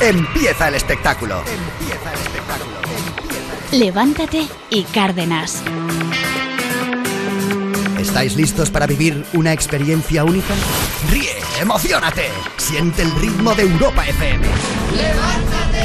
Empieza el espectáculo. Empieza el espectáculo. Levántate y Cárdenas. ¿Estáis listos para vivir una experiencia única? Ríe, emocionate, siente el ritmo de Europa FM. ¡Levántate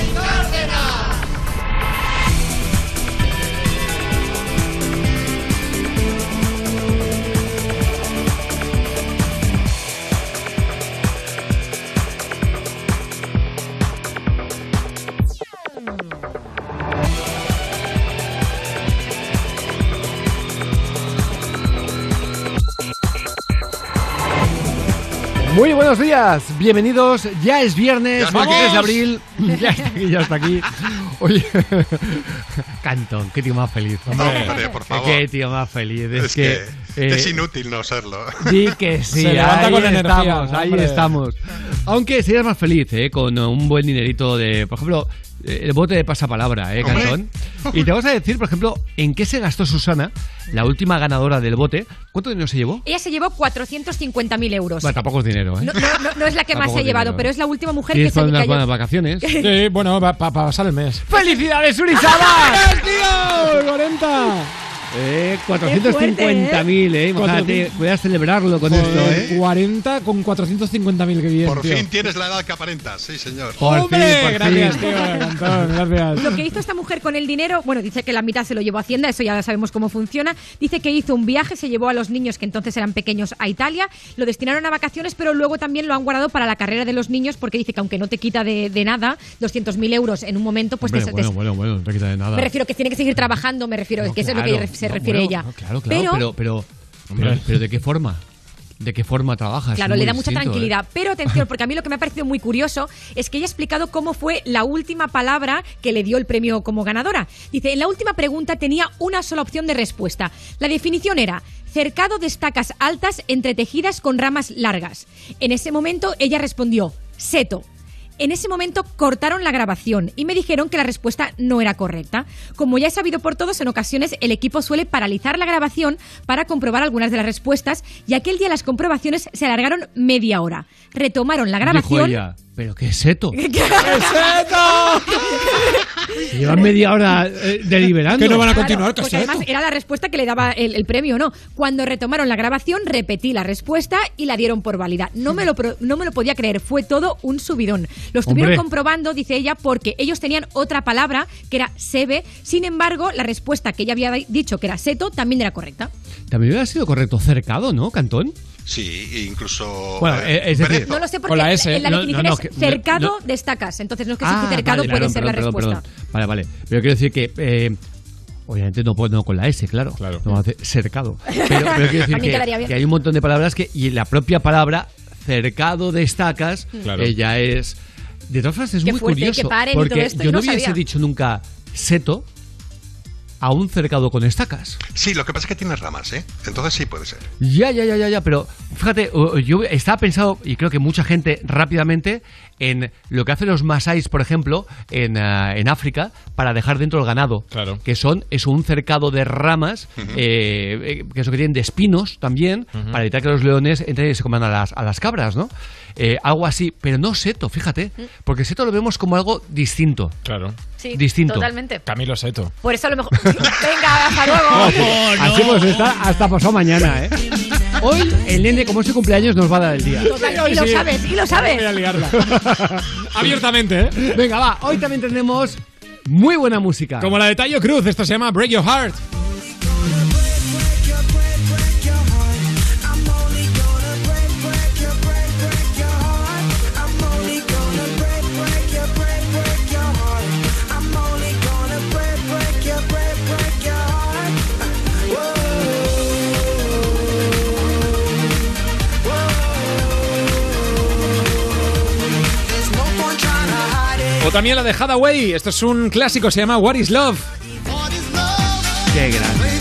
buenos días, bienvenidos. Ya es viernes, ¡Ya estamos! 23 de abril. Ya está aquí, ya está aquí. Oye, Cantón, qué tío más feliz. Hombre, por favor. Qué tío más feliz. Es, Es que, eh, es inútil no serlo. Di que sí, Se levanta ahí con energía, estamos, ahí estamos. Aunque serías más feliz, ¿eh? Con un buen dinerito de, por ejemplo, eh, el bote de pasapalabra, ¿eh, Hombre. Cantón? Y te vamos a decir, por ejemplo, en qué se gastó Susana, la última ganadora del bote. ¿Cuánto dinero se llevó? Ella se llevó 450.000 euros. Bueno, tampoco es dinero, ¿eh? No, no, no- no es la que más se ha llevado, dinero, pero ¿eh? es la última mujer que se unas que buenas haya- vacaciones. Sí, bueno, para pasar el mes. ¡Felicidades, Urizaba! tío! ¡40! Eh, fuerte, 450.000, eh. Imagínate, puedas celebrarlo con esto, eh. 40 con 450.000, que bien, Por tío. fin tienes la edad que aparentas, sí, señor. Por ¡Hombre! fin, por gracias, fin. tío. Cantón, gracias. Lo que hizo esta mujer con el dinero, bueno, dice que la mitad se lo llevó a Hacienda, eso ya sabemos cómo funciona. Dice que hizo un viaje, se llevó a los niños que entonces eran pequeños a Italia, lo destinaron a vacaciones, pero luego también lo han guardado para la carrera de los niños, porque dice que aunque no te quita de, de nada, 200.000 euros en un momento, pues Hombre, te, bueno, te- bueno, bueno, no te quita de nada. me refiero que tiene que seguir trabajando, me refiero, No, que eso es lo que se no, refiere bueno, ella. no, claro, claro, pero, pero, pero, pero ¿de qué forma? ¿De qué forma trabajas? Claro, le da mucha distinto, tranquilidad. Pero atención, porque a mí lo que me ha parecido muy curioso es que ella ha explicado cómo fue la última palabra que le dio el premio como ganadora. Dice, en la última pregunta tenía una sola opción de respuesta. La definición era cercado de estacas altas entretejidas con ramas largas. En ese momento ella respondió, seto. En ese momento cortaron la grabación y me dijeron que la respuesta no era correcta. Como ya he sabido por todos, en ocasiones el equipo suele paralizar la grabación para comprobar algunas de las respuestas y aquel día las comprobaciones se alargaron media hora. Retomaron la Dijo grabación. ella, pero qué seto. Se Llevan media hora eh, deliberando. Que no van a Claro, continuar, ¿qué pues es además esto? era la respuesta que le daba el, el premio, ¿no? Cuando retomaron la grabación, repetí la respuesta y la dieron por válida. No me lo, no me lo podía creer, fue todo un subidón. Lo estuvieron Hombre. comprobando, dice ella, porque ellos tenían otra palabra que era sebe. Sin embargo, la respuesta que ella había dicho, que era seto, también era correcta. También hubiera sido correcto cercado, ¿no, Cantón? Sí, e incluso. Bueno, eh, es decir-. No lo sé porque Con la S, en la no, definición no, no, es que- cercado no. de estacas. Entonces no es que si Ah, cercado vale, puede perdón, ser perdón, la respuesta. perdón. Vale, vale. Pero quiero decir que. eh, Obviamente no, puedo- no con la S, claro. Claro. No hace cercado. Pero, pero quiero decir que, hay un montón de palabras que. Y la propia palabra cercado de estacas Claro. eh, ya es. De todas formas, es Qué muy fuerte, curioso. que paren y porque todo esto, yo yo no no hubiese sabía. dicho nunca seto a un cercado con estacas. Sí, lo que pasa es que tiene ramas, ¿eh? Entonces sí puede ser. Ya, ya, ya, ya, ya, pero fíjate, yo estaba pensado, y creo que mucha gente rápidamente, en lo que hacen los masáis, por ejemplo, en, ah, en África, para dejar dentro el ganado. Claro. Que son, es un cercado de ramas, eh, eh, que eso que tienen de espinos también, para evitar que los leones entren y se coman a las, a las cabras, ¿no? Eh, algo así, pero no seto, fíjate, porque seto lo vemos como algo distinto. Claro. Sí, Distinto. totalmente. Camilo Seto. Por eso a lo mejor... Venga, hasta luego. Así pues está hasta pasado mañana, ¿eh? Hoy el nene, como es su cumpleaños, nos va a dar el día. Total, y lo Sí. sabes, y lo Voy sabes. a liarla. Abiertamente, ¿eh? Venga, va, hoy también tenemos muy buena música. Como la de Tayo Cruz, esto se llama Break Your Heart. O también la de Hathaway. Esto es un clásico, se llama What is Love. Qué grande.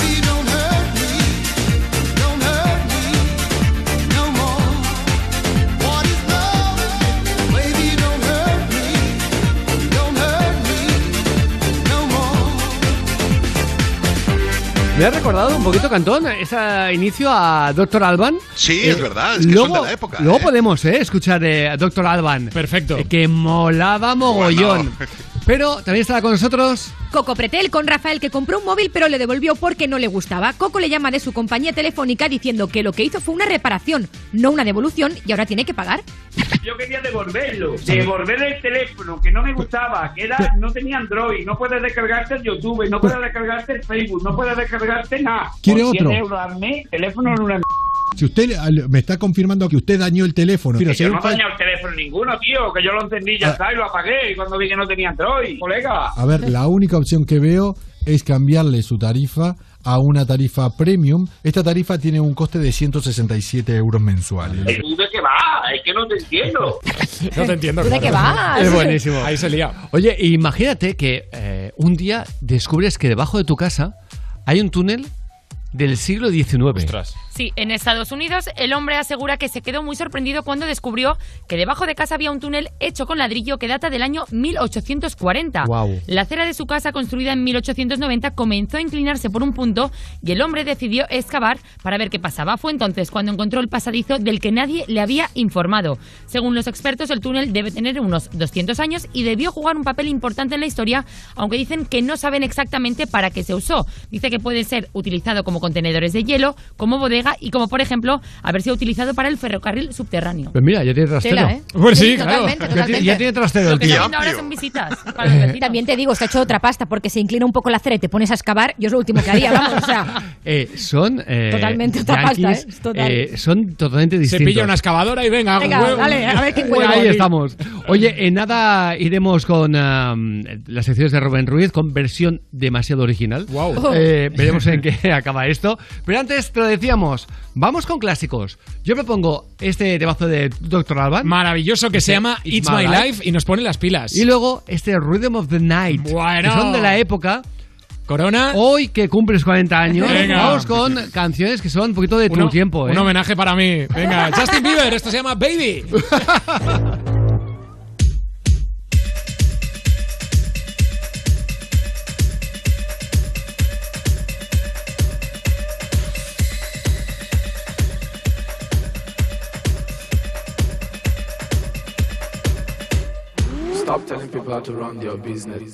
Me ha recordado un poquito, Cantón, ese inicio a Doctor Alban. Sí, Eh, es verdad, es que luego, son de la época. Luego ¿eh? podemos eh, escuchar eh, a Doctor Alban. Perfecto. Eh, que molaba mogollón. Bueno. Pero también estará con nosotros. Coco Pretel con Rafael que compró un móvil pero le devolvió porque no le gustaba. Coco le llama de su compañía telefónica diciendo que lo que hizo fue una reparación, no una devolución y ahora tiene que pagar. Yo quería devolverlo, devolver el teléfono que no me gustaba, que era no tenía Android, no puedes descargarte el YouTube, no puedes descargarte el Facebook, no puedes descargarte nada. ¿Quiere Por 100 otro? euros al mes, teléfono en una m- Si usted me está confirmando que usted dañó el teléfono, pero que si yo no dañé el teléfono ninguno, tío, que yo lo encendí ya Ah. está y lo apagué y cuando vi que no tenía Android, colega. A ver, la única opción que veo es cambiarle su tarifa a una tarifa premium. Esta tarifa tiene un coste de 167 euros mensuales. ¿Tú de qué va? Es que no te entiendo. No te entiendo. ¿Tú de claro. qué vas? Es buenísimo. Ahí se lía. Oye, imagínate que eh, un día descubres que debajo de tu casa hay un túnel del siglo XIX. Ostras. Sí, en Estados Unidos el hombre asegura que se quedó muy sorprendido cuando descubrió que debajo de casa había un túnel hecho con ladrillo que data del año 1840. Guau. La acera de su casa, construida en 1890, comenzó a inclinarse por un punto y el hombre decidió excavar para ver qué pasaba. Fue entonces cuando encontró el pasadizo del que nadie le había informado. Según los expertos, el túnel debe tener unos 200 años y debió jugar un papel importante en la historia, aunque dicen que no saben exactamente para qué se usó. Dice que puede ser utilizado como contenedores de hielo, como bodega y como, por ejemplo, haber sido utilizado para el ferrocarril subterráneo. Pues mira, ya tiene trastero. Tela, ¿eh? Pues sí, claro. Totalmente, Ya tiene- totalmente. Ya tiene trastero el tío. ahora son visitas para. También te digo, está hecho otra pasta porque se inclina un poco la acera y te pones a excavar. Yo es lo último que haría, vamos, o sea. Eh, son eh, Totalmente otra pasta, ¿eh? Es total. eh, son totalmente Se distintos. pilla una excavadora y venga, Venga, huevo. dale, a ver qué Huevo encuentro. Ahí estamos. Oye, en nada iremos con am, las secciones de Rubén Ruiz con versión demasiado original. Guau. Eh, veremos en qué acaba esto. Pero antes te lo decíamos, vamos con clásicos. Yo me pongo este temazo de Dr. Alban. Maravilloso que se llama It's, My Life. y nos pone las pilas. Y luego este Rhythm of the Night. Bueno. Que son de la época. Corona. Hoy que cumples 40 años, Venga. vamos con canciones que son un poquito de tu Uno- tiempo. ¿eh? Un homenaje para mí. Venga, Justin Bieber, esto se llama Baby. telling people how to run their business.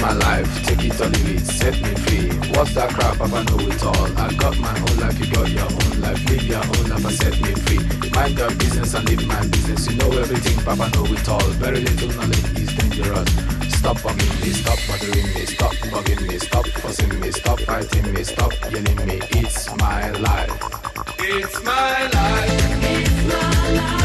My life, take it or leave it, set me free. What's that crap? Papa know it all. I got my own life, you got your own life. Live your own life and set me free. Mind your business and live my business. You know everything, Papa know it all. Very little knowledge is dangerous. Stop bugging me, stop bothering me, stop bugging me, stop fussing me, stop fighting me, stop yelling me. It's my life. It's my life. It's my life,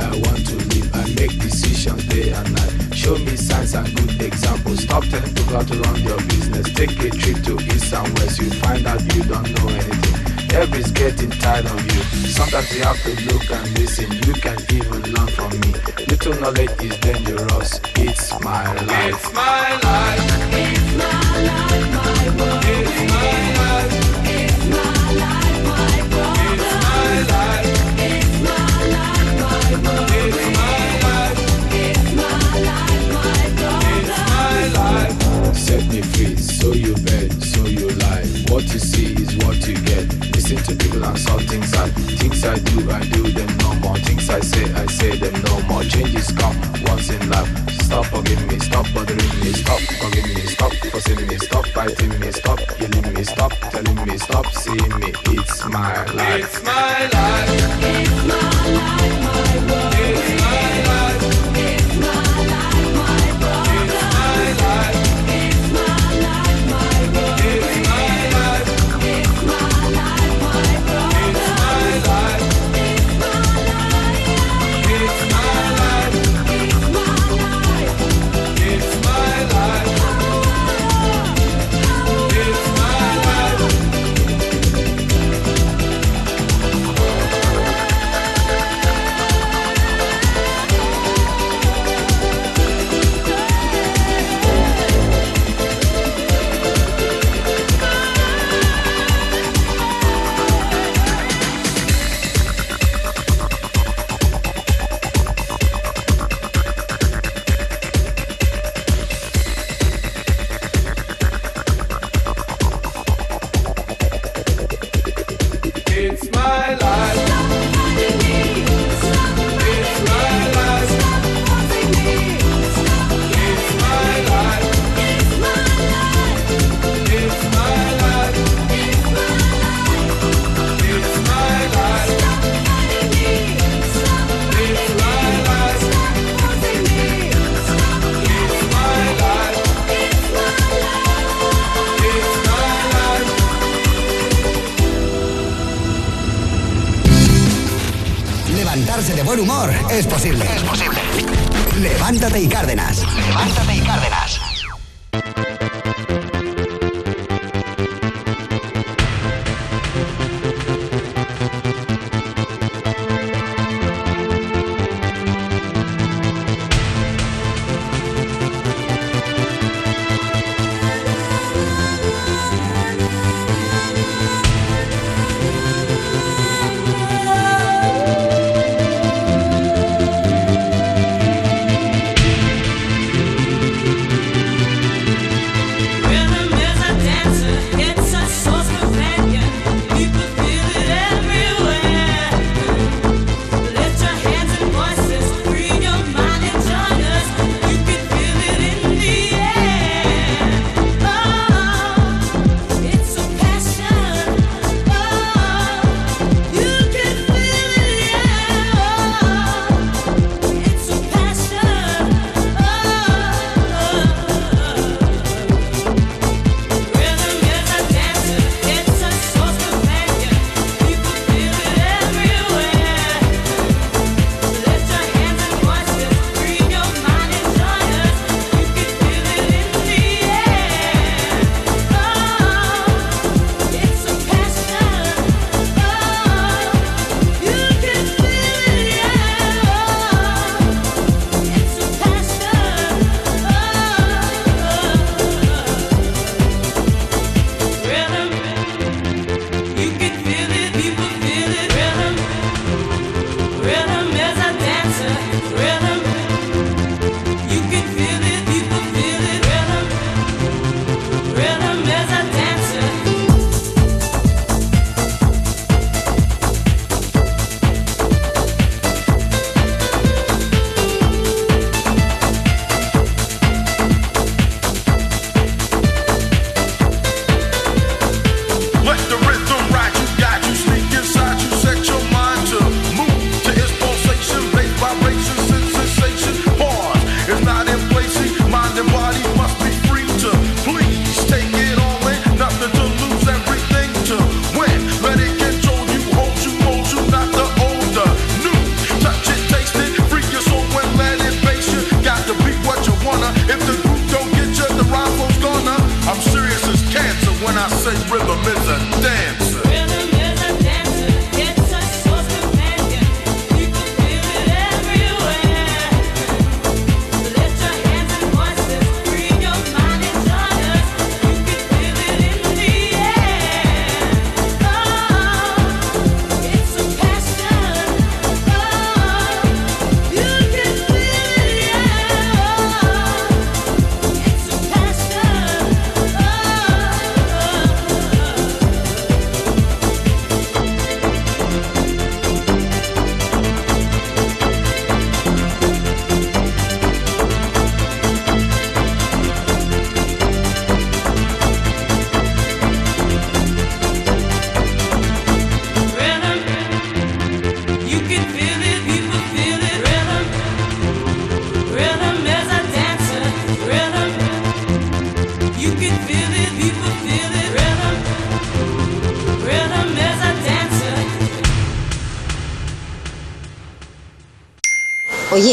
I want to live. I make decisions day and night. Show me signs and good examples. Stop telling people how to run your business. Take a trip to east and west. You find out you don't know anything. Everybody's getting tired of you. Sometimes you have to look and listen. You can even learn from me. Little knowledge is dangerous. It's my life. It's my life. It's my life, my world. It's my life. What you see is what you get. Listen to people and saw things I things I do, I do them no more. Things I say, I say them no more. Changes come once in life. Stop bugging me, stop bothering me, stop bugging me, stop fussing me, stop fighting me, stop yelling me, stop telling me, stop seeing me. It's my life. It's my life. It's my life, my world. It's my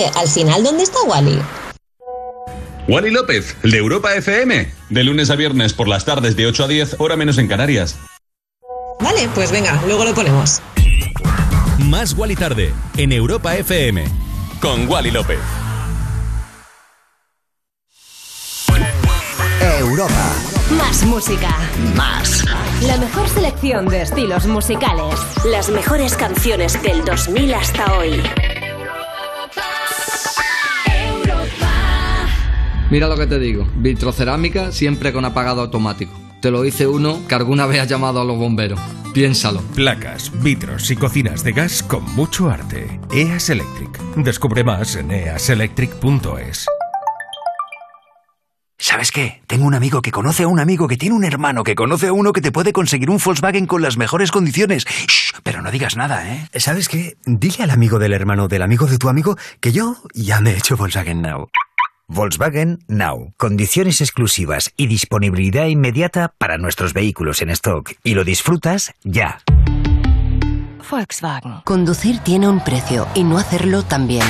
Oye, al final, ¿dónde está Wally? Wally López, de Europa FM. De lunes a viernes por las tardes de 8 a 10, hora menos en Canarias. Vale, pues venga, luego lo ponemos. Más Wally tarde en Europa FM con Wally López. Europa. Más música. Más. La mejor selección de estilos musicales. Las mejores canciones del 2000 hasta hoy. Mira lo que te digo, vitrocerámica siempre con apagado automático. Te lo dice uno que alguna vez ha llamado a los bomberos. Piénsalo. Placas, vitros y cocinas de gas con mucho arte. EAS Electric. Descubre más en easelectric.es. ¿Sabes qué? Tengo un amigo que conoce a un amigo que tiene un hermano que conoce a uno que te puede conseguir un Volkswagen con las mejores condiciones. Shh, pero no digas nada, ¿eh? ¿Sabes qué? Dile al amigo del hermano del amigo de tu amigo que yo ya me he hecho Volkswagen Now. Volkswagen Now. Condiciones exclusivas y disponibilidad inmediata para nuestros vehículos en stock. Y lo disfrutas ya. Volkswagen. Conducir tiene un precio y no hacerlo también.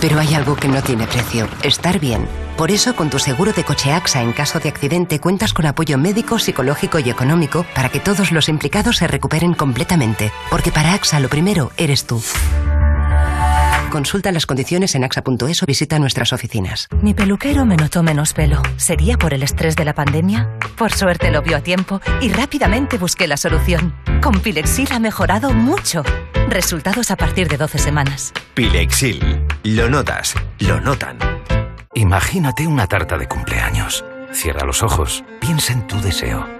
Pero hay algo que no tiene precio, estar bien. Por eso, con tu seguro de coche AXA en caso de accidente, cuentas con apoyo médico, psicológico y económico para que todos los implicados se recuperen completamente. Porque para AXA lo primero eres tú. Consulta las condiciones en axa.es o visita nuestras oficinas. Mi peluquero me notó menos pelo. ¿Sería por el estrés de la pandemia? Por suerte lo vio a tiempo y rápidamente busqué la solución. Con Pilexil ha mejorado mucho. Resultados a partir de 12 semanas. Pilexil. Lo notas, lo notan. Imagínate una tarta de cumpleaños. Cierra los ojos, piensa en tu deseo.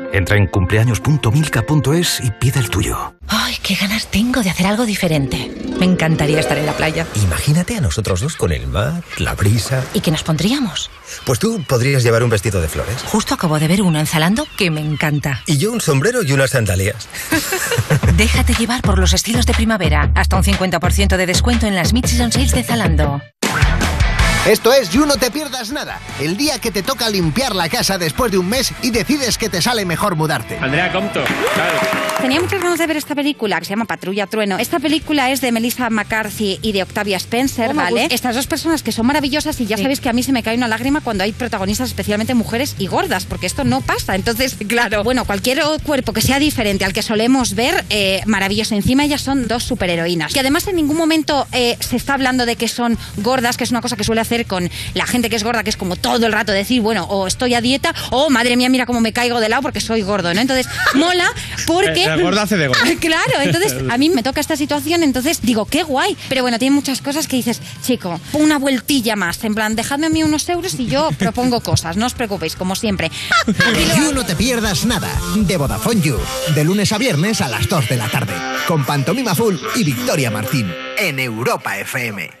Entra en cumpleaños.milka.es y pide el tuyo. Ay, qué ganas tengo de hacer algo diferente. Me encantaría estar en la playa. Imagínate a nosotros dos con el mar, la brisa. ¿Y qué nos pondríamos? Pues tú podrías llevar un vestido de flores. Justo acabo de ver uno en Zalando que me encanta. Y yo un sombrero y unas sandalias. Déjate llevar por los estilos de primavera. Hasta un 50% de descuento en las Mid-Season Sales de Zalando. Esto es You No Te Pierdas Nada, el día que te toca limpiar la casa después de un mes y decides que te sale mejor mudarte. Andrea Compto, claro. Tenía muchas ganas de ver esta película que se llama Patrulla Trueno. Esta película es de Melissa McCarthy y de Octavia Spencer, Oh, ¿vale? Estas dos personas que son maravillosas y ya Sí. sabéis que a mí se me cae una lágrima cuando hay protagonistas, especialmente mujeres y gordas, porque esto no pasa. Entonces, claro, bueno, cualquier cuerpo que sea diferente al que solemos ver, eh, maravilloso. Encima ellas son dos superheroínas. Que además en ningún momento eh, se está hablando de que son gordas, que es una cosa que suele hacer con la gente que es gorda, que es como todo el rato decir, bueno, o estoy a dieta, o madre mía, mira cómo me caigo de lado porque soy gordo, ¿no? Entonces, mola porque... Eh, la gorda hace de gorda. claro, entonces a mí me toca esta situación, entonces digo, qué guay. Pero bueno, tiene muchas cosas que dices, chico, una vueltilla más. En plan, dejadme a mí unos euros y yo propongo cosas. No os preocupéis, como siempre. You No Te Pierdas Nada, de Vodafone You, de lunes a viernes a las 2 de la tarde, con Pantomima Full y Victoria Martín, en Europa FM.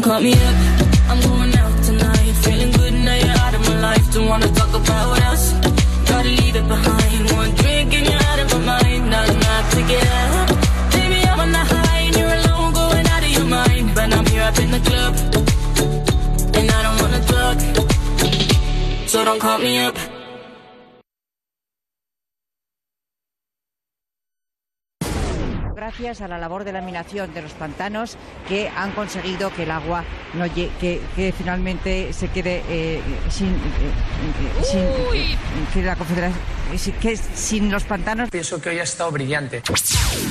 Don't call me up, I'm going out tonight. Feeling good now you're out of my life. Don't wanna talk about us. Gotta leave it behind. One drink and you're out of my mind. Not enough to get up. Baby, I'm on the high and you're alone, going out of your mind. But I'm here up in the club, and I don't wanna talk. So don't call me up. Gracias a la labor de laminación de los pantanos que han conseguido que el agua no lle- que, que finalmente se quede eh, sin, eh, eh, sin eh, que la confederación que sin los pantanos Pienso que hoy ha estado brillante.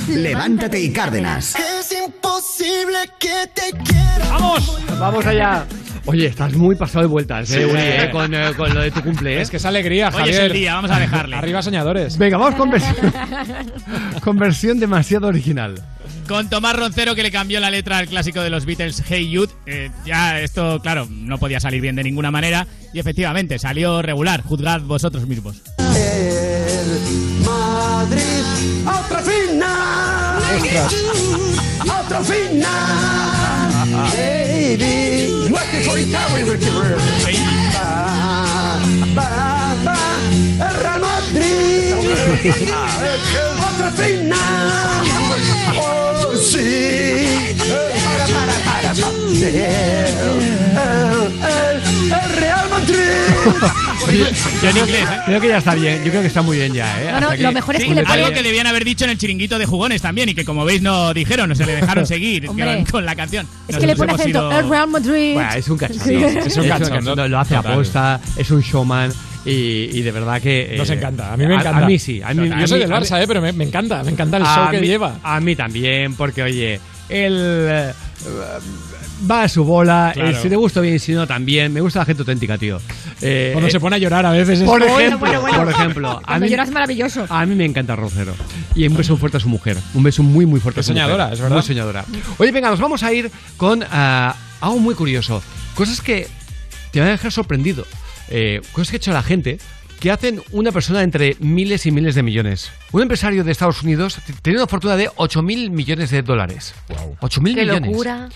Levántate y Cárdenas. Es imposible que te quiera. ¡Vamos! Vamos allá. Oye, estás muy pasado de vueltas, Sí. eh, Uri, eh, con, eh, con lo de tu cumple. ¿eh? Es que es alegría, Hoy Javier. es el día, vamos a dejarle. Arriba soñadores. Venga, vamos con versión, con versión demasiado original. con Tomás Roncero que le cambió la letra al clásico de los Beatles, Hey Jude. Eh, ya esto, claro, no podía salir bien de ninguna manera y efectivamente salió regular. Juzgad vosotros mismos. Madrid, otra fina. Otra fina. Baby, lucky for Italy, Ricky el Real Madrid. Otra fina. Oh, sí. El, el, el Real Madrid. Yo en inglés, ¿eh? Creo que ya está bien. Yo creo que está muy bien ya, ¿eh? No, no, Hasta lo aquí. mejor es Sí, que le algo que debían haber dicho en el chiringuito de jugones también y que como veis no dijeron, no se le dejaron seguir Hombre. con, con la canción. Es que le pone acento, el Real Madrid. Bueno, es un cachondo. Sí. Es un cachondo. Lo hace Total. aposta, es un showman y, y de verdad que. Nos eh, encanta, a mí me encanta. A, mí sí. A mí, Yo soy mí- del a mí- Barça, eh, pero me, me encanta, me encanta el show que mí- lleva. A mí también, porque oye, eh, va a su bola, Claro. eh, si le gusta bien, si no también. Me gusta la gente auténtica, tío. Eh, Cuando eh, se pone a llorar a veces. es por como- ejemplo, bueno, bueno. por ejemplo, a Cuando mí, lloras es maravilloso. a mí me encanta Rocero. Y un beso fuerte a su mujer. Un beso muy, muy fuerte Qué a su soñadora, mujer. es verdad. Muy soñadora. Oye, venga, nos vamos a ir con ah, algo muy curioso. Cosas que te van a dejar sorprendido. Eh, cosas que ha hecho la gente que hacen una persona entre miles y miles de millones. Un empresario de Estados Unidos t- tenía una fortuna de 8.000 millones de dólares. 8.000 Qué millones. locura.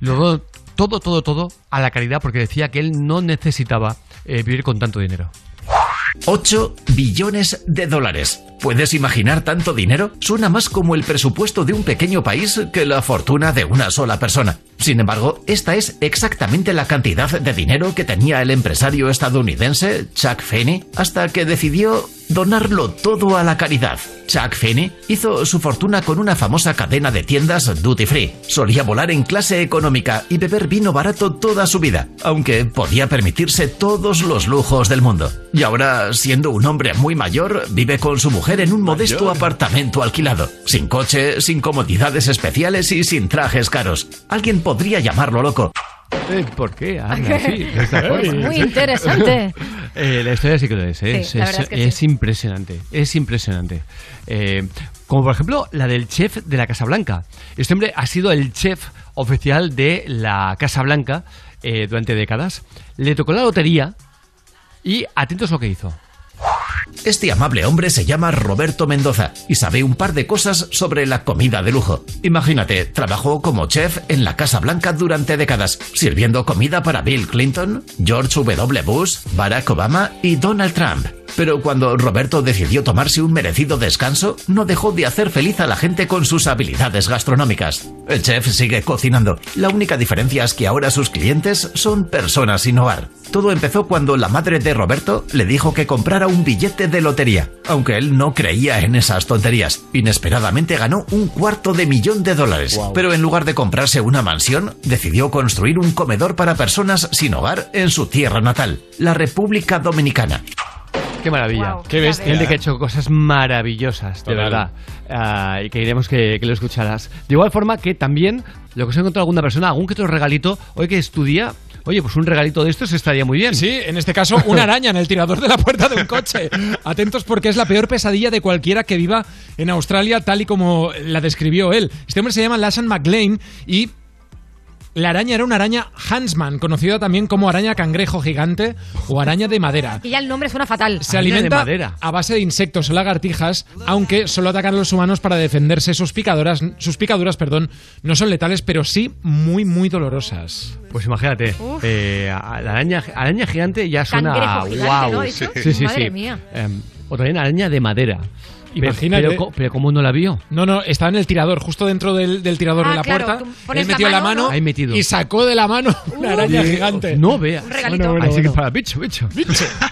Lo donó todo, todo, todo a la caridad porque decía que él no necesitaba eh, vivir con tanto dinero. 8 billones de dólares. ¿Puedes imaginar tanto dinero? Suena más como el presupuesto de un pequeño país que la fortuna de una sola persona. Sin embargo, esta es exactamente la cantidad de dinero que tenía el empresario estadounidense Chuck Finney hasta que decidió donarlo todo a la caridad. Chuck Finney hizo su fortuna con una famosa cadena de tiendas duty free. Solía volar en clase económica y beber vino barato toda su vida, aunque podía permitirse todos los lujos del mundo. Y ahora, siendo un hombre muy mayor, vive con su mujer en un modesto apartamento alquilado, sin coche, sin comodidades especiales y sin trajes caros. Alguien podría llamarlo loco. Eh, ¿Por qué? Habla así, de esta forma. Muy interesante. Eh, la historia sí que lo es, ¿eh? Sí, es, es que es impresionante, es impresionante. Eh, como por ejemplo la del chef de la Casa Blanca. Este hombre ha sido el chef oficial de la Casa Blanca eh, durante décadas. Le tocó la lotería y atentos lo que hizo. Este amable hombre se llama Roberto Mendoza y sabe un par de cosas sobre la comida de lujo. Imagínate, trabajó como chef en la Casa Blanca durante décadas, sirviendo comida para Bill Clinton, George W. Bush, Barack Obama y Donald Trump. Pero cuando Roberto decidió tomarse un merecido descanso, no dejó de hacer feliz a la gente con sus habilidades gastronómicas. El chef sigue cocinando. La única diferencia es que ahora sus clientes son personas sin hogar. Todo empezó cuando la madre de Roberto le dijo que comprara un billete de lotería, aunque él no creía en esas tonterías. Inesperadamente ganó un cuarto de millón de dólares, pero en lugar de comprarse una mansión, decidió construir un comedor para personas sin hogar en su tierra natal, la República Dominicana. Qué maravilla. Wow, Qué bestia. Gente que ha hecho cosas maravillosas, de Total. verdad. Ah, y que queremos que, que lo escucharas. De igual forma que también, lo que os he encontrado alguna persona, algún que otro regalito, hoy que estudia, oye, pues un regalito de estos estaría muy bien. Sí, en este caso, una araña en el tirador de la puerta de un coche. Atentos porque es la peor pesadilla de cualquiera que viva en Australia, tal y como la describió él. Este hombre se llama Lassan McLean y la araña era una araña Hansman, conocida también como araña cangrejo gigante o araña de madera. Y ya el nombre suena fatal. Se Araña de alimenta madera. a base de insectos o lagartijas, aunque solo atacan a los humanos para defenderse. Sus picaduras, sus picaduras, perdón, no son letales, pero sí muy, muy dolorosas. Pues imagínate, Uf. eh, a- la araña, araña gigante ya suena Cangrejo gigante, wow. ¿no? Sí, sí, Madre sí. mía. Em, o también araña de madera. Pero- Imagínate. Pero, co- pero ¿cómo no la vio? No, no, estaba en el tirador, justo dentro del, del tirador Ah, de la claro, puerta. Él la metió la mano, mano, ¿no? Ahí metido. y sacó de la mano una araña gigante. No veas. Un regalito. Bueno, bueno, Así que para bicho, bicho.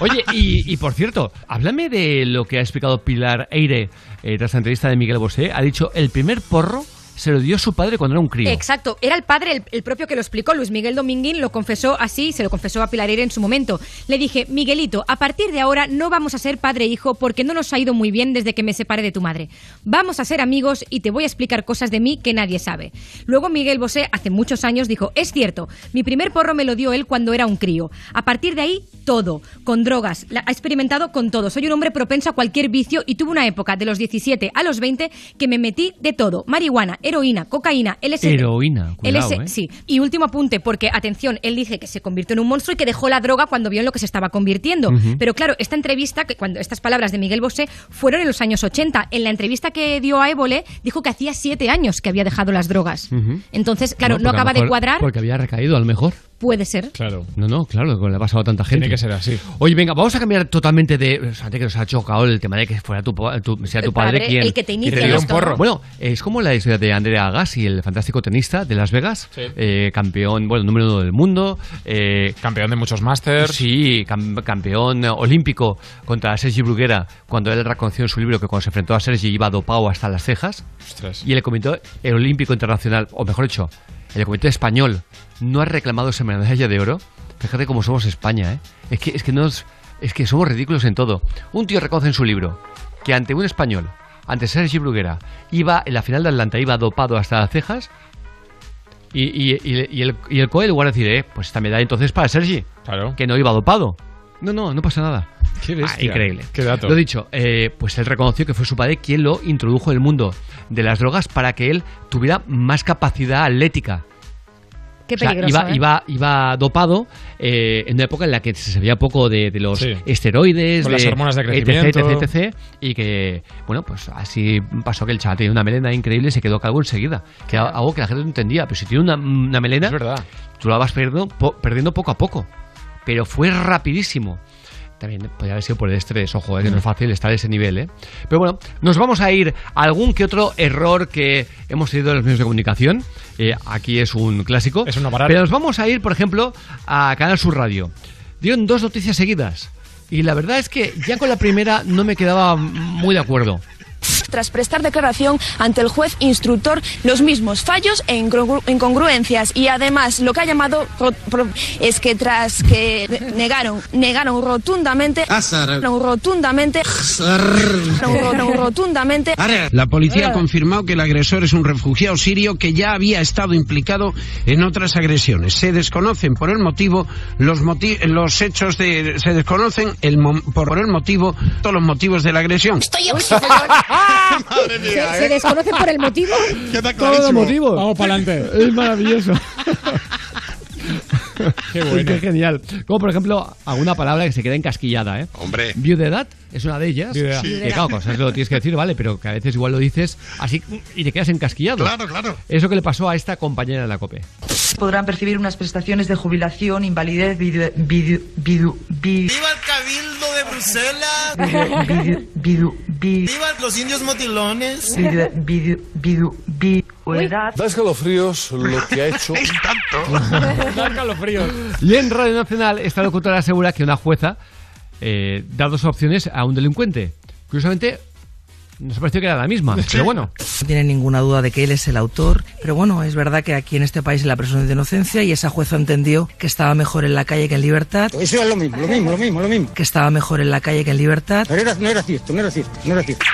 Oye, y, y por cierto, háblame de lo que ha explicado Pilar Eire eh, tras la entrevista de Miguel Bosé. Ha dicho, el primer porro se lo dio su padre cuando era un crío. Exacto, era el padre el, el propio que lo explicó, Luis Miguel Dominguín lo confesó así, se lo confesó a Pilar Eire en su momento. Le dije, Miguelito, a partir de ahora no vamos a ser padre e hijo porque no nos ha ido muy bien desde que me separé de tu madre. Vamos a ser amigos y te voy a explicar cosas de mí que nadie sabe. Luego Miguel Bosé, hace muchos años, dijo, es cierto, mi primer porro me lo dio él cuando era un crío. A partir de ahí, todo, con drogas, la- ha experimentado con todo. Soy un hombre propenso a cualquier vicio y tuve una época de los 17 a los 20 que me metí de todo. Marihuana, heroína, cocaína, LSD. Heroína, cuidado, ¿eh? Sí. Y último apunte, porque atención, él dice que se convirtió en un monstruo y que dejó la droga cuando vio en lo que se estaba convirtiendo. Pero claro, esta entrevista, que cuando estas palabras de Miguel Bosé fueron en los años 80. En la entrevista que dio a Évole, dijo que hacía siete años que había dejado las drogas. Entonces, claro, no acaba de cuadrar. Porque había recaído, a lo mejor. Puede ser. Claro. No, no, claro, le ha pasado a tanta gente. Tiene que ser así. Oye, venga, vamos a cambiar totalmente de. o sea, que nos ha chocado el tema de que fuera tu, sea tu padre, padre, quien. el que te inicia un porro. ¿no? Bueno, es como la historia de Andrea Agassi, el fantástico tenista de Las Vegas, Sí. eh, campeón, bueno, número uno del mundo. eh, Campeón de muchos másters. Sí, cam- campeón olímpico contra Sergi Bruguera, cuando él reconoció en su libro que cuando se enfrentó a Sergi iba dopado hasta las cejas. Ostras. Y el comité el olímpico internacional, o mejor dicho, el comité español, no ha reclamado esa medalla de oro. Fíjate cómo somos España, ¿eh? Es que, es que, nos, es que somos ridículos en todo. Un tío reconoce en su libro que ante un español, ante Sergi Bruguera, iba en la final de Atlanta, iba dopado hasta las cejas. Y, y- y- y el, y el COE, en lugar de decir, eh, pues esta medalla entonces para Sergi, Claro. que no iba dopado. No, no, no pasa nada. Qué Ah, bestia. increíble. Qué dato. Lo dicho, eh, pues él reconoció que fue su padre quien lo introdujo en el mundo de las drogas para que él tuviera más capacidad atlética. Qué O sea, peligroso. iba, ¿eh? iba, iba dopado eh, en una época en la que se sabía poco de, de los Sí. esteroides, Con las de hormonas de etc, crecimiento. etc, etc, y que, bueno, pues así pasó que el chaval tenía una melena increíble y se quedó calvo enseguida. Que era algo que la gente no entendía. Pero si tiene una, una melena, Es verdad. tú la vas perdiendo, po- perdiendo poco a poco. Pero fue rapidísimo. También podría haber sido por el estrés, ojo, eh, que no es fácil estar a ese nivel. ¿eh? Pero bueno, nos vamos a ir a algún que otro error que hemos tenido en los medios de comunicación. Eh, aquí es un clásico. Es una parada. Pero nos vamos a ir, por ejemplo, a Canal Sur Radio. Dieron dos noticias seguidas. Y la verdad es que ya con la primera no me quedaba muy de acuerdo. Tras prestar declaración ante el juez instructor los mismos fallos e incongru- incongruencias. Y además lo que ha llamado es que tras que negaron negaron rotundamente no, rotundamente no, rotundamente. La policía ha confirmado que el agresor es un refugiado sirio que ya había estado implicado en otras agresiones. Se desconocen por el motivo los, moti- los hechos de se desconocen el mo- por el motivo todos los motivos de la agresión. Uy, se, se- se desconoce por el motivo. Todo motivo. Vamos para adelante. Es maravilloso. Qué bueno. Qué genial. Como por ejemplo, alguna palabra que se queda encasquillada, ¿eh? Hombre. Viudedad es una de ellas. Viudedad. Que Viudedad. claro, cosas lo tienes que decir, vale, pero que a veces igual lo dices así y te quedas encasquillado. Claro, claro. Eso que le pasó a esta compañera de la COPE. podrán percibir unas prestaciones de jubilación, invalidez, vidu, vidu, vidu, vi- ¡Viva el Cabildo Bruselas! vidu, vidu, vi- ¡Viva los indios motilones! vidu, vidu, vidu, vi- edad. Da escalofríos lo que ha hecho. Da escalofríos. Y en Radio Nacional, esta locutora asegura que una jueza eh, da dos opciones a un delincuente. Curiosamente, nos pareció que era la misma, pero bueno. No tiene ninguna duda de que él es el autor, pero bueno, es verdad que aquí en este país la presunción de inocencia y esa jueza entendió que estaba mejor en la calle que en libertad. Eso es lo mismo, lo mismo, lo mismo, lo mismo. Que estaba mejor en la calle que en libertad. Pero era- no era cierto, no era cierto, no era cierto.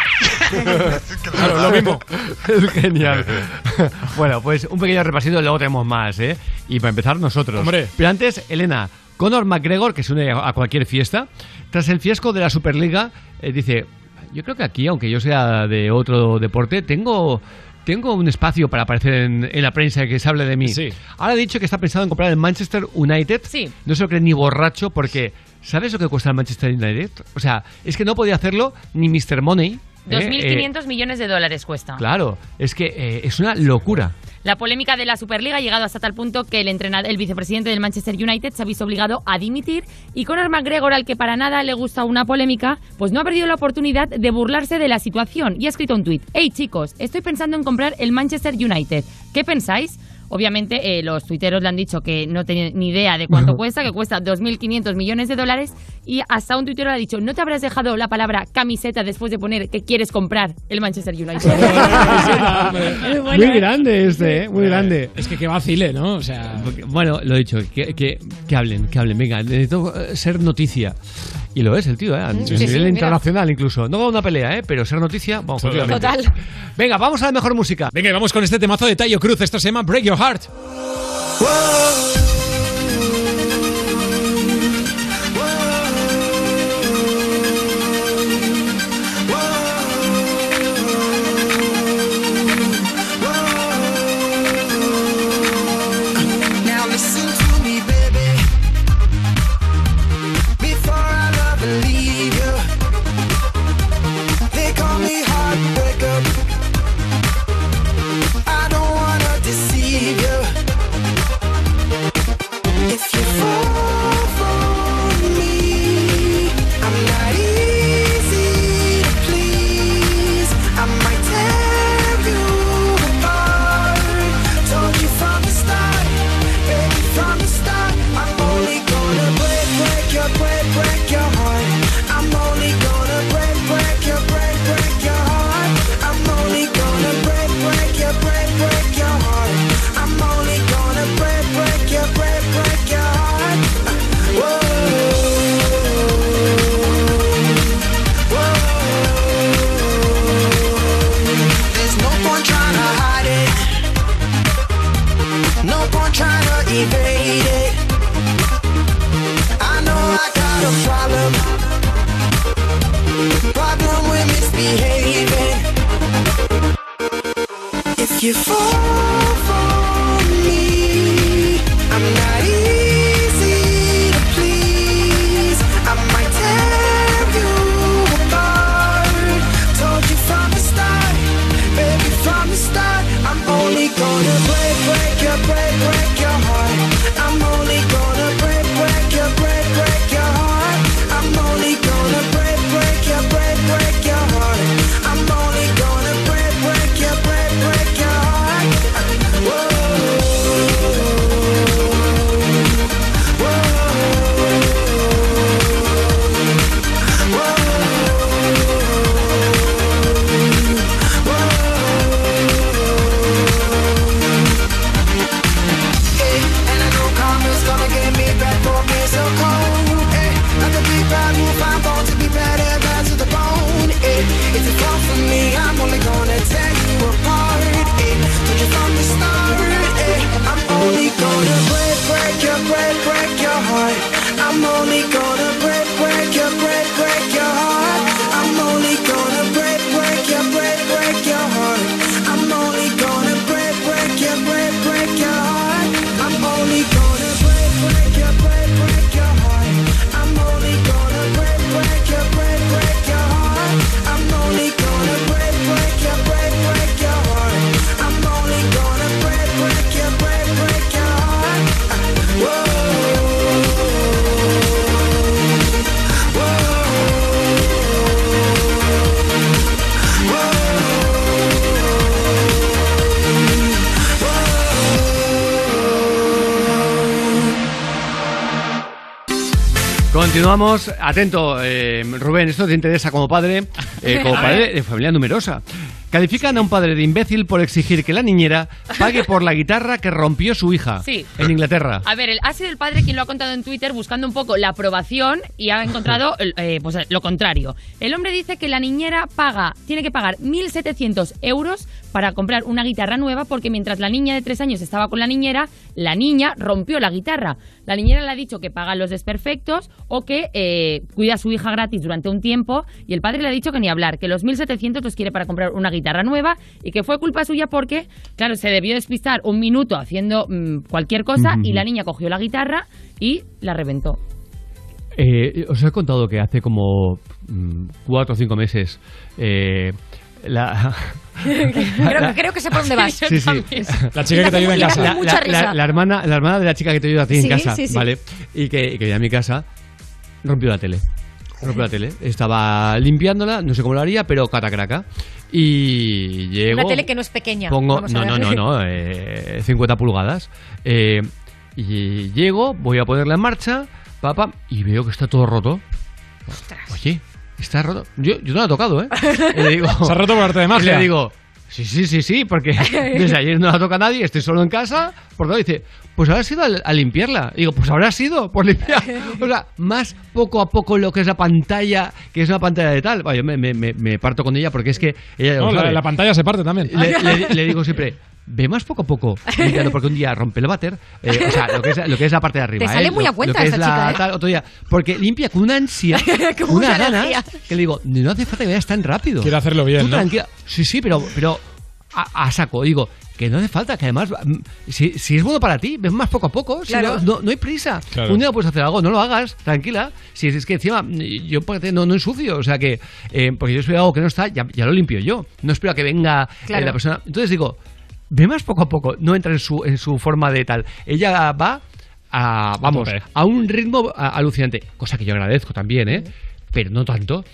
Claro, lo mismo. Es genial. Bueno, pues un pequeño repasito y luego tenemos más, ¿eh? Y para empezar nosotros. Hombre. Pero antes, Elena, Conor McGregor, que se une a cualquier fiesta, tras el fiasco de la Superliga, eh, dice, yo creo que aquí, aunque yo sea de otro deporte, tengo... Tengo un espacio para aparecer en, en la prensa que se hable de mí. Sí. Ahora ha dicho que está pensado en comprar el Manchester United. Sí. No se lo cree ni borracho porque ¿sabes lo que cuesta el Manchester United? O sea, es que no podía hacerlo ni Mr. Money. ¿Eh? 2.500 millones de dólares cuesta. Claro, es que eh, es una locura. La polémica de la Superliga ha llegado hasta tal punto que el entrenador, el vicepresidente del Manchester United se ha visto obligado a dimitir y Conor McGregor, al que para nada le gusta una polémica, pues no ha perdido la oportunidad de burlarse de la situación y ha escrito un tuit. Hey chicos, estoy pensando en comprar el Manchester United. ¿Qué pensáis? Obviamente, eh, los tuiteros le han dicho que no tienen ni idea de cuánto cuesta, que cuesta 2.500 millones de dólares. Y hasta un tuitero le ha dicho: ¿No te habrás dejado la palabra camiseta después de poner que quieres comprar el Manchester United? Muy grande este, ¿eh? muy grande. Es que que vacile, ¿no? O sea. Bueno, lo he dicho, que, que, que hablen, que hablen. Venga, necesito eh, ser noticia. Y lo es el tío, ¿eh? A Sí, nivel sí, mira. internacional incluso. No una pelea, ¿eh? Pero ser noticia, vamos, efectivamente. Total. Venga, vamos a la mejor música. Venga, y vamos con este temazo de Tayo Cruz. Esto se llama Break Your Heart. Now you fall Continuamos. Atento, eh, Rubén, esto te interesa como padre, eh, como padre de familia numerosa. Califican a un padre de imbécil por exigir que la niñera pague por la guitarra que rompió su hija Sí. en Inglaterra. A ver, el- ha sido el padre quien lo ha contado en Twitter buscando un poco la aprobación y ha encontrado eh, pues, lo contrario. El hombre dice que la niñera paga, tiene que pagar 1.700 euros para comprar una guitarra nueva porque mientras la niña de tres años estaba con la niñera, la niña rompió la guitarra. La niñera le ha dicho que paga los desperfectos o que eh, cuida a su hija gratis durante un tiempo y el padre le ha dicho que ni hablar, que los 1.700 los quiere para comprar una guitarra nueva y que fue culpa suya porque, claro, se debió despistar un minuto haciendo mm, cualquier cosa y la niña cogió la guitarra y la reventó. Eh, os he contado que hace como mm, cuatro o cinco meses eh, la, creo, creo que sé por dónde vas. Sí, sí. La chica que te ayuda en casa. la, mucha la- risa. la- la hermana, la hermana de la chica que te ayuda a ti Sí, en casa, sí, sí. ¿vale? Y que, y que viene a mi casa, rompió la tele. Rompió la tele. Estaba limpiándola, no sé cómo lo haría, pero catacraca. Y llego. Una tele que no es pequeña. Pongo, no, no, no, no, eh, 50 pulgadas. Eh, y llego, voy a ponerla en marcha, papá, y veo que está todo roto. Oye, está roto. Yo, yo no la he tocado, ¿eh? Y le digo, Se ha roto por arte de y magia. le digo, sí, sí, sí, sí, porque desde ayer no la toca nadie, estoy solo en casa. Por todo dice, pues habrá sido a, a limpiarla. Digo, pues habrá sido por limpiar. O sea, más poco a poco lo que es la pantalla, que es una pantalla de tal. Vaya, yo me, me- me- parto con ella porque es que ella No, la, la pantalla se parte también. Le, le- le digo siempre, ve más poco a poco, limpiando, porque un día rompe el váter, eh, o sea, lo que, es, lo que es la parte de arriba. Te sale ¿eh? muy Lo- a cuenta lo que es esta la chica, ¿eh? tal, otro día, porque limpia con una ansia, Con ganas, energía. que le digo, no hace falta que vayas tan rápido. Quiere hacerlo bien, Tú ¿no? tranquila. Sí, sí, pero, pero a, a saco. Digo, que no hace falta, que además, mm, si, si es bueno para ti, ves más poco a poco. si no, no, no hay prisa. Claro. Un día puedes hacer algo, no lo hagas, tranquila. Si es que encima, yo porque no, no ensucio, o sea que, eh, porque yo espero algo que no está, ya, ya lo limpio yo. No espero a que venga eh, la persona. Entonces digo, ve más poco a poco, no entra en su, en su forma de tal. Ella va a, vamos, a un ritmo a- alucinante, cosa que yo agradezco también, ¿eh? Pero no tanto.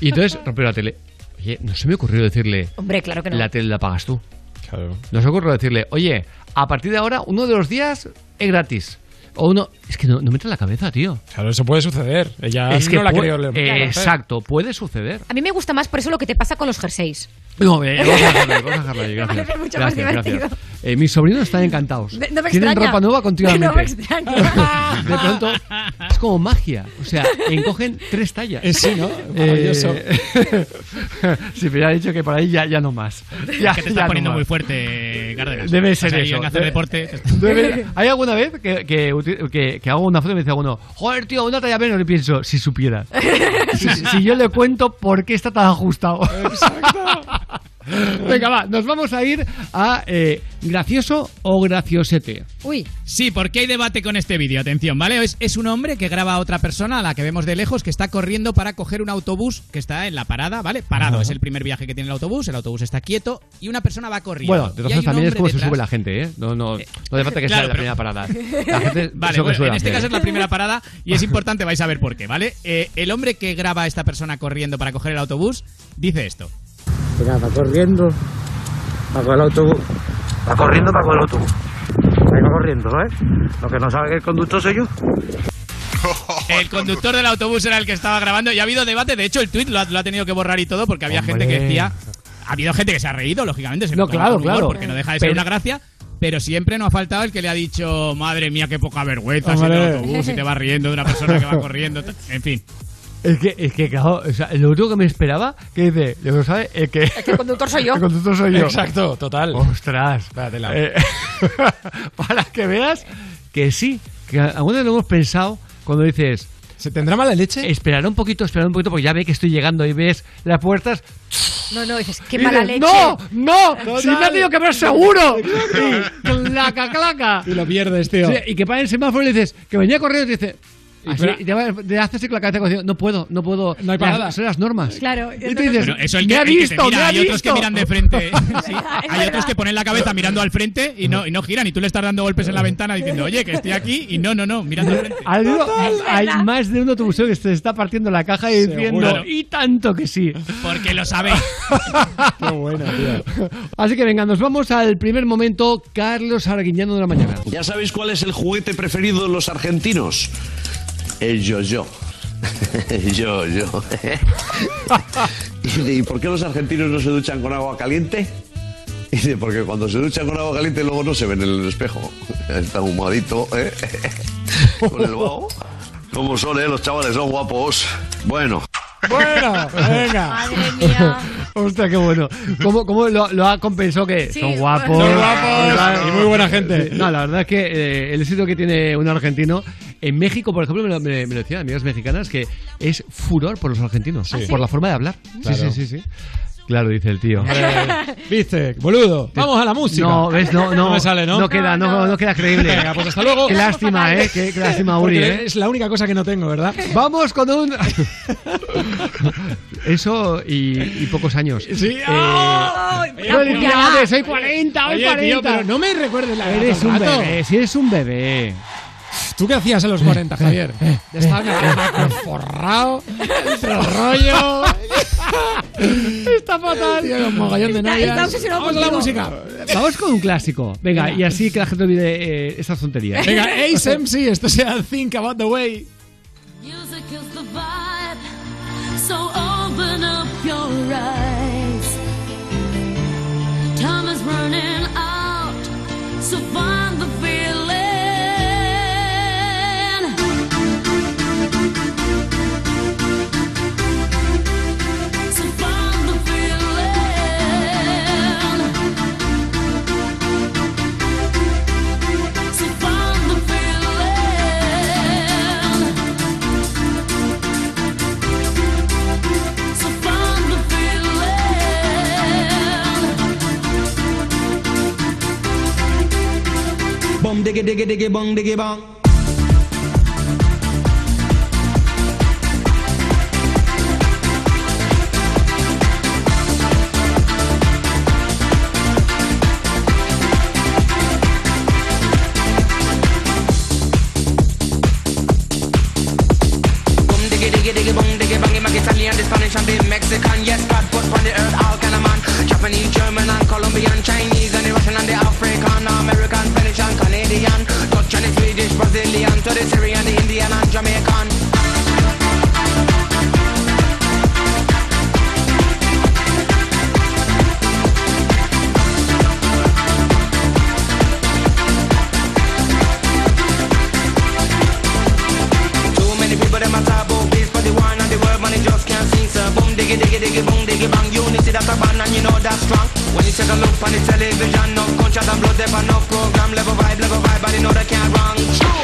Y entonces rompió la tele. Oye, no se me ocurrió decirle, Hombre, claro que no. la tele la pagas tú. Claro. Nos ocurrió decirle, oye, a partir de ahora, uno de los días es gratis. O uno. Es que no, no me entra en la cabeza, tío. Claro, eso puede suceder. Ella es que no la pu- quería eh, Exacto, puede suceder. A mí me gusta más por eso lo que te pasa con los jerseys. No, eh, vamos a dejarlo ahí, vamos a dejarlo ahí, Me gracias. parece mucho más Gracias, divertido. gracias. Eh, mis sobrinos están encantados. De- no me Tienen extraña. ropa nueva continuamente. No me extraña. De pronto, es como magia. O sea, encogen tres tallas. Eh, sí, ¿no? Maravilloso. Eh, sí, pero ya he dicho que por ahí ya, ya no más. Ya, que te estás no poniendo más. muy fuerte, Cárdenas. Debe ser eso. en hacer Debe- deporte. debe- ¿Hay alguna vez que, que, que- que hago una foto y me dice alguno, joder, tío, una talla menos? Y pienso, si supiera. si, si yo le cuento por qué está tan ajustado. Venga, va, nos vamos a ir a eh, gracioso o graciosete. Uy. Sí, porque hay debate con este vídeo. Atención, ¿vale? Es, es un hombre que graba a otra persona, a la que vemos de lejos, que está corriendo para coger un autobús que está en la parada, ¿vale? Parado. Ajá. Es el primer viaje que tiene el autobús. El autobús está quieto y una persona va corriendo. Bueno, de todas también es como se sube la gente, ¿eh? No, no, no hace falta que sea Claro, la pero- primera parada. La gente Vale, bueno, suele en este caso es la primera parada y es importante, vais a ver por qué, ¿vale? Eh, el hombre que graba a esta persona corriendo para coger el autobús dice esto. Mira, va corriendo. Va con el autobús. Va corriendo para con el autobús. Vengo corriendo, ¿sabes? Lo que no sabe que el conductor soy yo. El conductor del autobús era el que estaba grabando y ha habido debate. De hecho, el tweet lo ha, lo ha tenido que borrar y todo porque había Hombre. gente que decía. Ha habido gente que se ha reído, lógicamente. Se No, claro, humor claro. Porque no deja de ser Pero- una gracia. Pero siempre no ha faltado el que le ha dicho, madre mía, qué poca vergüenza, si te vas riendo de una persona que va corriendo. En fin. Es que, es que, claro, o sea, lo único que me esperaba, que dice, lo que sabe, el que... El conductor soy yo. El conductor soy yo. Exacto, total. Ostras. Espératela. Eh, para que veas que sí, que alguna vez lo hemos pensado cuando dices... ¿Se tendrá mala leche? Esperar un poquito, esperar un poquito, porque ya ve que estoy llegando y ves las puertas. No, no, dices, qué mala dices, leche. ¡No! ¡No! Total. ¡Si me ha tenido que ver seguro! Claca, claca. Y lo pierdes, tío. Sí, y que para el semáforo y le dices, que venía corriendo y te dice... Y así, te haces así con la cabeza como diciendo, no puedo, no puedo. No hay Las- parada. Son las normas. Claro. Y tú dices, Bueno, eso el me que, ha el que te visto, mira, me ha hay otros que visto. miran de frente. Sí, Es Hay otros que ponen la cabeza mirando al frente y no, y no giran. Y tú le estás dando golpes en la ventana diciendo, oye, que estoy aquí. Y no, no, no, mirando al frente. Hay, uno- hay verdad. más de un autobús que se está partiendo la caja y diciendo, Seguro. y tanto que sí. Porque lo sabéis. Qué buena, tío. Así que venga, nos vamos al primer momento, Carlos Arguiñano de la mañana. ¿Ya sabéis cuál es el juguete preferido de los argentinos? El yo-yo. yo-yo. y dice, ¿y por qué los argentinos no se duchan con agua caliente? Y dice, porque cuando se duchan con agua caliente luego no se ven en el espejo. Está humadito, ¿eh? con el vaho. ¿Cómo son, eh? Los chavales son guapos. Bueno. Bueno, venga. Madre mía. Hostia, qué bueno. ¿Cómo, cómo lo, lo ha compensado que Sí, son guapos? Son guapos y muy buena gente. No, la verdad es que eh, el éxito que tiene un argentino en México, por ejemplo, me lo, me- me lo decían amigas mexicanas que es furor por los argentinos, por la forma de hablar. Claro. Sí, sí, sí, sí. Claro, dice el tío. Eh, ¿Viste? Boludo. Vamos a la música. No, ves, no, no, No me sale, ¿no? No queda, no, no queda creíble. Venga, pues hasta luego. Qué lástima, eh. Qué, qué lástima, Uri, Porque eh. es la única cosa que no tengo, ¿verdad? Vamos con un. Eso y, y pocos años. Sí. Eh, ¡Ay! ¡Felicidades! ¡Soy 40! ¡Hoy Oye, 40! tío, pero no me recuerdes la Eres un bebé, si eres un bebé. ¿Tú qué hacías en los 40, Javier? Estabas en forrado, el rollo. Está fatal. Tío, un mogollón de Está- novias. está obsesionado Vamos a la contigo. música. Vamos con un clásico. Venga, y así que la gente olvide eh, estas tonterías. Venga, Ace MC, esto sea Think About the Way. Music is the vibe, so open up your eyes. Time is running ডেকে ডেকে ডেকে বং ডেকে বাং to the Syrian, the Indian and Jamaican. Too many people them a talk about peace, but the war and the world money just can't sing. So boom diggy diggy diggy boom diggy bang, unity that's a band and you know that's strong. When you take a look on the television, no gunshot and blood, there no program, level vibe, level vibe, but you know they can't wrong.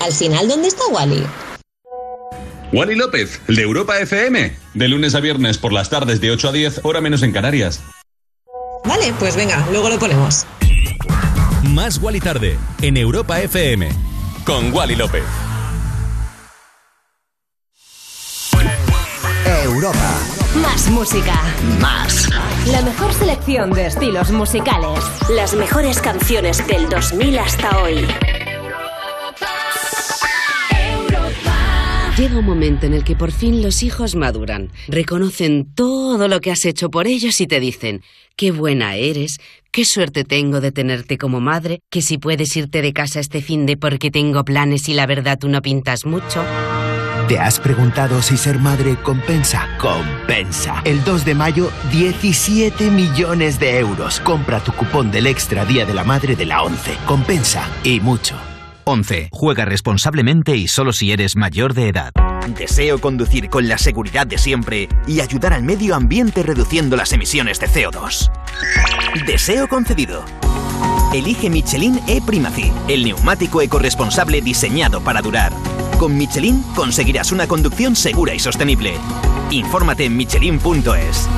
Al final, ¿dónde está Wally? Wally López, el de Europa FM. De lunes a viernes por las tardes de 8 a 10, hora menos en Canarias. Vale, pues venga, luego lo ponemos. Más Wally tarde en Europa FM con Wally López. Europa. Más música. Más. La mejor selección de estilos musicales. Las mejores canciones del 2000 hasta hoy. Llega un momento en el que por fin los hijos maduran, reconocen todo lo que has hecho por ellos y te dicen, qué buena eres, qué suerte tengo de tenerte como madre, que si puedes irte de casa este fin de porque tengo planes y la verdad tú no pintas mucho. ¿Te has preguntado si ser madre compensa? Compensa. El 2 de mayo, 17 millones de euros. Compra tu cupón del Extra Día de la Madre de la 11. Compensa. Y mucho. 11. Juega responsablemente y solo si eres mayor de edad. Deseo conducir con la seguridad de siempre y ayudar al medio ambiente reduciendo las emisiones de CO2. Deseo concedido. Elige Michelin E-Primacy, el neumático ecorresponsable diseñado para durar. Con Michelin conseguirás una conducción segura y sostenible. Infórmate en michelin.es.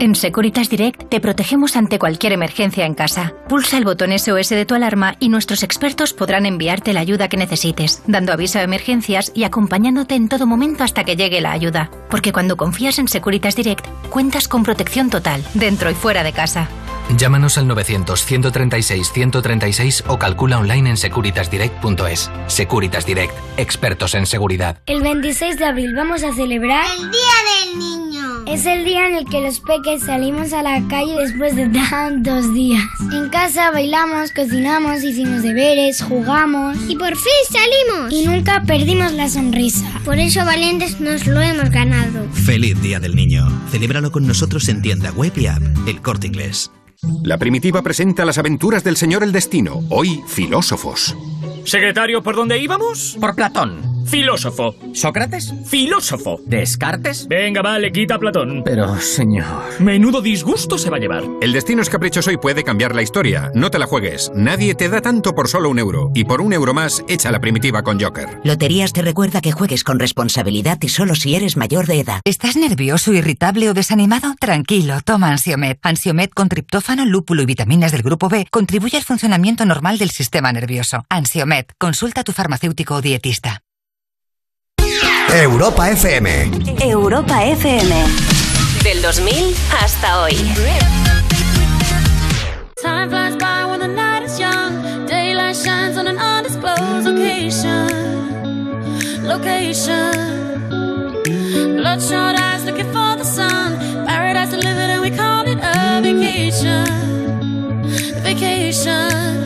En Securitas Direct te protegemos ante cualquier emergencia en casa. Pulsa el botón SOS de tu alarma y nuestros expertos podrán enviarte la ayuda que necesites, dando aviso a emergencias y acompañándote en todo momento hasta que llegue la ayuda. Porque cuando confías en Securitas Direct, cuentas con protección total, dentro y fuera de casa. Llámanos al 900-136-136 o calcula online en securitasdirect.es. Securitas Direct, expertos en seguridad. El 26 de abril vamos a celebrar el Día del Niño. Es el día en el que los peques salimos a la calle después de tantos días. En casa bailamos, cocinamos, hicimos deberes, jugamos. Y por fin salimos. Y nunca perdimos la sonrisa. Por eso valientes nos lo hemos ganado. Feliz Día del Niño. Celébralo con nosotros en tienda web y app. El Corte Inglés. La primitiva presenta las aventuras del señor el destino, hoy filósofos. Secretario, ¿por dónde íbamos? Por Platón. Filósofo. ¿Sócrates? Filósofo. ¿Descartes? Venga, vale, quita a Platón. Pero, señor. Menudo disgusto se va a llevar. El destino es caprichoso y puede cambiar la historia. No te la juegues. Nadie te da tanto por solo un euro. Y por un euro más, echa la primitiva con Joker. Loterías te recuerda que juegues con responsabilidad y solo si eres mayor de edad. ¿Estás nervioso, irritable o desanimado? Tranquilo, toma Ansiomet. Ansiomet con triptófano, lúpulo y vitaminas del grupo B contribuye al funcionamiento normal del sistema nervioso. Ansiomet, consulta a tu farmacéutico o dietista. Europa FM. Europa FM. Del 2000 hasta hoy. Time flies by when the night is young. Daylight shines on an undisclosed location. Location. Bloodshot vacation. Vacation.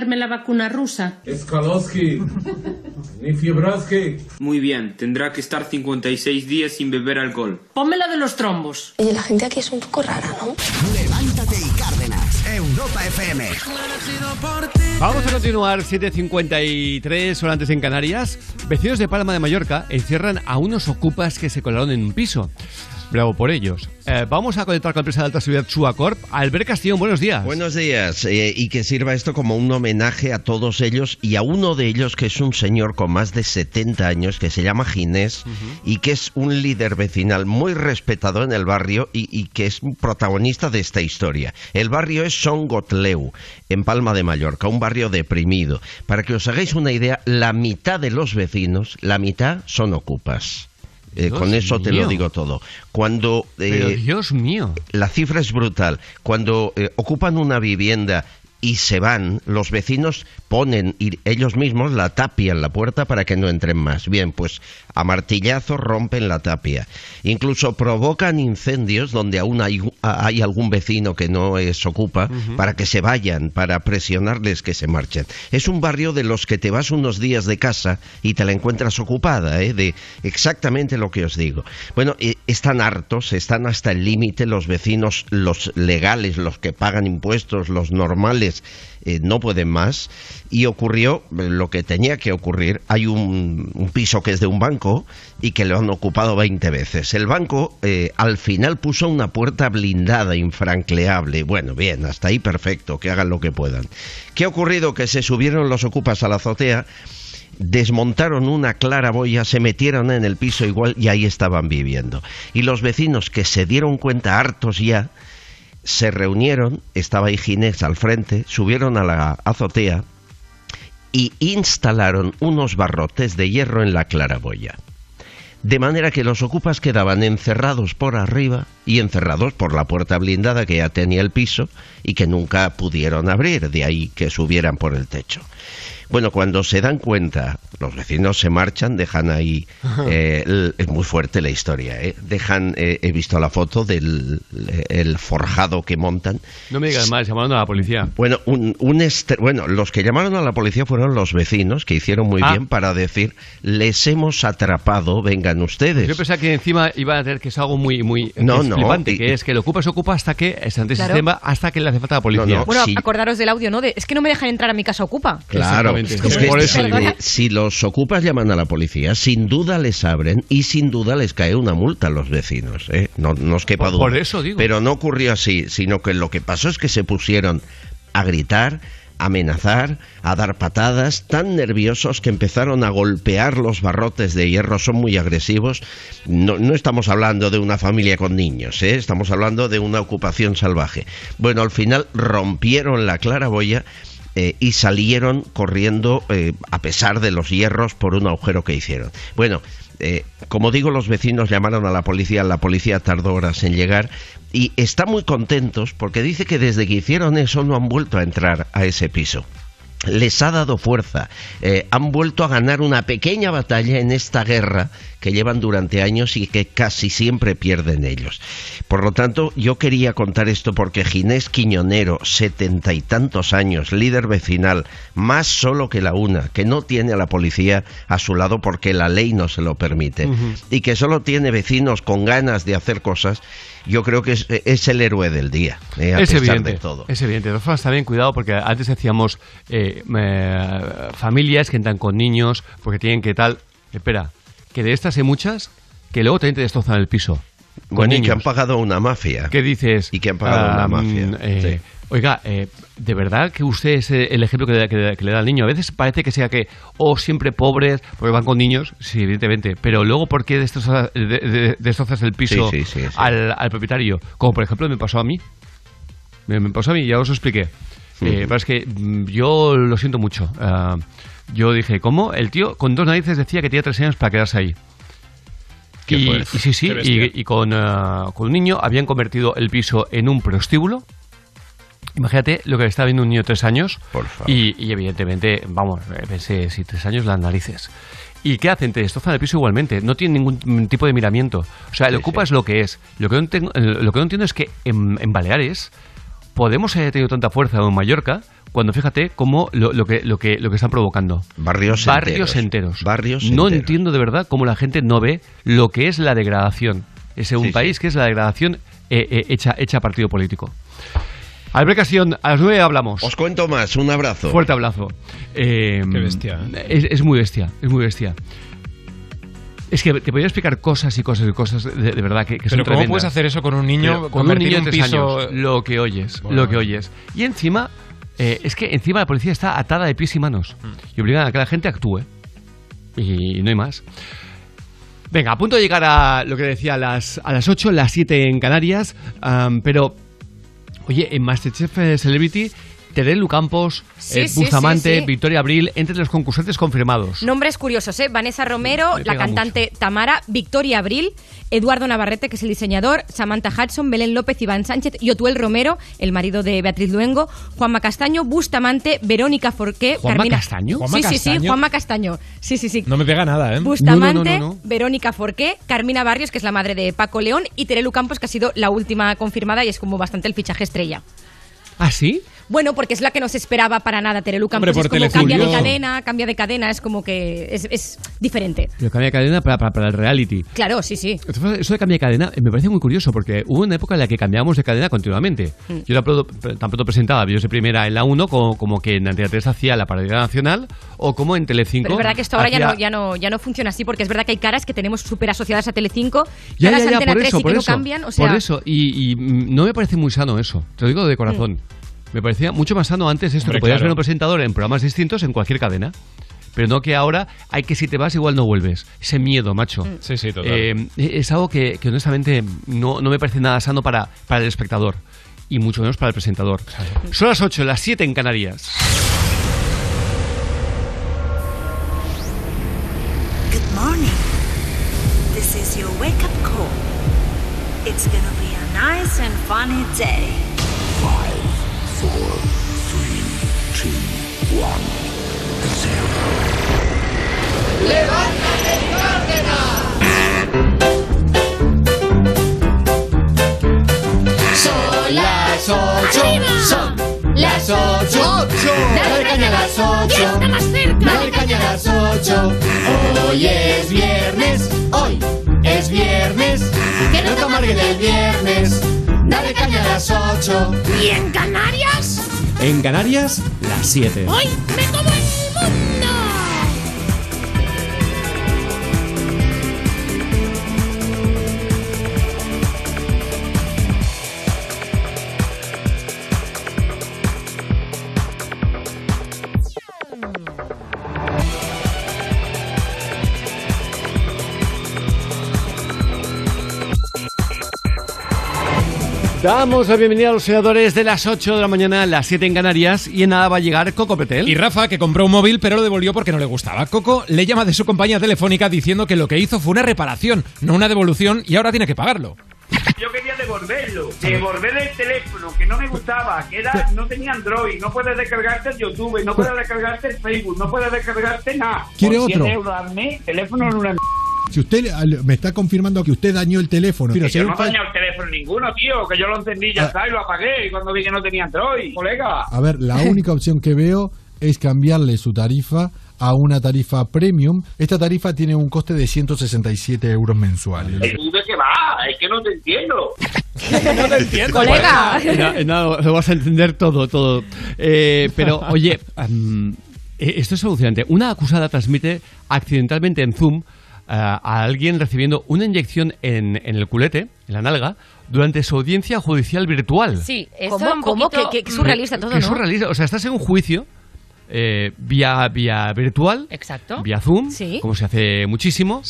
Ponerme la vacuna rusa. Skalowski, ni Fiebrowski. Muy bien, tendrá que estar 56 días sin beber alcohol. Ponme la de los trombos. Oye, la gente aquí es un poco rara, ¿no? Levántate y Cárdenas, Europa FM. Vamos a continuar 7.53 horas antes en Canarias. Vecinos de Palma de Mallorca encierran a unos ocupas que se colaron en un piso. Bravo por ellos. Eh, vamos a conectar con la empresa de alta seguridad Suacorp. Albert Castillo, buenos días. Buenos días. eh, y que sirva esto como un homenaje a todos ellos y a uno de ellos que es un señor con más de 70 años que se llama Ginés y que es un líder vecinal muy respetado en el barrio y, y que es protagonista de esta historia. El barrio es Son Gotleu, en Palma de Mallorca, un barrio deprimido. Para que os hagáis una idea, la mitad de los vecinos, la mitad son ocupas. Eh, con eso te mío. lo digo todo. Cuando Pero eh, Dios mío. la cifra es brutal. Cuando eh, ocupan una vivienda y se van, los vecinos ponen y ellos mismos la tapia en la puerta para que no entren más. Bien, pues a martillazo rompen la tapia. Incluso provocan incendios donde aún hay, hay algún vecino que no es ocupa para que se vayan, para presionarles que se marchen. Es un barrio de los que te vas unos días de casa y te la encuentras ocupada, ¿eh? de exactamente lo que os digo. Bueno, eh, están hartos, están hasta el límite los vecinos, los legales, los que pagan impuestos, los normales, eh, no pueden más. Y ocurrió eh, lo que tenía que ocurrir. Hay un, un piso que es de un banco y que lo han ocupado 20 veces. El banco eh, al final puso una puerta blindada, infranqueable. Bueno, bien, hasta ahí perfecto, que hagan lo que puedan. ¿Qué ha ocurrido? Que se subieron los ocupas a la azotea desmontaron una claraboya, se metieron en el piso igual y ahí estaban viviendo. Y los vecinos que se dieron cuenta hartos ya, se reunieron, estaba Ginés al frente, subieron a la azotea y instalaron unos barrotes de hierro en la claraboya. De manera que los ocupas quedaban encerrados por arriba y encerrados por la puerta blindada que ya tenía el piso y que nunca pudieron abrir, de ahí que subieran por el techo. Bueno, cuando se dan cuenta, los vecinos se marchan, dejan ahí, eh, el- es muy fuerte la historia, ¿eh? dejan, eh, he visto la foto del el forjado que montan, No me digas más, llamando a la policía. bueno, un, un estre- bueno, los que llamaron a la policía fueron los vecinos, que hicieron muy Ah. bien para decir, les hemos atrapado, vengan ustedes. Yo pensaba que encima iban a tener que es algo muy, muy No, que es no, flipante, y- que es que el ocupa se ocupa hasta que Claro. sistema, hasta que le hace falta la policía. No, no, Bueno, sí. acordaros del audio, ¿no? De, es que no me dejan entrar a mi casa ocupa. Claro, Exactamente. es que Por eso digo. eh, si los ocupas llaman a la policía, sin duda les abren y sin duda les cae una multa a los vecinos. ¿eh? No, no os quepa duda. por eso digo. Pero no ocurrió así, sino que lo que pasó es que se pusieron a gritar, a amenazar, a dar patadas, tan nerviosos que empezaron a golpear los barrotes de hierro, son muy agresivos. No, no estamos hablando de una familia con niños, ¿eh? estamos hablando de una ocupación salvaje. Bueno, al final rompieron la claraboya eh, y salieron corriendo eh, a pesar de los hierros por un agujero que hicieron. Bueno, eh, como digo, los vecinos llamaron a la policía, la policía tardó horas en llegar y están muy contentos porque dice que desde que hicieron eso no han vuelto a entrar a ese piso. Les ha dado fuerza, han vuelto a ganar una pequeña batalla en esta guerra que llevan durante años y que casi siempre pierden ellos. Por lo tanto, yo quería contar esto porque Ginés Quiñonero, setenta y tantos años, líder vecinal, más solo que la una, que no tiene a la policía a su lado porque la ley no se lo permite, y que solo tiene vecinos con ganas de hacer cosas, yo creo que es, es el héroe del día, eh, a Es pesar evidente, de todo. es evidente. De todas formas, también cuidado porque antes decíamos eh, eh, familias que entran con niños porque tienen que tal. Espera, que de estas hay muchas que luego también te destrozan el piso. Con Bueno, y que han pagado una mafia. ¿Qué dices? Y que han pagado Ah, una mafia. eh, sí. Oiga, eh, ¿de verdad que usted es eh, el ejemplo que le, que- que le da al niño? A veces parece que sea que, o siempre pobres, porque van con niños, sí, evidentemente, pero luego, ¿por qué destrozas, de- de- destrozas el piso Sí, sí. Al, al propietario? Como por ejemplo me pasó a mí. Me, me pasó a mí, ya os lo expliqué. Eh, pero es que mm, yo lo siento mucho. Ah, yo dije, ¿cómo? El tío con dos narices decía que tenía tres años para quedarse ahí. Qué Y, sí, sí, y, y con, ah, con un niño habían convertido el piso en un prostíbulo. Imagínate lo que está viendo un niño de tres años. Por favor. Y, y evidentemente, vamos, eh, pensé, si tres años, las narices. ¿Y qué hacen? Te destrozan el piso igualmente. No tienen ningún tipo de miramiento. O sea, el ocupa es lo que es. Lo que no, tengo- lo que no entiendo es que en, en Baleares podemos haya tenido tanta fuerza o en Mallorca cuando fíjate cómo lo, lo que, lo, que, lo que están provocando. Barrios Barrios enteros. enteros. Barrios no enteros. entiendo de verdad cómo la gente no ve lo que es la degradación. Es un Sí, sí. país que es la degradación eh, eh, hecha, hecha partido político. Albert Casión, a las nueve hablamos. Os cuento más, un abrazo. Fuerte abrazo. Eh, Qué bestia, Es, es muy bestia, es muy bestia. Es que te podría explicar cosas y cosas y cosas de, de verdad que, que son Pero ¿cómo tremendas. puedes hacer eso con un niño? Pero con un niño de un tres piso- años, lo que oyes, Bueno. lo que oyes. Y encima, eh, es que encima la policía está atada de pies y manos Mm. y obligan a que la gente actúe. Y no hay más. Venga, a punto de llegar a lo que decía, a las, a las 8, las 7 en Canarias, pero, oye, en Masterchef eh, Celebrity, Terelu Campos, Sí, eh, sí, Bustamante, sí, sí. Victoria Abril, entre los concursantes confirmados. Nombres curiosos, ¿eh? Vanessa Romero, Me la cantante Tamara, Victoria Abril, Eduardo Navarrete, que es el diseñador, Samantha Hudson, Belén López, Iván Sánchez y Otuel Romero, el marido de Beatriz Luengo, Juanma Castaño, Bustamante, Verónica Forqué, ¿Juanma Carmina... Castaño? ¿Juanma sí, sí, sí, Castaño? Juanma Castaño. Sí, sí, sí. No me pega nada, ¿eh? Bustamante, Verónica Forqué, Carmina Barrios, que es la madre de Paco León, y Terelu Campos, que ha sido la última confirmada y es como bastante el fichaje estrella. ¿Ah, sí? Bueno, porque es la que no se esperaba para nada Terelu Campos. Hombre, es por como cambia de cadena, cambia de cadena, es como que es, es diferente. Pero cambia de cadena para, para, para el reality. Claro, sí, sí. Eso de cambio de cadena eh, me parece muy curioso porque hubo una época en la que cambiábamos de cadena continuamente. Mm. Yo la pro- tan pronto presentaba vídeos de primera en la 1 como, como que en Antena 3 hacía la parodia nacional o como en Telecinco. Pero es verdad que esto ahora ya no, ya, no, ya no funciona así, porque es verdad que hay caras que tenemos súper asociadas a Telecinco, Ya, caras ya, ya, Antena por 3 eso, y por que no eso, cambian. O sea, por eso. Y, y, mm, no me parece muy sano eso. Te lo digo de corazón. Mm. Me parecía mucho más sano antes esto, Hombre, que podías claro. ver un presentador en programas distintos en cualquier cadena. Pero no que ahora hay que si te vas igual no vuelves. Ese miedo, macho. Sí, sí, total. Eh, es algo que, que honestamente no, no me parece nada sano para, para el espectador. Y mucho menos para el presentador. Son las 8, las 7 en Canarias. Good morning. This is your wake up call. It's gonna be a nice and funny day. One, ¡Levántate, Son las ocho, son las ocho, dale caña a las ocho, dale caña a las ocho. Hoy es viernes, hoy es viernes, que no te amarguen el viernes, dale caña a las ocho. ¿Y en Canarias? En Canarias, las 7. ¡Hoy me Damos la bienvenida a los senadores de las 8 de la mañana a las 7 en Canarias y en nada va a llegar Coco Petel. Y Rafa, que compró un móvil pero lo devolvió porque no le gustaba. Coco le llama de su compañía telefónica diciendo que lo que hizo fue una reparación, no una devolución, y ahora tiene que pagarlo. Yo quería devolverlo, devolver el teléfono que no me gustaba, que era, no tenía Android, no puedes descargarte el YouTube, no puedes descargarte el Facebook, no puedes descargarte nada. ¿Quiere Por otro? 100 euros al mes, teléfono en una Si usted me está confirmando que usted dañó el teléfono, pero si yo no fa- dañé el teléfono ninguno, tío, que yo lo encendí ya Ah. está y lo apagué y cuando vi que no tenía Android, colega. A ver, la única opción que veo es cambiarle su tarifa a una tarifa premium. Esta tarifa tiene un coste de 167 euros mensuales. ¿Tú de qué va? Es que no te entiendo. no te entiendo. Colega. No, no, lo vas a entender todo, todo. Eh, pero, oye, eh, esto es solucionante. Una acusada transmite accidentalmente en Zoom eh, a alguien recibiendo una inyección en, en el culete, en la nalga, durante su audiencia judicial virtual. Sí, esto ¿Cómo? un ¿Cómo? poquito- Que, que surrealista todo, Que ¿no? surrealista. O sea, estás en un juicio eh, vía, vía virtual, Exacto. vía Zoom, Sí. como se hace muchísimo,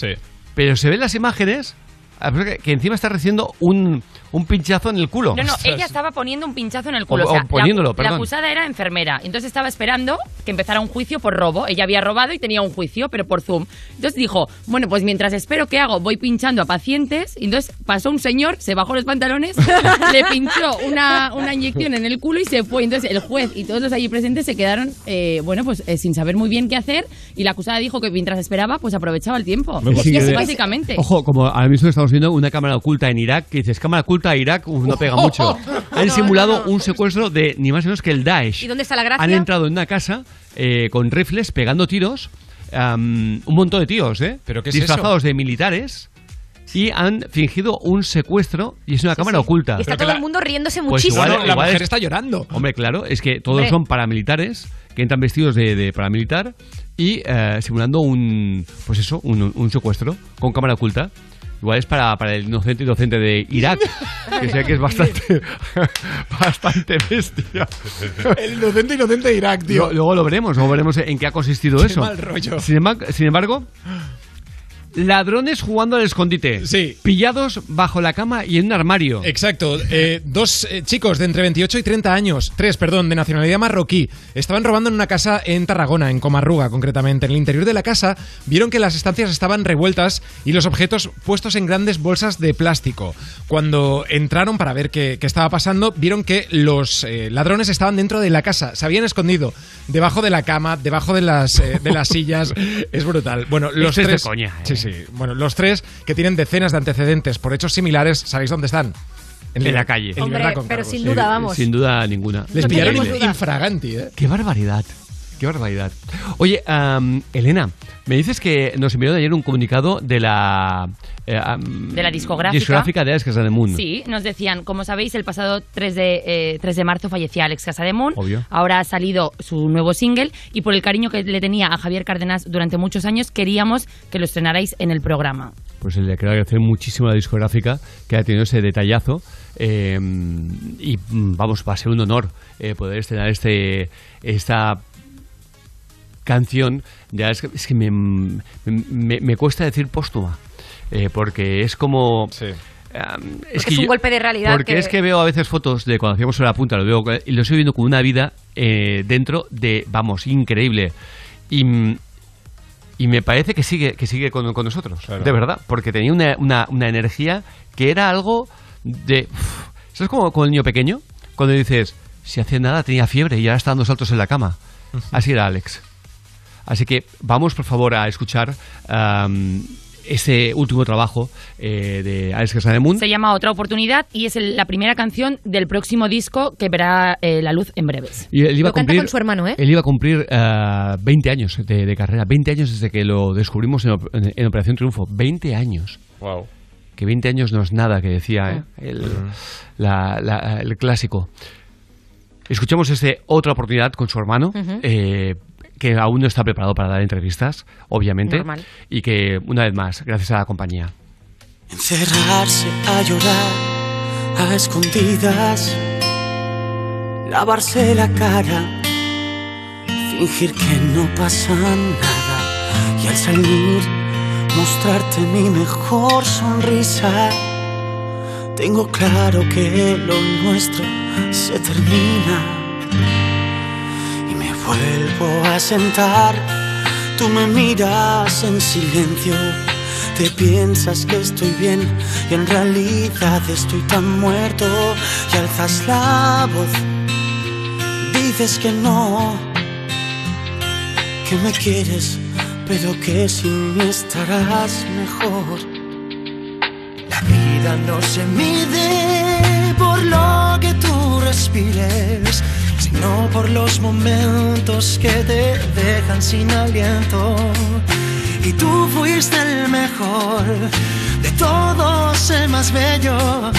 pero se ven las imágenes que, que encima está recibiendo un, un pinchazo en el culo. No, no, ella estaba poniendo un pinchazo en el culo. O- O, sea, poniéndolo, la, perdón. la acusada era enfermera. Entonces estaba esperando que empezara un juicio por robo. Ella había robado y tenía un juicio, pero por Zoom. Entonces dijo, bueno, pues mientras espero, ¿qué hago? Voy pinchando a pacientes. Y entonces pasó un señor, se bajó los pantalones, le pinchó una, una inyección en el culo y se fue. Entonces el juez y todos los allí presentes se quedaron, eh, bueno, pues eh, sin saber muy bien qué hacer. Y la acusada dijo que mientras esperaba, pues aprovechaba el tiempo. Sí, y así básicamente. Ojo, como ahora mismo estamos estamos viendo una cámara oculta en Irak, que dices, cámara oculta a Irak, uf, no pega mucho. Han No, simulado no, no. un secuestro de ni más ni menos que el Daesh. ¿Y dónde está la gracia? Han entrado en una casa eh, con rifles pegando tiros, am, un montón de tíos, ¿eh? ¿Pero qué es Disfrazados de militares y han fingido un secuestro y es una cámara oculta. Y está todo el mundo riéndose Pues muchísimo. igual- la igual mujer es- está llorando. Hombre, claro, es que todos Hombre. son paramilitares que entran vestidos de, de paramilitar y eh, simulando un, pues eso, un, un secuestro con cámara oculta. Igual es para, para el inocente inocente de Irak, que sé que es bastante, bastante bestia. El inocente inocente de Irak, tío. Lo- luego lo veremos, luego veremos en qué ha consistido Qué eso. mal rollo. Sin sin embargo, ladrones jugando al escondite. Sí. Pillados bajo la cama y en un armario. Exacto. Eh, dos eh, chicos de entre 28 y 30 años, tres, perdón, de nacionalidad marroquí, estaban robando en una casa en Tarragona, en Comarruga concretamente. En el interior de la casa vieron que las estancias estaban revueltas y los objetos puestos en grandes bolsas de plástico. Cuando entraron para ver qué, qué estaba pasando, vieron que los eh, ladrones estaban dentro de la casa, se habían escondido debajo de la cama, debajo de las, de las sillas. Es brutal. Bueno, los Esto es de tres. coña, Sí, sí. Bueno, los tres que tienen decenas de antecedentes por hechos similares, ¿sabéis dónde están? En la calle. En Hombre, Libertad con pero cargos. sin duda, vamos. Sin duda ninguna. Les No pillaron infraganti, ¿eh? Qué barbaridad. Qué barbaridad. Oye, Elena, me dices que nos enviaron ayer un comunicado de la... eh, De la discográfica. Discográfica de Alex Casademunt. Sí, nos decían, como sabéis, el pasado 3 de, eh, 3 de marzo fallecía Alex Casademunt. Obvio. Ahora ha salido su nuevo single y por el cariño que le tenía a Javier Cárdenas durante muchos años, queríamos que lo estrenarais en el programa. Pues le quiero agradecer muchísimo a la discográfica que ha tenido ese detallazo. eh, y mm, vamos, va a ser un honor eh, poder estrenar este esta canción. Ya es que, es que me, me- me cuesta decir póstuma. eh, porque es como. am, es un yo- golpe de realidad Porque que- es que veo a veces fotos de cuando hacíamos la punta, lo veo y lo estoy viendo con una vida eh, dentro de, vamos, increíble. Y, mm, y me parece que sigue, que sigue con, con nosotros, de verdad, porque tenía una, una- una energía que era algo de... ¿Sabes como con el niño pequeño? Cuando dices, si hace nada tenía fiebre y ahora está dando saltos en la cama. Así era Alex. Así que vamos, por favor, a escuchar am, ese último trabajo eh, de Alex Casademunt. Se llama Otra Oportunidad y es el- la primera canción del próximo disco que verá eh, la luz en breves. Y él iba Lo a canta cumplir, con su hermano, ¿eh? Él iba a cumplir eh, 20 años de, de carrera, 20 años desde que lo descubrimos en, Op- en- en Operación Triunfo, 20 años. Wow. Que 20 años no es nada, que decía ¿eh? el, la- la- el clásico. Escuchamos este otra oportunidad con su hermano, eh, que aún no está preparado para dar entrevistas, obviamente, Normal. y que una vez más, gracias a la compañía. Encerrarse a llorar a escondidas, lavarse la cara, fingir que no pasa nada y al salir mostrarte mi mejor sonrisa. Tengo claro que lo nuestro se termina vuelvo a sentar. Tú me miras en silencio, te piensas que estoy bien y en realidad estoy tan muerto y alzas la voz. Dices que no, que me quieres, pero que sin mí estarás mejor. La vida no se mide por lo que tú respires, sino por los momentos que te dejan sin aliento. Y tú fuiste el mejor de todos, el más bello.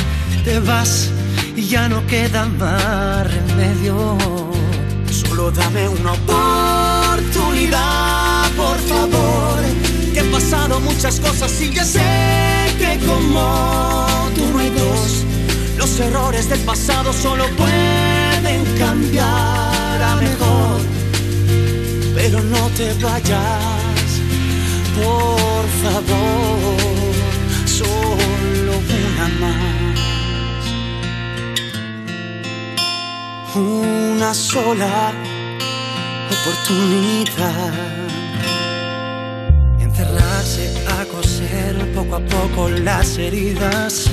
Te vas y ya no queda más remedio. Solo dame una oportunidad, por favor. Que he pasado muchas cosas y ya sé que como tú no dos. Los errores del pasado solo pueden cambiar a mejor. Pero no te vayas, por favor. Solo una más. Una sola oportunidad. Encerrarse a coser poco a poco las heridas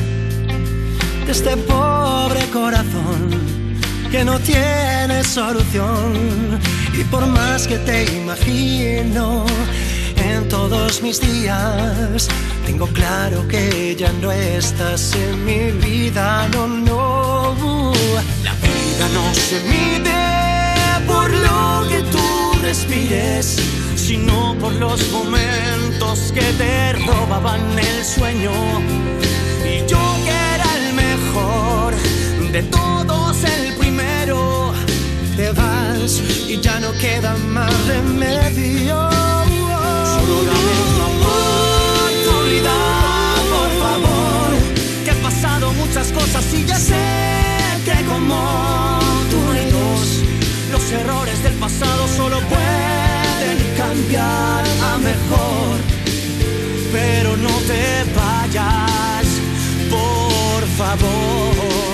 de este pobre corazón que no tiene solución. Y por más que te imagino en todos mis días. Tengo claro que ya no estás en mi vida, no, no. La vida no se mide por lo que tú respires, sino por los momentos que te robaban el sueño. Y yo que era el mejor de todos, y ya no queda más remedio. Solo dame una por favor, que han pasado muchas cosas y ya sé que como tú hay dos, los errores del pasado solo pueden cambiar a mejor. Pero no te vayas, por favor,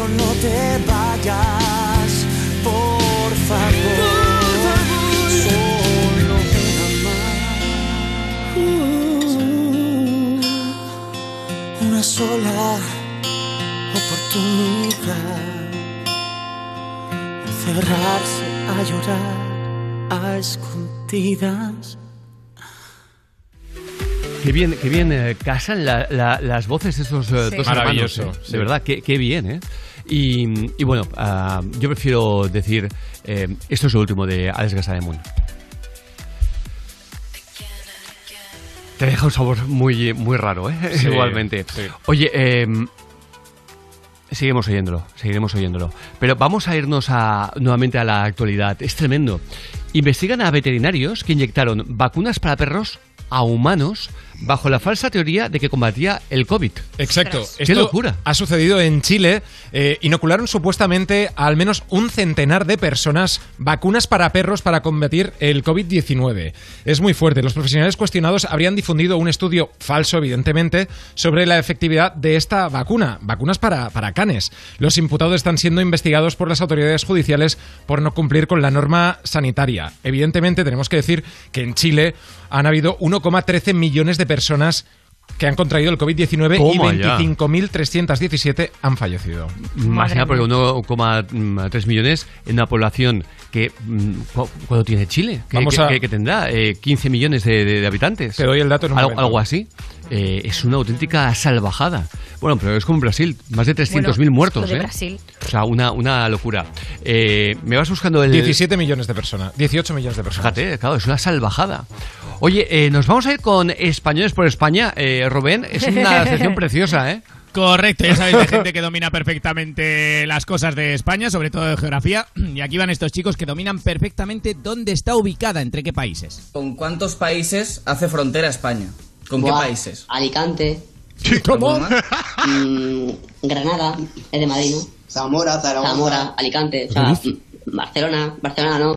Pero no te vayas, por favor. Solo ven a amar. Una sola oportunidad. Cerrarse a llorar a escondidas. Qué bien, qué bien eh, casan la- la- las voces de esos eh, Sí. dos Maravilloso, hermanos, eh. sí. De verdad, qué, qué bien, ¿eh? Y, y bueno, ah, yo prefiero decir, eh, esto es lo último de Alex Gasademun. Te deja un sabor muy, muy raro, ¿eh? Sí, Igualmente. sí. Oye, eh, seguiremos oyéndolo, seguiremos oyéndolo. Pero vamos a irnos a, nuevamente a la actualidad. Es tremendo. Investigan a veterinarios que inyectaron vacunas para perros a humanos bajo la falsa teoría de que combatía el COVID. Exacto. ¡Qué Esto locura! Ha sucedido en Chile. Eh, inocularon supuestamente a al menos un centenar de personas vacunas para perros para combatir el COVID-19. Es muy fuerte. Los profesionales cuestionados habrían difundido un estudio falso, evidentemente, sobre la efectividad de esta vacuna. Vacunas para, para canes. Los imputados están siendo investigados por las autoridades judiciales por no cumplir con la norma sanitaria. Evidentemente, tenemos que decir que en Chile han habido 1,13 millones de personas que han contraído el COVID-19 y Toma ya. 25.317 han fallecido. Más allá, porque 1,3 millones en una población que. mm, ¿cu- ¿Cuánto tiene Chile? ¿Qué, Vamos qué- a- qué- qué tendrá? Eh, 15 millones de, de- de habitantes. Te doy el dato en un algo, algo así. Eh, es una auténtica salvajada. Bueno, pero es como en Brasil, más de 300.000 muertos. Lo de ¿eh? Brasil. O sea, una, una locura. Eh, me vas buscando el. 17 millones de personas. 18 millones de personas. Fíjate, claro, es una salvajada. Oye, eh, nos vamos a ir con Españoles por España. Eh, Rubén, es una sección preciosa, ¿eh? Correcto, ya sabéis, de gente que domina perfectamente las cosas de España, sobre todo de geografía. Y aquí van estos chicos que dominan perfectamente dónde está ubicada, entre qué países. ¿Con cuántos países hace frontera España? ¿Con qué países? Alicante. ¿Cómo? Mm, Granada, es de Madrid, ¿no? Zamora, Zaragoza. Zamora, Alicante, o sea, ¿Qué mm, Barcelona, Barcelona no.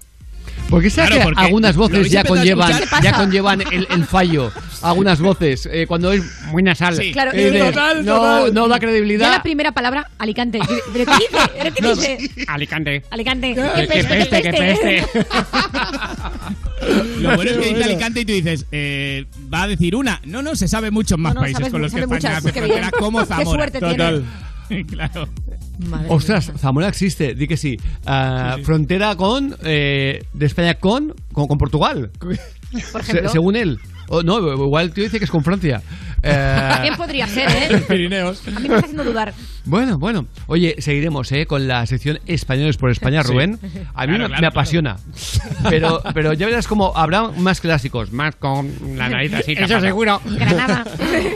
Porque sabes Claro, que porque algunas voces ya conllevan. ¿Qué ya conllevan el, el fallo. Algunas voces, eh, cuando es muy nasal. Sí. Claro, eh, total, no, total. no da Ya credibilidad. la primera palabra, Alicante. ¿Pero qué dice? ¿Pero qué No, dice? Alicante. Alicante. Qué peste, qué peste. Lo bueno es que dice. Alicante y tú dices, eh, va a decir una. No, no, se sabe muchos más No, no, países sabes- con los que España hace qué frontera, como Qué Zamora. suerte Total. claro. Ostras, Zamora existe, di que sí. Ah, Frontera con, eh, de España con, con, con Portugal. Por Se- ejemplo. según él. O no, igual el tío dice que es con Francia. Eh, También podría ser, ¿eh? Pirineos. A mí me está haciendo dudar. Bueno, bueno. Oye, seguiremos ¿eh? con la sección Españoles por España, Sí. Rubén. A mí Claro, me, claro, me apasiona. Pero, pero ya verás cómo habrá más clásicos, más con la nariz así. Eso seguro. Granada.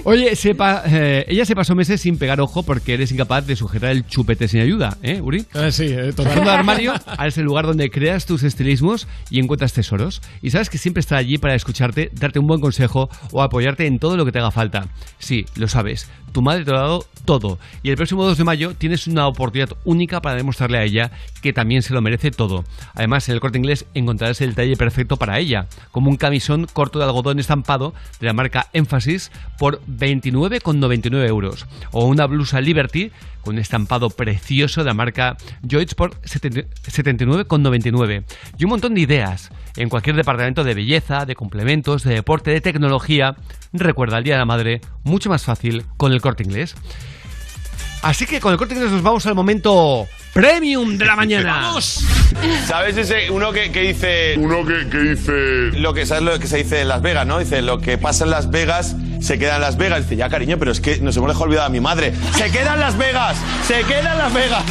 Oye, sepa, eh, ella se pasó meses sin pegar ojo porque eres incapaz de sujetar el chupete sin ayuda, ¿eh, Uri? sí, eh, fondo de armario es el lugar donde creas tus estilismos y encuentras tesoros. Y sabes que siempre está allí para escucharte, darte un buen consejo o apoyarte en todo lo que te haga falta. Sí, lo sabes. Tu madre te lo ha dado todo. Y el próximo 2 de mayo tienes una oportunidad única para demostrarle a ella que también se lo merece todo. Además, en el corte inglés encontrarás el talle perfecto para ella, como un camisón corto de algodón estampado de la marca Emphasis por 29,99 euros. O una blusa Liberty con un estampado precioso de la marca Joyce por 70 79,99. Y un montón de ideas. en cualquier departamento de belleza, de complementos, de deporte, de tecnología. Recuerda el Día de la Madre, mucho más fácil con el corte inglés. Así que con el corte inglés nos vamos al momento premium de la mañana. ¡Vamos! ¿Sabes ese uno que, que dice. Uno que, que dice. Lo que, ¿Sabes lo que se dice en Las Vegas, no? Dice, lo que pasa en Las Vegas se queda en Las Vegas. Dice, ya cariño, pero es que nos hemos dejado olvidado a mi madre. ¡Se queda en Las Vegas! ¡Se queda en Las Vegas!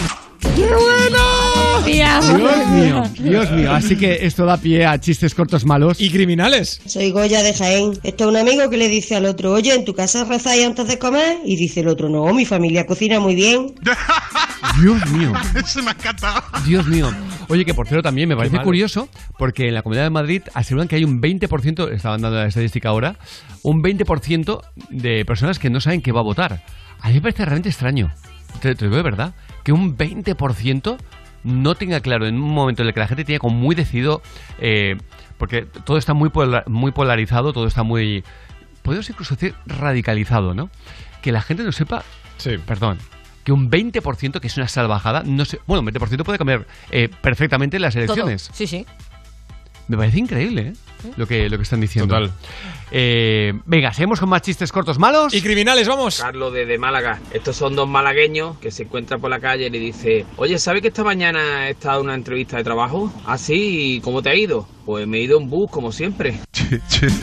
¡Qué bueno! Dios mío, Dios mío. Así que esto da pie a chistes cortos malos. Y criminales. Soy Goya de Jaén. Esto es un amigo que le dice al otro, oye, ¿en tu casa rezáis antes de comer? Y dice el otro, no, mi familia cocina muy bien. Dios mío. Se me ha encantado. Dios mío. Oye, que por cierto también me parece curioso, porque en la Comunidad de Madrid aseguran que hay un 20%, estaban dando la estadística ahora, un 20% de personas que no saben qué va a votar. A mí me parece realmente extraño, te, te lo digo de verdad, que un 20% no tenga claro en un momento en el que la gente tiene como muy decidido, eh, porque todo está muy, pola- muy polarizado, todo está muy, podemos incluso decir radicalizado, ¿no? Que la gente no sepa, perdón, que un 20%, que es una salvajada, no sé, bueno, un 20% puede cambiar eh, perfectamente las elecciones. Todo. Sí, sí. Me parece increíble, ¿eh? Lo que, lo que están diciendo. Total. venga, seguimos con más chistes cortos malos. Y criminales, vamos. Carlos de, de Málaga. Estos son dos malagueños que se encuentran por la calle y le dice, oye, ¿sabes que esta mañana he estado en una entrevista de trabajo? Ah, sí, ¿y ¿cómo te ha ido? Pues me he ido en bus, como siempre.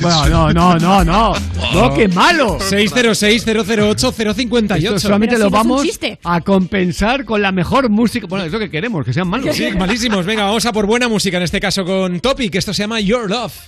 Bueno, no, no, no, no. No, qué malo. 606-008-058. Esto solamente lo vamos a compensar con la mejor música. Bueno, es lo que queremos, que sean malos. Sí, malísimos. Venga, vamos a por buena música, en este caso con Topic. Esto se llama Your Love.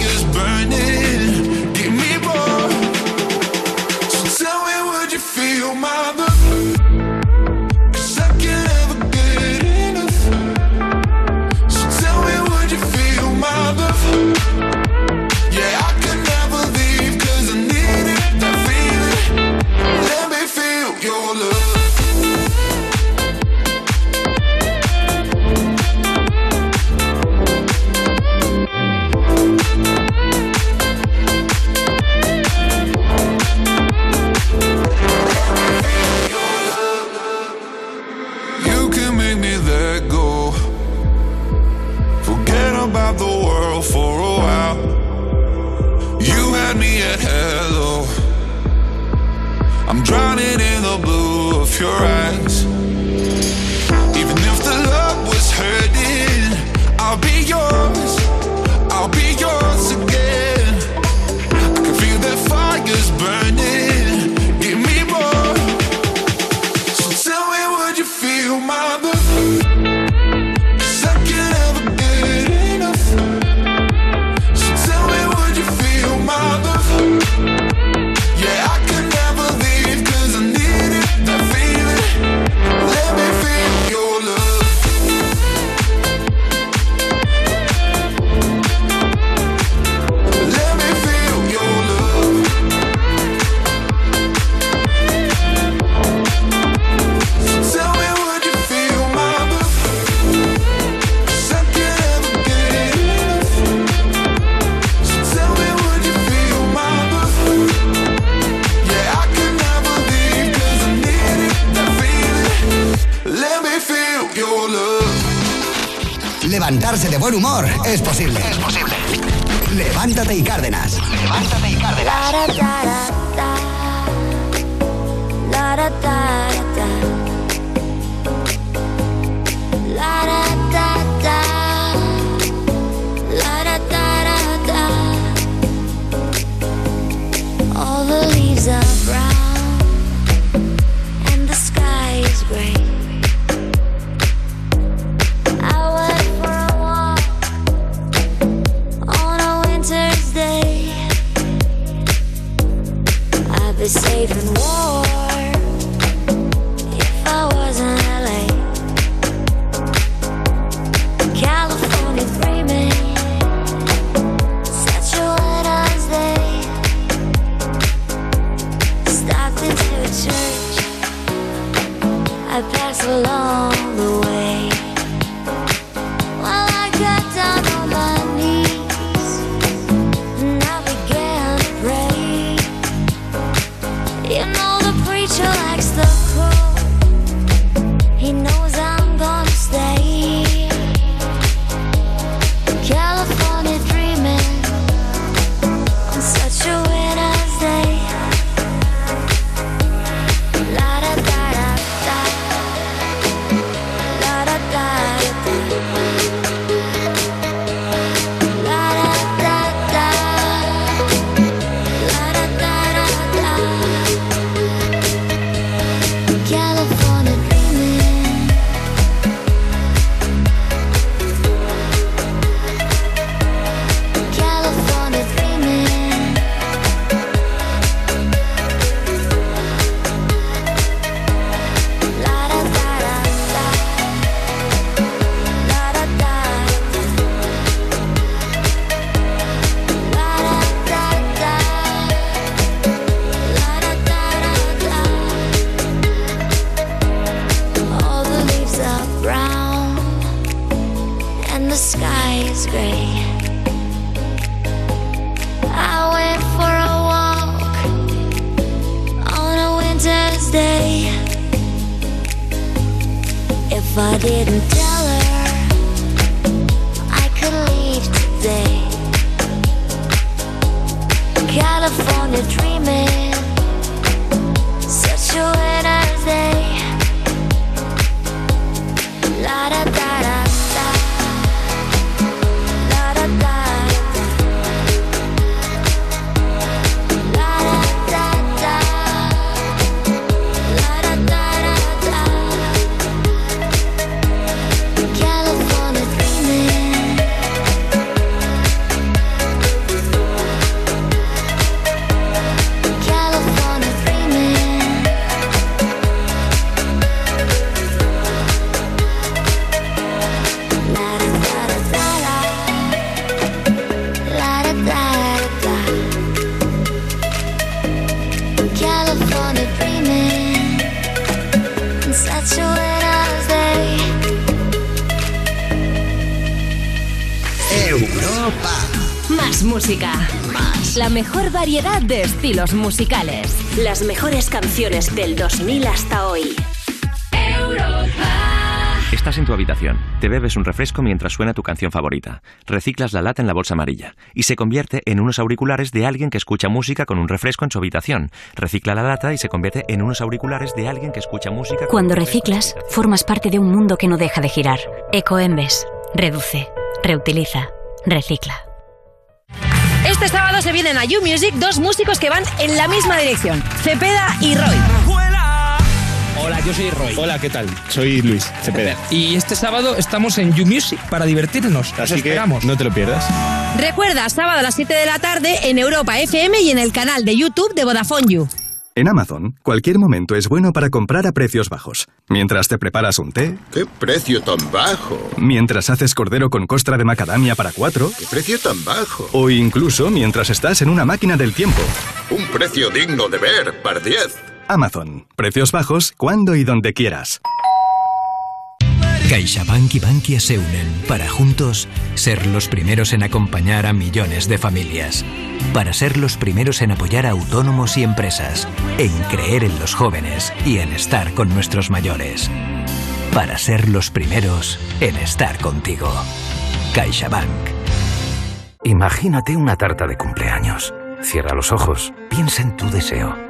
fingers burning. About the world for a while. You had me at hello. I'm drowning in the blue of your eyes. Even if the love was hurting, I'll be yours. I'll be Levantarse de buen humor es posible. Es posible. Levántate y Cárdenas. Levántate y Cárdenas. Safe and warm I didn't tell her I could leave today. California dreaming, such a winter's La mejor variedad de estilos musicales. Las mejores canciones del 2000 hasta hoy. Estás en tu habitación, te bebes un refresco mientras suena tu canción favorita, reciclas la lata en la bolsa amarilla y se convierte en unos auriculares de alguien que escucha música con un refresco en su habitación. Recicla la lata y se convierte en unos auriculares de alguien que escucha música. con Cuando reciclas, formas parte de un mundo que no deja de girar. Ecoembes. Reduce. Reutiliza. Recicla. Este sábado se vienen a You Music dos músicos que van en la misma dirección, Cepeda y Roy. Hola, yo soy Roy. Hola, ¿qué tal? Soy Luis Cepeda. Y este sábado estamos en You Music para divertirnos. Os Así que esperamos. no te lo pierdas. Recuerda, sábado a las 7 de la tarde en Europa FM y en el canal de YouTube de Vodafone You. En Amazon, cualquier momento es bueno para comprar a precios bajos. Mientras te preparas un té. ¿Qué precio tan bajo? Mientras haces cordero con costra de macadamia para cuatro. ¿Qué precio tan bajo? O incluso mientras estás en una máquina del tiempo. Un precio digno de ver, par 10. Amazon. Precios bajos cuando y donde quieras. CaixaBank y Bankia se unen para juntos ser los primeros en acompañar a millones de familias. Para ser los primeros en apoyar a autónomos y empresas. En creer en los jóvenes y en estar con nuestros mayores. Para ser los primeros en estar contigo. CaixaBank. Imagínate una tarta de cumpleaños. Cierra los ojos, piensa en tu deseo.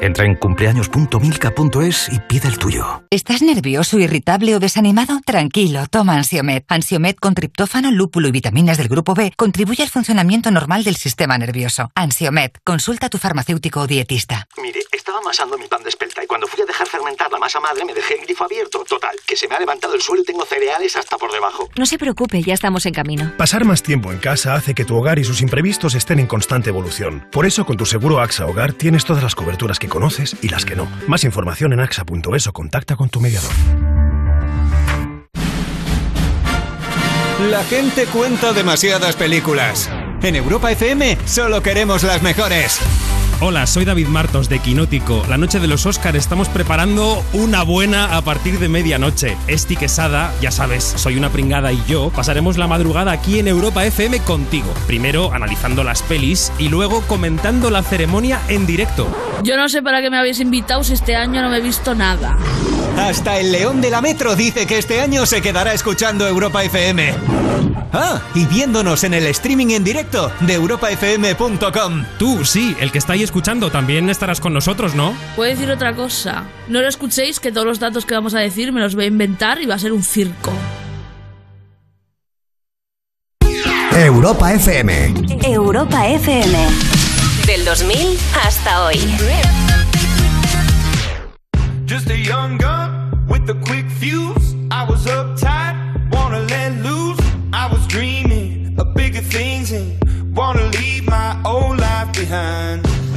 Entra en cumpleaños.milka.es y pide el tuyo. ¿Estás nervioso, irritable o desanimado? Tranquilo, toma Ansiomet. Ansiomet con triptófano, lúpulo y vitaminas del grupo B contribuye al funcionamiento normal del sistema nervioso. Ansiomet, consulta a tu farmacéutico o dietista. Mire, estaba amasando mi pan de espelta y cuando fui a dejar fermentar la masa madre me dejé el grifo abierto. Total, que se me ha levantado el suelo y tengo cereales hasta por debajo. No se preocupe, ya estamos en camino. Pasar más tiempo en casa hace que tu hogar y sus imprevistos estén en constante evolución. Por eso, con tu seguro AXA Hogar tienes todas las coberturas que conoces y las que no. Más información en axa.es o contacta con tu mediador. La gente cuenta demasiadas películas. En Europa FM solo queremos las mejores. Hola, soy David Martos de Quinótico. La noche de los Oscar estamos preparando una buena a partir de medianoche. Esti Quesada, ya sabes, soy una pringada y yo pasaremos la madrugada aquí en Europa FM contigo. Primero analizando las pelis y luego comentando la ceremonia en directo. Yo no sé para qué me habéis invitado si este año no me he visto nada. Hasta el León de la Metro dice que este año se quedará escuchando Europa FM. Ah, y viéndonos en el streaming en directo de europafm.com. Tú, sí, el que está ahí escuchando, también estarás con nosotros, ¿no? Puedo decir otra cosa. No lo escuchéis, que todos los datos que vamos a decir me los voy a inventar y va a ser un circo. Europa FM. Europa FM. Del 2000 hasta hoy. Just a young gun with a quick fuse. I was uptight, wanna let loose. I was dreaming of bigger things and wanna leave my old life behind.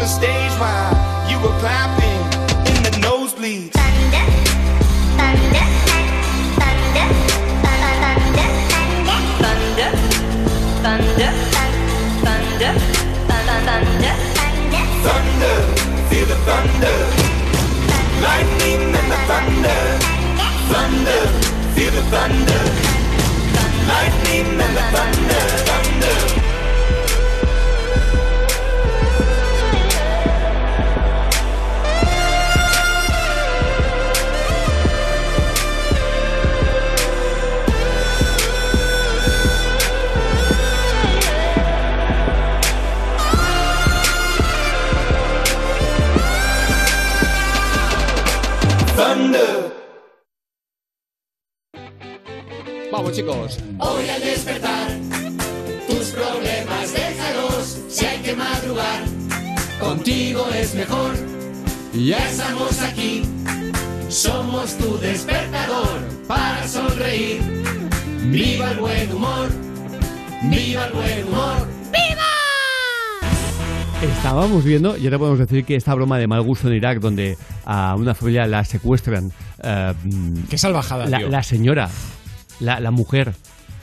the stage while you were clapping in the nosebleeds. Thunder, thunder, thunder, thunder, Thunder, feel the thunder. Lightning and the thunder. Thunder, feel the thunder. Lightning and the thunder, thunder. Estamos aquí, somos tu despertador para sonreír. Viva el buen humor, viva el buen humor. Estábamos viendo, y ahora podemos decir que esta broma de mal gusto en Irak, donde a una familia la secuestran. eh, Qué salvajada, la, tío. la señora, la, la mujer,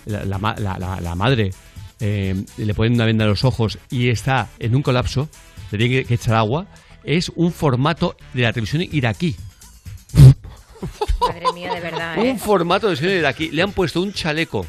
la, la ma- la- la- la madre, eh, le ponen una venda en los ojos y está en un colapso, le tienen que, que echar agua. Es un formato de la televisión iraquí. Madre mía, de verdad, ¿eh? Un formato de televisión iraquí. Le han puesto un chaleco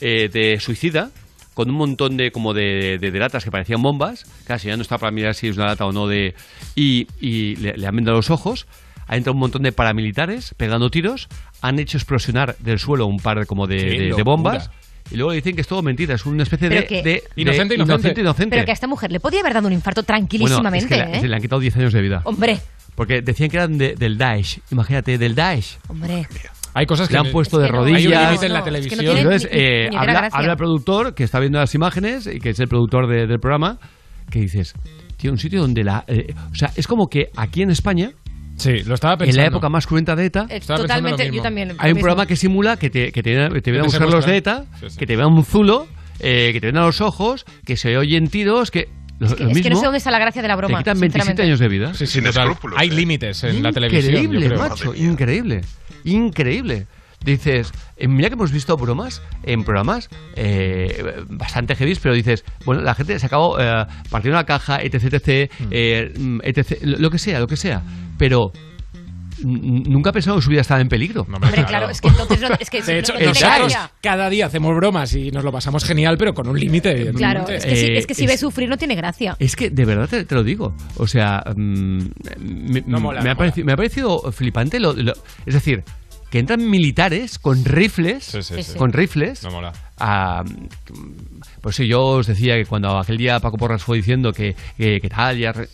eh, de suicida con un montón de como de, de- de latas que parecían bombas. Casi ya no está para mirar si es una lata o no de. Y, y le, le han vendado los ojos. Ha entrado un montón de paramilitares pegando tiros. Han hecho explosionar del suelo un par de, como de, Qué de- de locura. bombas. Y luego dicen que es todo mentira, es una especie de, Pero que- de- de Inocente, inocente. inocente, inocente. Pero que a esta mujer le podía haber dado un infarto Bueno, es tranquilísimamente, que la- ¿eh? se le han quitado 10 años de vida. Hombre, Porque decían que eran de- del Daesh. Imagínate, del Daesh. hombre. Hay cosas que le han no- puesto de es que no, rodillas. hay un límite en la No, es que no televisión. tiene Entonces, ni- eh, ni habla, gracia. habla el productor que está viendo las imágenes y que es el productor de- del programa, que dices, tío, un sitio donde la... eh, o sea, es como que aquí en España, Sí, lo estaba en pensando. la época más cruenta de ETA, Eh, totalmente, yo también. hay un mismo. programa que simula que te, que te, te a te buscar los de. ETA, Sí, sí. que te vean un zulo, eh, que te ven a los ojos, que se oyen tiros, que... Lo, Es que, lo es que no mismo, sé dónde está la gracia de la te broma. quitan 27 sinceramente. años de vida. Sí, sí, total. Hay límites en la televisión. Increíble, macho, increíble. Increíble. Dices, eh, mira que hemos visto bromas en programas eh, bastante heavy, pero dices, bueno, la gente se acabó eh, partiendo la caja, etc, etc, Mm. eh, mm, etc, lo que sea, lo que sea. Pero nunca he pensado que su vida estaba en peligro. Hombre, claro, es que entonces no, es que De hecho, no nosotros cada día hacemos bromas y nos lo pasamos genial, pero con un límite, Claro, es que, si, Eh, es que si es- ves sufrir no tiene gracia. Es que de verdad te, te lo digo. O sea, mm, me, No mola, me no ha parecido, me ha parecido flipante. Lo, lo- es decir, que entran militares con rifles, Sí, sí, sí. con rifles. No mola. a- por eso yo os decía que cuando aquel día Paco Porras fue diciendo que, que, que tal, ya re-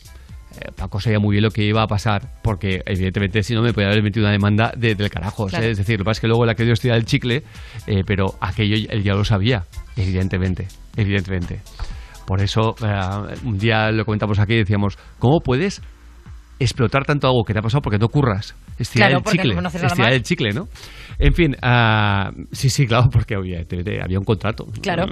eh, Paco sabía muy bien lo que iba a pasar, porque evidentemente si no me podía haber metido una demanda de- del carajo. Claro. Es decir, lo que pasa es que luego la que dio estirar el chicle, eh, pero aquello él ya lo sabía, evidentemente, evidentemente. Por eso, eh, un día lo comentamos aquí y decíamos, ¿cómo puedes explotar tanto algo que te ha pasado porque no curras? Estirar Claro, el porque chicle. no estirar el chicle, ¿no? En fin, ah, sí, sí, claro, porque obviamente había un contrato. Claro.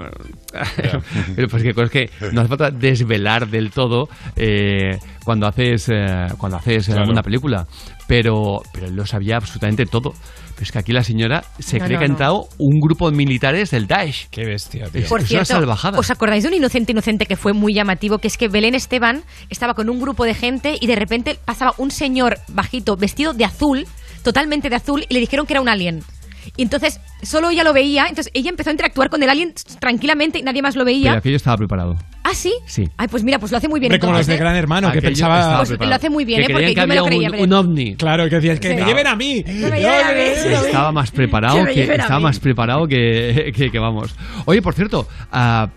Pero pues que cosas que no hace falta desvelar del todo eh, cuando haces eh, cuando haces eh, Claro. una película. Pero, pero él lo sabía absolutamente todo. Pero es que aquí la señora se No, cree no, que ha no. entrado un grupo de militares del Daesh. Qué bestia, tío. Es, Por es una salvajada. ¿os acordáis de un inocente inocente que fue muy llamativo? Que es que Belén Esteban estaba con un grupo de gente y de repente pasaba un señor bajito vestido de azul, totalmente de azul, y le dijeron que era un alien. Y entonces solo ella lo veía, entonces ella empezó a interactuar con el alien tranquilamente y nadie más lo Pero veía. aquello estaba preparado. ¿Ah, sí? Sí. Ay, pues mira, pues lo hace muy bien. Hombre, como los de ¿eh? Gran Hermano, que Aquello pensaba... estaba Pues preparado. lo hace muy bien, Que ¿eh? creían Porque que yo me lo creía, un, un ovni. Claro, que decías, que Sí. me lleven a mí. me No, lleven a que mí. me lleven a mí. Estaba más preparado Que me que, lleven a estaba mí. más preparado que, que- que vamos. Oye, por cierto, ah,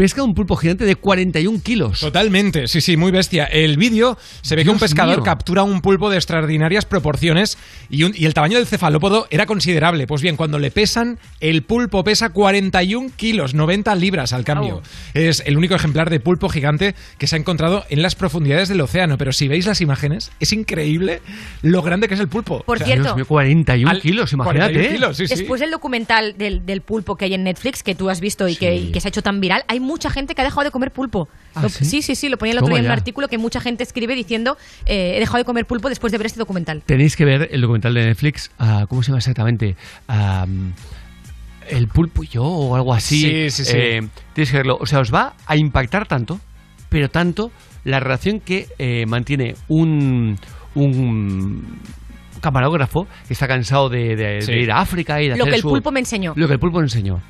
pesca un pulpo gigante de 41 kilos. Totalmente, sí, sí, muy bestia. El vídeo se ve que un pescador mío. captura un pulpo de extraordinarias proporciones y, un- y el tamaño del cefalópodo era considerable. Pues bien, cuando le pesan, el pulpo pesa 41 kilos, 90 libras al cambio. Es el único ejemplar de pulpo gigante que se ha encontrado en las profundidades del océano. Pero si veis las imágenes, es increíble lo grande que es el pulpo. Por cierto, Dios mío, 41 al- kilos, imagínate. 41 ¿eh? kilos, sí, sí. Después del documental del, del pulpo que hay en Netflix, que tú has visto y, que, y que se ha hecho tan viral, hay mucha gente que ha dejado de comer pulpo. ¿Ah, Lo- sí? sí, sí, lo ponía el otro día en un artículo que mucha gente escribe diciendo eh, he dejado de comer pulpo después de ver este documental. Tenéis que ver el documental de Netflix. ah, ¿Cómo se llama exactamente? Ah, el pulpo y yo o algo así. Sí, sí, sí. Eh, tienes que verlo. O sea, os va a impactar tanto, pero tanto, la relación que eh, mantiene un, un camarógrafo que está cansado de, de- Sí. de ir a África y de Lo hacer que el su- pulpo me enseñó. Lo que el pulpo me enseñó.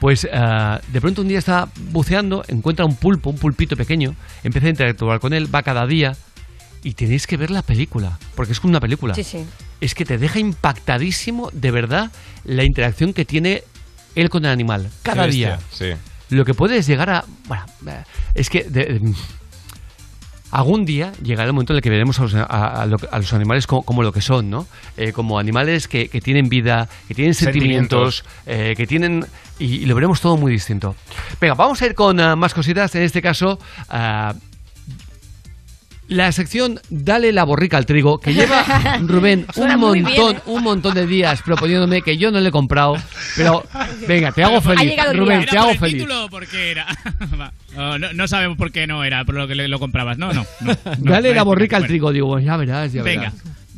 Pues ah, de pronto un día está buceando, encuentra un pulpo, un pulpito pequeño, empieza a interactuar con él, va cada día y tenéis que ver la película, porque es como una película. Sí, sí. Es que te deja impactadísimo de verdad la interacción que tiene él con el animal cada Qué día. bestia, sí. Lo que puedes llegar a... Bueno, es que... de- de- Algún día llegará el momento en el que veremos a los, a- a lo- a los animales como, como lo que son, ¿no? Eh, como animales que, que tienen vida, que tienen sentimientos, eh, que tienen... Y, y lo veremos todo muy distinto. Venga, vamos a ir con ah, más cositas. En este caso, ah, la sección Dale la borrica al trigo, que lleva Rubén un montón, ¿eh? un montón de días proponiéndome que yo no le he comprado. Pero venga, te hago Ha feliz. llegado el Rubén, te ¿Era hago el feliz. título o por qué era? Va. No, no- no sabemos por qué no era, por lo que le- lo comprabas. No, no. no, no. Dale la Bueno, borrica al bueno. trigo, digo, ya verás, ya Venga, verás.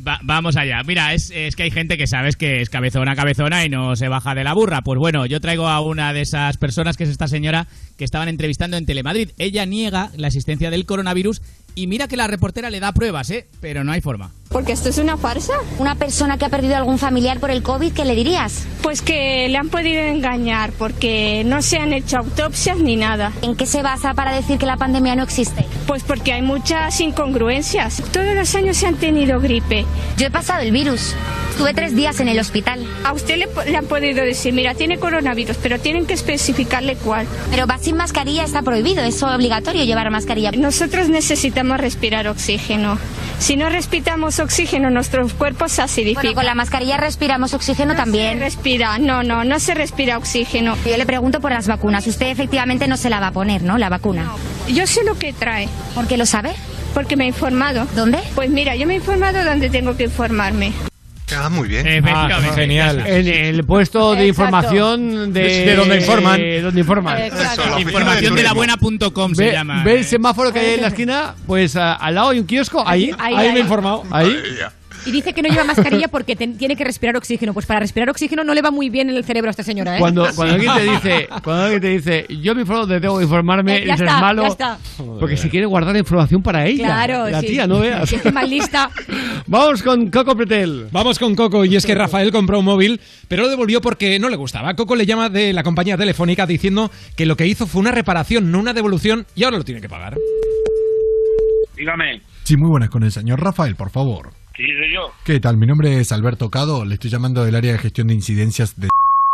va- vamos allá. Mira, es, es que hay gente que sabes que es cabezona, cabezona y no se baja de la burra. Pues bueno, yo traigo a una de esas personas, que es esta señora que estaban entrevistando en Telemadrid. Ella niega la existencia del coronavirus y mira que la reportera le da pruebas, ¿eh? Pero no hay forma. Porque esto es una farsa. Una persona que ha perdido algún familiar por el COVID, ¿qué le dirías? Pues que le han podido engañar porque no se han hecho autopsias ni nada. ¿En qué se basa para decir que la pandemia no existe? Pues porque hay muchas incongruencias. Todos los años se han tenido gripe. Yo he pasado el virus. Estuve tres días en el hospital. A usted le, le han podido decir, mira, tiene coronavirus, pero tienen que especificarle cuál. Pero va sin mascarilla, está prohibido. Es obligatorio llevar mascarilla. Nosotros necesitamos respirar oxígeno. Si no respiramos oxígeno, nuestros cuerpos se acidifican. Bueno, con la mascarilla respiramos oxígeno también. Se respira, no, no, no se respira oxígeno. Yo le pregunto por las vacunas. Usted efectivamente no se la va a poner, ¿no? La vacuna. Yo sé lo que trae. ¿Por qué lo sabe? Porque me he informado. ¿Dónde? Pues mira, yo me he informado donde tengo que informarme. Ah, muy bien. Efectivamente. Ah, genial. En el puesto de Exacto. información de... De donde informan. de donde informan. Eso, la Información de la turismo. buena.com se Ve, llama. ve el semáforo que hay en la esquina, pues a- al lado hay un kiosco, ahí, Ahí, ahí, ahí. me he informado. Ahí. Y dice que no lleva mascarilla porque tiene que respirar oxígeno. Pues para respirar oxígeno no le va muy bien en el cerebro a esta señora, ¿eh? Cuando, cuando alguien te dice, cuando alguien te dice, yo me informo que informarme, Eh, ya dices está, malo, ya está. porque si quiere guardar información para ella. Claro, la sí. tía, no veas. Si es más lista. Vamos con Coco Pretel. Vamos con Coco y es que Rafael compró un móvil, pero lo devolvió porque no le gustaba. Coco le llama de la compañía telefónica diciendo que lo que hizo fue una reparación, no una devolución, y ahora lo tiene que pagar. Dígame. Sí, muy buenas con el señor Rafael, por favor. Sí, soy yo. ¿Qué tal? Mi nombre es Alberto Cado, le estoy llamando del área de gestión de incidencias de...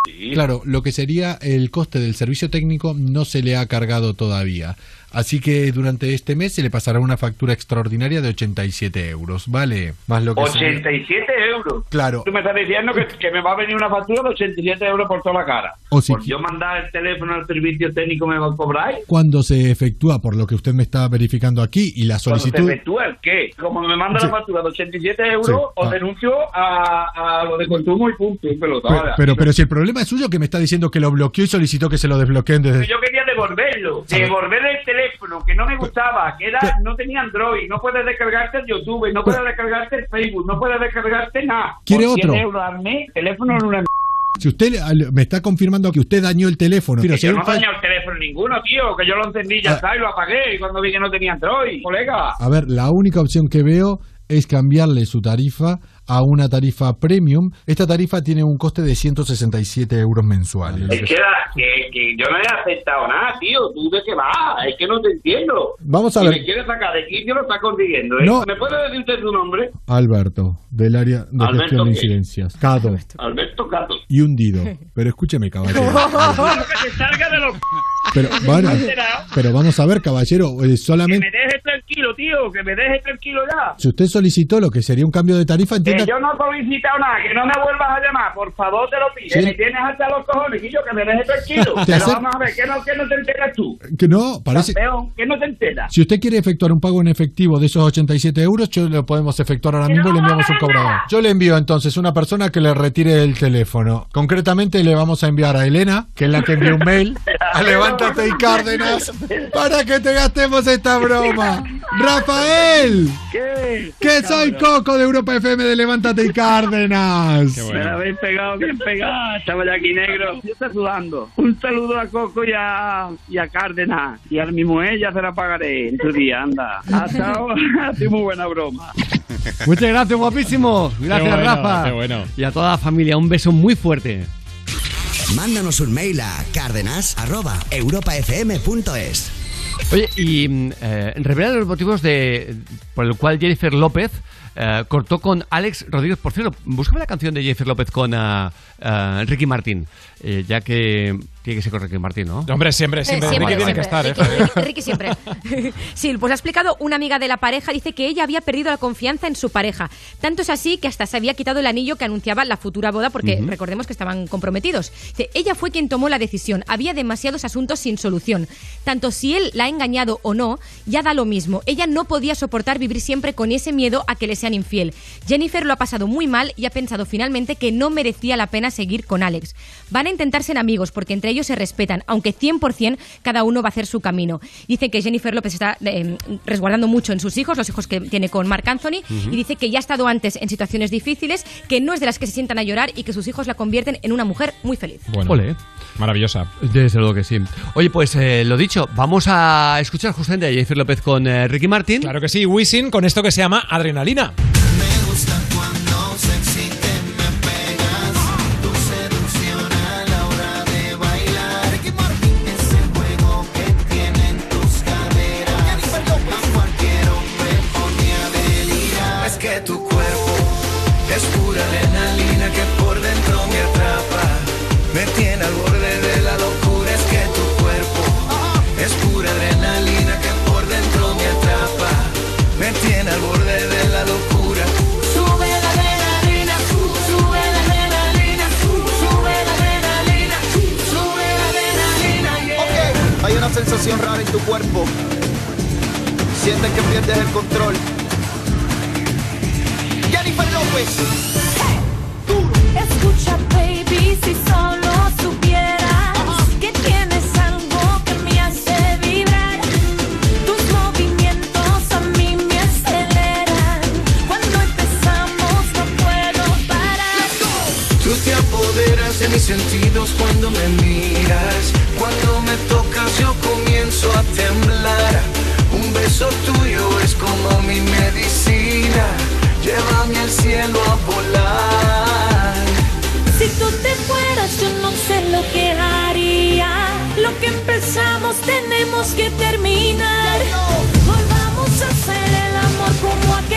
Sí. Claro, lo que sería el coste del servicio técnico no se le ha cargado todavía. Así que durante este mes se le pasará una factura extraordinaria de 87 euros, ¿vale? Más lo que sea- 87 euros. Claro. Tú me estás diciendo que, que me va a venir una factura de 87 euros por toda la cara. O si por yo mandar el teléfono al servicio técnico me va a cobrar. Cuando se efectúa, por lo que usted me está verificando aquí, y la Cuando se solicitud... efectúa el qué. Como me manda Sí. la factura de 87 euros, Sí. os Ah. denuncio a, a lo de consumo y punto. Y pelota, Pero, pero, pero si el problema es suyo, que me está diciendo que lo bloqueó y solicitó que se lo desbloqueen desde... Yo quería devolverlo, devolver el teléfono que no me gustaba, que era no tenía Android, no puedes descargarte el YouTube, no puedes descargarte el Facebook, no puedes descargarte nada. ¿Quiere Por 100 otro? euros al mes, teléfono en una Si usted me está confirmando que usted dañó el teléfono, yo no fa- dañé el teléfono ninguno, tío, que yo lo encendí ya Ah. está y lo apagué y cuando vi que no tenía Android, colega. A ver, la única opción que veo es cambiarle su tarifa a una tarifa premium. Esta tarifa tiene un coste de 167 euros mensuales. Es que, la- que, que yo no he aceptado nada, tío. ¿Tú de qué vas? Es que no te entiendo. Vamos a si ver. me quieres sacar de quicio, lo está consiguiendo, ¿eh? No. ¿Me puede decir usted su nombre? Alberto, del área de ¿Alberto gestión de incidencias. Cado Alberto Cato. y hundido. Pero escúcheme, caballero. Que te salga de los... Pero, bueno, pero vamos a ver, caballero, eh, Que solamente me deje tranquilo, tío, que me deje tranquilo ya. si usted solicitó lo que sería un cambio de tarifa, Que entienda yo no he solicitado nada, que no me vuelvas a llamar, por favor te lo pido. Sí. Que me tienes hasta los cojones, Guillo, que me deje tranquilo. Pero hace- vamos a ver, ¿qué no, qué no te enteras tú? que no, parece... Campeón, ¿qué no te enteras? Si usted quiere efectuar un pago en efectivo de esos 87 euros, yo lo podemos efectuar ahora mismo y le enviamos un cobrador. Yo le envío entonces una persona que le retire el teléfono. Concretamente le vamos a enviar a Elena, que es la que envió un mail, a Levántate y Cárdenas, para que te gastemos esta broma. Rafael, ¿Qué? que soy Coco de Europa FM de Levántate y Cárdenas. Me la habéis pegado bien pegada, chaval aquí negro. Yo estoy sudando. Un saludo a Coco y a, y a Cárdenas. Y a mi mujer ya se la pagaré en tu día, anda. Ha estado, ha sido muy buena broma. Muchas gracias, guapísimo. Gracias, bueno, Rafa. qué bueno. Y a toda la familia, un beso muy fuerte. Mándanos un mail a cárdenas.europafm.es. Oye, y eh, los motivos de por el cual Jennifer López eh, cortó con Alex Rodríguez. Por cierto, búscame la canción de Jennifer López con ah, ah, Ricky Martin, eh, ya que tiene que ser con Ricky Martin, ¿no? Hombre, siempre, Eh, siempre. siempre, Ricky tiene que estar, siempre. ¿eh? Ricky, Ricky siempre. Sí, pues ha explicado una amiga de la pareja, dice que ella había perdido la confianza en su pareja. Tanto es así que hasta se había quitado el anillo que anunciaba la futura boda porque recordemos que estaban comprometidos. Dice, ella fue quien tomó la decisión. Había demasiados asuntos sin solución. Tanto si él la ha engañado o no, ya da lo mismo. Ella no podía soportar vivir siempre con ese miedo a que le sean infiel. Jennifer lo ha pasado muy mal y ha pensado finalmente que no merecía la pena seguir con Alex. Van a intentar ser amigos porque entre ellos se respetan, aunque 100% cada uno va a hacer su camino. Dice que Jennifer López está eh, resguardando mucho en sus hijos, los hijos que tiene con Marc Anthony, y dice que ya ha estado antes en situaciones difíciles, que no es de las que se sientan a llorar y que sus hijos la convierten en una mujer muy feliz. Bueno, maravillosa. Desde luego que sí. Oye, pues eh, lo dicho, vamos a escuchar justamente a Jennifer López con eh, Ricky Martin. Claro que sí, Wisin con esto que se llama Adrenalina. Sientes que pierdes el control. Jennifer López. Escucha, baby, si solo supieras que tienes algo que me hace vibrar. Tus movimientos a mí me aceleran. Cuando empezamos no puedo parar. Tú te apoderas de mis sentidos cuando me miras. Cuando me tocas yo comienzo a temblar. Beso tuyo es como mi medicina. Llévame al cielo a volar. Si tú te fueras, yo no sé lo que haría. Lo que empezamos tenemos que terminar. Volvamos a hacer el amor como aquel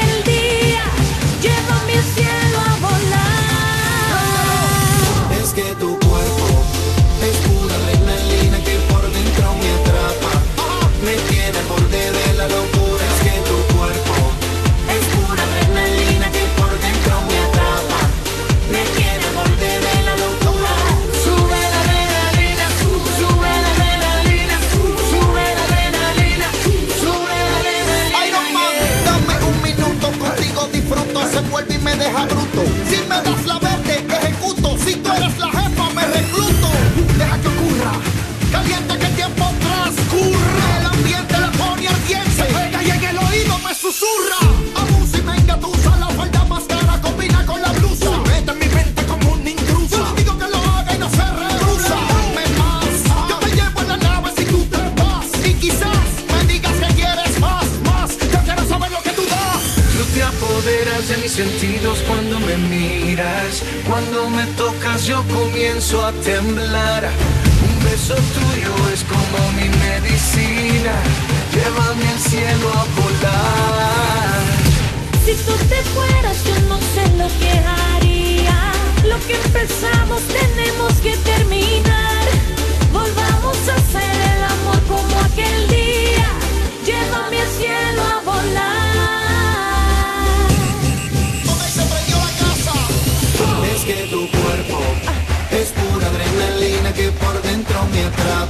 sentidos cuando me miras, cuando me tocas yo comienzo a temblar. Un beso tuyo es como mi medicina, llévame al cielo a volar. Si tú te fueras yo no sé lo que haría, lo que empezamos tenemos que terminar. Volvamos a hacer el amor como aquel día, llévame al cielo a volar. entrar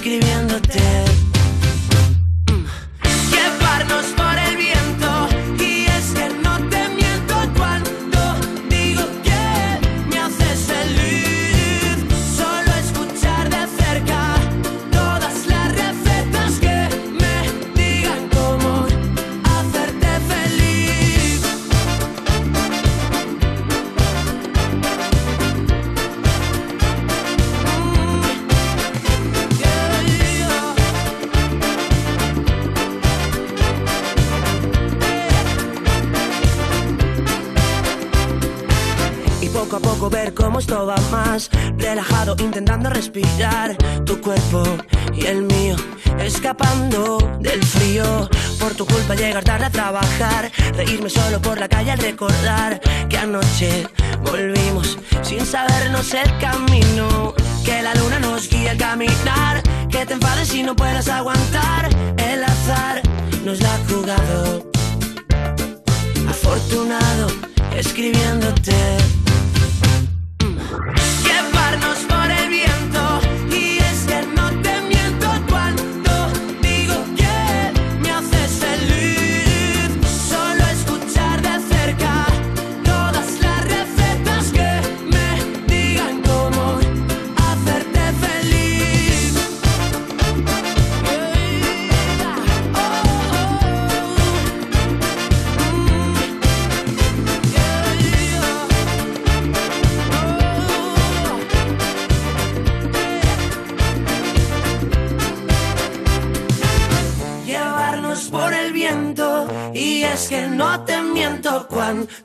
Escribiéndote.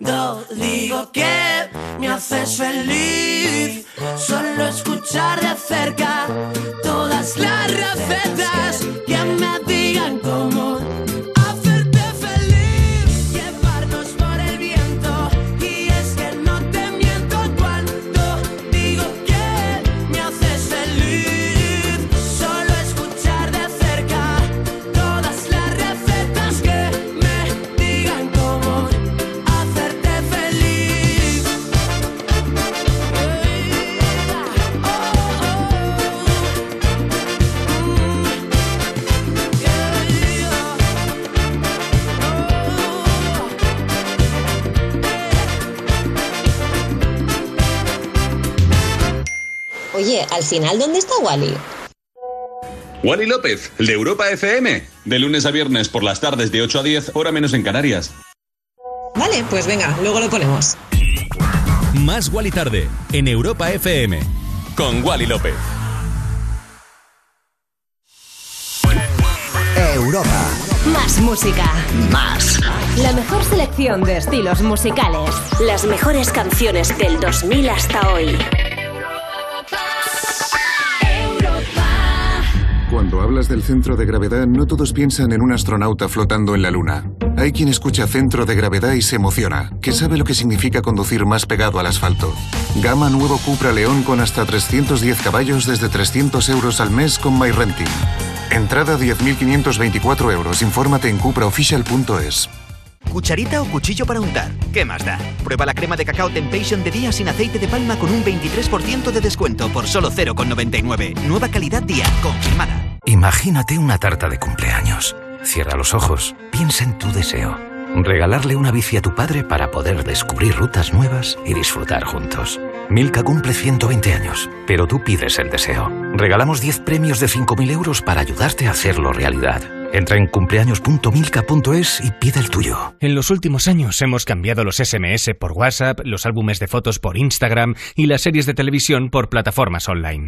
Cuando digo que me haces feliz Wally? Wally López, el de Europa FM. De lunes a viernes por las tardes de 8 a 10, hora menos en Canarias. Vale, pues venga, luego lo ponemos. Más Wally tarde en Europa FM con Wally López. Europa. Más música. Más. La mejor selección de estilos musicales. Las mejores canciones del 2000 hasta hoy. Cuando hablas del centro de gravedad, no todos piensan en un astronauta flotando en la Luna. Hay quien escucha centro de gravedad y se emociona, que sabe lo que significa conducir más pegado al asfalto. Gama nuevo Cupra León con hasta 310 caballos desde 300 euros al mes con MyRenting. Entrada 10.524 euros. Infórmate en cupraofficial.es. ¿Cucharita o cuchillo para untar? ¿Qué más da? Prueba la crema de cacao Temptation de día sin aceite de palma con un 23% de descuento por solo 0,99. Nueva calidad día, confirmada. Imagínate una tarta de cumpleaños. Cierra los ojos, piensa en tu deseo. Regalarle una bici a tu padre para poder descubrir rutas nuevas y disfrutar juntos. Milka cumple 120 años, pero tú pides el deseo. Regalamos 10 premios de 5.000 euros para ayudarte a hacerlo realidad. Entra en cumpleaños.milka.es y pide el tuyo. En los últimos años hemos cambiado los SMS por WhatsApp, los álbumes de fotos por Instagram y las series de televisión por plataformas online.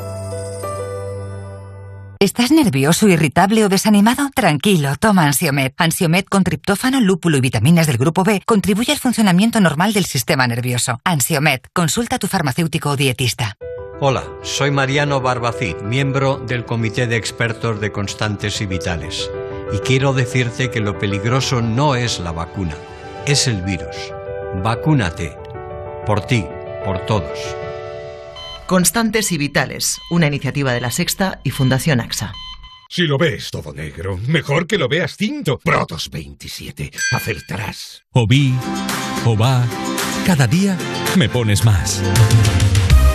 ¿Estás nervioso, irritable o desanimado? Tranquilo, toma Ansiomed. Ansiomed con triptófano, lúpulo y vitaminas del grupo B contribuye al funcionamiento normal del sistema nervioso. Ansiomed, consulta a tu farmacéutico o dietista. Hola, soy Mariano Barbacid, miembro del Comité de Expertos de Constantes y Vitales. Y quiero decirte que lo peligroso no es la vacuna, es el virus. Vacúnate. Por ti, por todos. Constantes y Vitales, una iniciativa de La Sexta y Fundación AXA. Si lo ves todo negro, mejor que lo veas tinto. Protos 27. Acertarás. O vi, o va, cada día me pones más.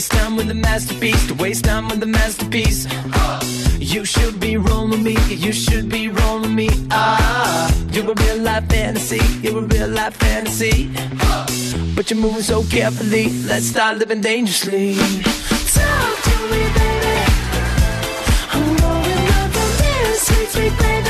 Waste time with the masterpiece, to waste time with the masterpiece. You should be rolling me, you should be rolling me. Ah, you're a real life fantasy, you're a real life fantasy. But you're moving so carefully. Let's start living dangerously. Talk to me, baby. I'm going up on this sweet, sweet baby.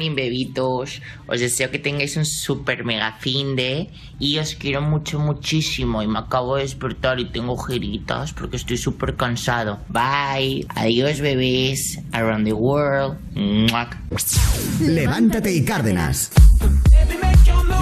Morning, bebitos. Os deseo que tengáis un super mega fin de y os quiero mucho, muchísimo. Y me acabo de despertar y tengo ojeritas porque estoy súper cansado. Bye. Adiós, bebés. Around the world. Levántate y Cárdenas.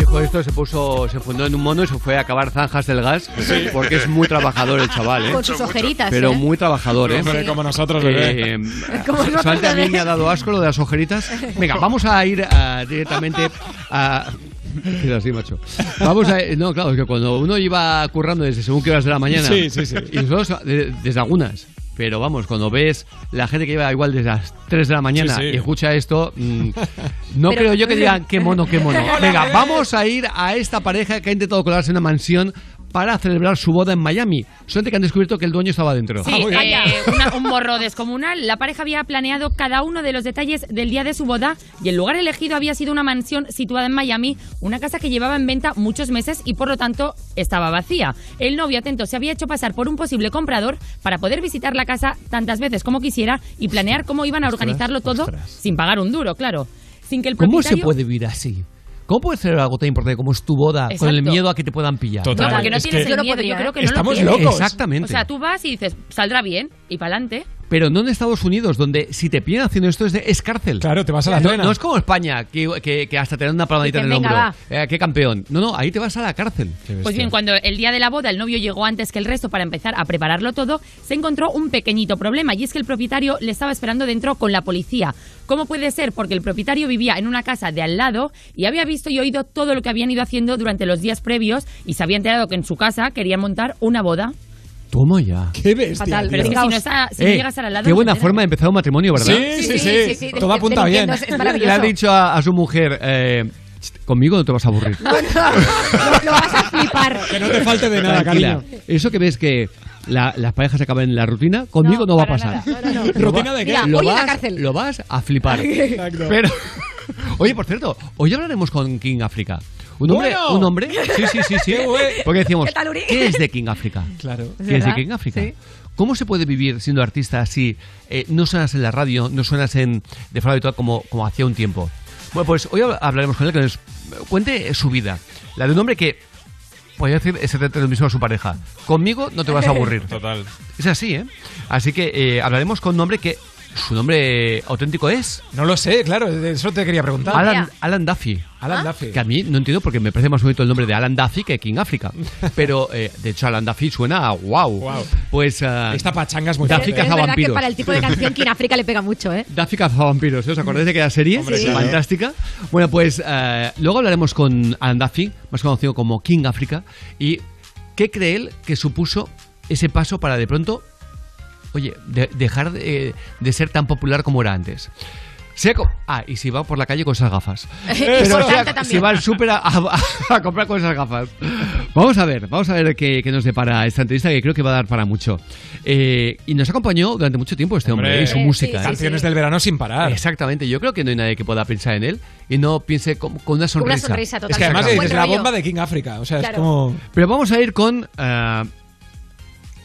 Dijo esto, se puso, se fundó en un mono y se fue a acabar zanjas del gas, Sí. porque es muy trabajador el chaval, ¿eh? Con sus ojeritas, Pero ¿eh? muy trabajador, ¿eh? Como nosotros, bebé. Eh, Como nosotros, a mí bebé. me ha dado asco lo de las ojeritas. Venga, vamos a ir ah, directamente a... Así, macho. Vamos a... No, claro, es que cuando uno iba currando desde según qué horas de la mañana... Sí, sí, sí. Y nosotros de- desde algunas... Pero vamos, cuando ves la gente que lleva igual desde las 3 de la mañana Sí, sí. y escucha esto, mm, no Pero- creo yo que digan qué mono, qué mono. Venga, vamos a ir a esta pareja que ha intentado colarse en una mansión para celebrar su boda en Miami. Suerte que han descubierto que el dueño estaba dentro. Sí, eh, una- un morro descomunal. La pareja había planeado cada uno de los detalles del día de su boda y el lugar elegido había sido una mansión situada en Miami, una casa que llevaba en venta muchos meses y por lo tanto estaba vacía. El novio atento se había hecho pasar por un posible comprador para poder visitar la casa tantas veces como quisiera y planear cómo iban a organizarlo todo sin pagar un duro, claro. Sin que el ¿Cómo se puede vivir así? ¿Cómo puedes celebrar algo tan importante como es tu boda con el miedo a que te puedan pillar? No, porque no tienes el miedo, yo creo que no lo tienes. Exactamente. O sea, tú vas y dices, saldrá bien y para adelante. Pero no en Estados Unidos, donde si te pillan haciendo esto es, de- es cárcel. Claro, te vas a la no, no es como España, que, que- que hasta te dan una palmadita en el hombro. "Venga, Eh, ¡Qué campeón! No, no, ahí te vas a la cárcel. Pues bien, cuando el día de la boda el novio llegó antes que el resto para empezar a prepararlo todo, se encontró un pequeñito problema y es que el propietario le estaba esperando dentro con la policía. ¿Cómo puede ser? Porque el propietario vivía en una casa de al lado y había visto y oído todo lo que habían ido haciendo durante los días previos y se había enterado que en su casa querían montar una boda. Toma ya. Qué bestia. Fatal, pero es que si no, está- si no Eh, llegas al lado... qué no buena forma de empezar un matermonio, ¿verdad? Sí, sí, sí, sí. Todo apunta bien. Le ha dicho a, a su mujer, eh, conmigo no te vas a aburrir. No, no, lo, lo vas a flipar. Que no te falte de nada, Tranquila. cariño. Eso que ves que la- las parejas acaban en la rutina, conmigo no, va a pasar. Lo ¿Rutina de qué? Mira, Lo la vas, cárcel. lo vas a flipar. Exacto. Pero, oye, por cierto, hoy hablaremos con King África. Un hombre, Bueno. un hombre, sí, sí, sí, sí. Porque decíamos, ¿Qué es de King África? Claro. ¿Qué es de? King África? Sí. ¿Cómo se puede vivir siendo artista si eh, no suenas en la radio, no suenas en, de forma habitual como, como hacía un tiempo? Bueno, pues hoy hab- hablaremos con él, que nos cuente su vida. La de un hombre que, podría decir, es exactamente lo mismo a su pareja. Conmigo no te vas a aburrir. Total. Es así, ¿eh? Así que eh, hablaremos con un hombre que su nombre auténtico es No lo sé, claro, de eso te quería preguntar. Alan, Alan Duffy. Alan Duffy. Que a mí no entiendo porque me parece más bonito el nombre de Alan Duffy que King África. Pero, eh, de hecho, Alan Duffy suena a wow. Wow. Pues. eh, Esta pachanga es muy Duffy cazavampiros. para el tipo de canción que en África le pega mucho, ¿eh? Duffy cazavampiros, ¿eh? ¿os acordáis de aquella serie? Hombre, claro. Fantástica. Bueno, pues eh, luego hablaremos con Alan Duffy, más conocido como King África, y qué cree él que supuso ese paso para de pronto, oye, de- dejar de, de ser tan popular como era antes. Sea co- ah, y si va por la calle con esas gafas. Pero sea- si va al súper a, a- a comprar con esas gafas. Vamos a ver, vamos a ver qué, qué nos depara esta entrevista que creo que va a dar para mucho. Eh, y nos acompañó durante mucho tiempo este hombre Hombre, y su música. ¿eh? Canciones del verano sin parar. Exactamente, yo creo que no hay nadie que pueda pensar en él y no piense con, con una sonrisa. sonrisa, Es que totalmente. además dices la bomba de King África. O sea, Claro. es como. Pero vamos a ir con eh,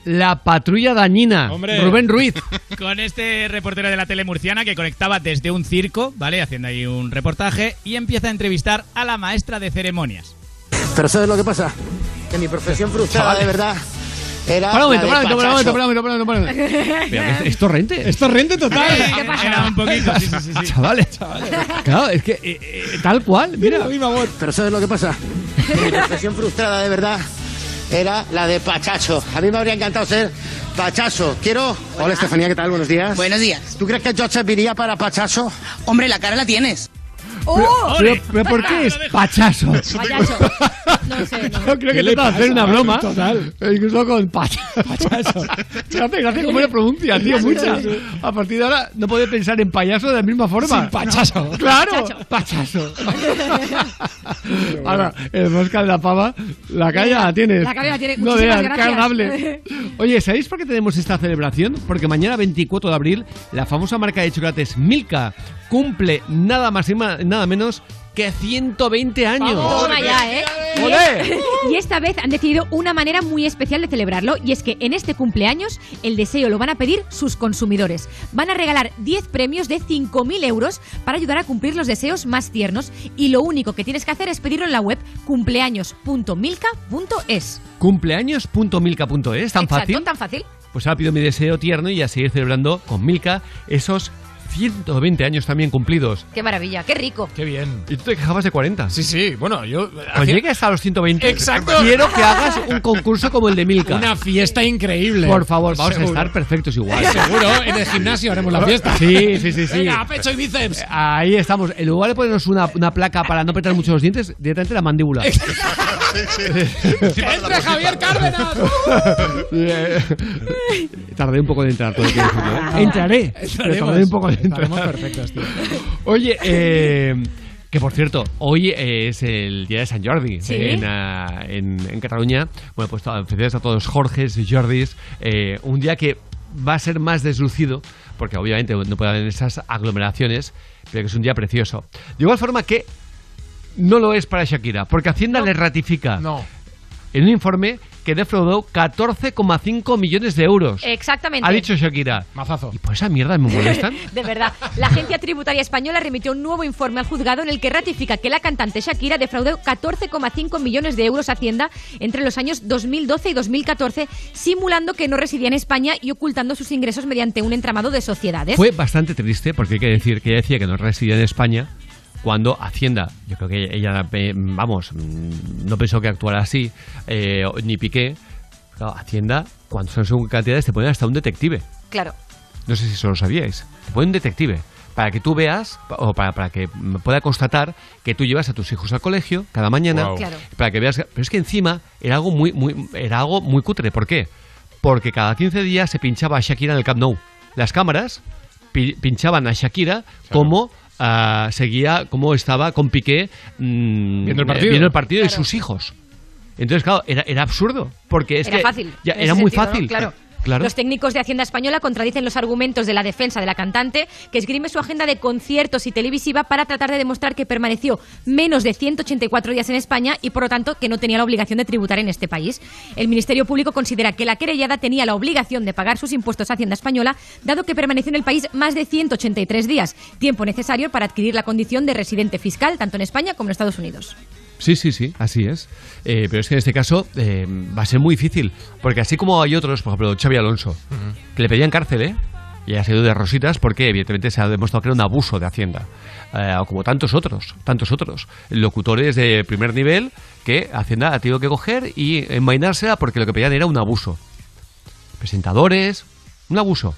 la patrulla dañina, Hombre. Rubén Ruiz. Con este reportero de la tele murciana que conectaba desde un circo, ¿vale? Haciendo ahí un reportaje y empieza a entrevistar a la maestra de ceremonias. Pero ¿sabes lo que pasa? Que mi profesión frustrada Chavales. de verdad era. Para un momento, la para de un momento, para un momento, pachacho. para un momento, para un momento, para un momento. Pero que es, es torrente. Es torrente total. ¿Qué pasa? Era un poquito, sí, sí, sí. sí. Chavales. Claro, es que eh, eh, tal cual, mira. Pero ¿sabes lo que pasa? Que mi profesión frustrada de verdad era la de pachacho. A mí me habría encantado ser pachacho. Quiero. Hola Estefanía, ¿qué tal? Buenos días. Buenos días. ¿Tú crees que George viría para pachacho? Hombre, la cara la tienes. Pero, pero- pero ¿por qué es pachazo? Payaso. No sé, no. Yo creo que ¿Qué le intenta hacer pasa? una broma. Total. Incluso con pachazo. Me hace gracia cómo le pronuncia, tío, mucha. A partir de ahora no puede pensar en payaso de la misma forma. Sin pachazo. Claro, pachazo. Ahora, el mosca de la pava, la calle la tienes. La calle la tiene. No veas, agradable. Oye, ¿sabéis por qué tenemos esta celebración? Porque mañana, 24 de abril, la famosa marca de chocolates Milka cumple nada más y nada menos que 120 años. Toma ya, ¿eh? Y, ¡Olé! y esta vez han decidido una manera muy especial de celebrarlo y es que en este cumpleaños el deseo lo van a pedir sus consumidores. Van a regalar 10 premios de 5.000 euros para ayudar a cumplir los deseos más tiernos y lo único que tienes que hacer es pedirlo en la web cumpleaños.milka.es. Cumpleaños.milka.es, tan Exacto, fácil. tan fácil. Pues ahora pido mi deseo tierno y a seguir celebrando con Milka esos 120 años también cumplidos. Qué maravilla, qué rico. Qué bien. Y tú te quejabas de 40. Sí, sí, bueno, yo... Cuando llegues a los 120, Exacto. quiero que hagas un concurso como el de Milka. Una fiesta increíble. Por favor, vamos Seguro. a estar perfectos igual. Seguro, en el gimnasio haremos la fiesta. Sí, sí, sí, sí. Venga, pecho y bíceps. Ahí estamos. En lugar de ponernos una, una placa para no apretar mucho los dientes, directamente la mandíbula. ¡Entre Javier Cárdenas! Tardé un poco en entrar, todo ¿eh? Entraré. pero tardé un poco en entrar. Estaremos perfectos, tío. Oye, eh, que por cierto, hoy es el día de San Jordi Sí. en, ah, en, en Cataluña. Bueno, pues to- felicidades a todos Jorges y Jordis. Eh, un día que va a ser más deslucido, porque obviamente no puede haber esas aglomeraciones, pero que es un día precioso. De igual forma que no lo es para Shakira, porque Hacienda le ratifica en un informe que defraudó 14,5 millones de euros. Exactamente. Ha dicho Shakira. Mazazo. ¿Y por esa mierda me molestan? De verdad, la Agencia Tributaria Española remitió un nuevo informe al juzgado en el que ratifica que la cantante Shakira defraudó 14,5 millones de euros a Hacienda entre los años 2012 y 2014, simulando que no residía en España y ocultando sus ingresos mediante un entramado de sociedades. Fue bastante triste porque hay que decir que ella decía que no residía en España cuando Hacienda, yo creo que ella, eh, vamos, mm, no pensó que actuara así, eh, ni Piqué. Claro, Hacienda, cuando son según cantidades, te ponen hasta un detective. Claro. No sé si eso lo sabíais. Te ponen un detective para que tú veas o para, para que pueda constatar que tú llevas a tus hijos al colegio cada mañana. Guau. Claro. Para que veas. Pero es que encima era algo muy, muy, era algo muy cutre. ¿Por qué? Porque cada 15 días se pinchaba a Shakira en el Camp Nou. Las cámaras pi- pinchaban a Shakira como ah, seguía, como estaba con Piqué mm, Viendo el partido. viendo el partido de sus hijos. Entonces, claro, era, era absurdo. Porque es era que fácil. ya era muy sentido, ¿no? fácil. Claro. Los técnicos de Hacienda Española contradicen los argumentos de la defensa de la cantante, que esgrime su agenda de conciertos y televisiva para tratar de demostrar que permaneció menos de 184 días en España y, por lo tanto, que no tenía la obligación de tributar en este país. El Ministerio Público considera que la querellada tenía la obligación de pagar sus impuestos a Hacienda Española, dado que permaneció en el país más de 183 días, tiempo necesario para adquirir la condición de residente fiscal, tanto en España como en Estados Unidos. Sí, sí, sí, así es. Eh, pero es que en este caso eh, va a ser muy difícil, porque así como hay otros, por ejemplo, Xavi Alonso, que le pedían cárcel, ¿eh? Y ha sido de rositas porque evidentemente se ha demostrado que era un abuso de Hacienda. Eh, como tantos otros, tantos otros. Locutores de primer nivel que Hacienda ha tenido que coger y envainársela porque lo que pedían era un abuso. Presentadores, un abuso.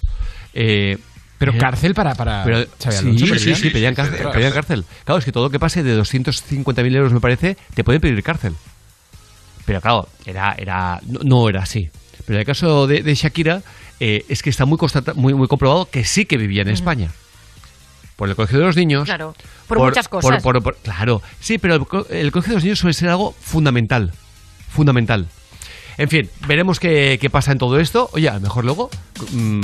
Eh, Pero eh, cárcel para, para pero, Xavi sí, Alonso, sí, pedían. sí, pedían cárcel, pedían cárcel. Claro, es que todo lo que pase de 250.000 euros, me parece, te pueden pedir cárcel. Pero claro, era, era, no, no era así. Pero en el caso de, de Shakira, eh, es que está muy, constata- muy, muy comprobado que sí que vivía en España. Por el colegio de los niños. Claro, por muchas cosas. por- por- claro, sí, pero el, co- el colegio de los niños suele ser algo fundamental. Fundamental. En fin, veremos qué, qué pasa en todo esto. Oye, a lo mejor luego mm,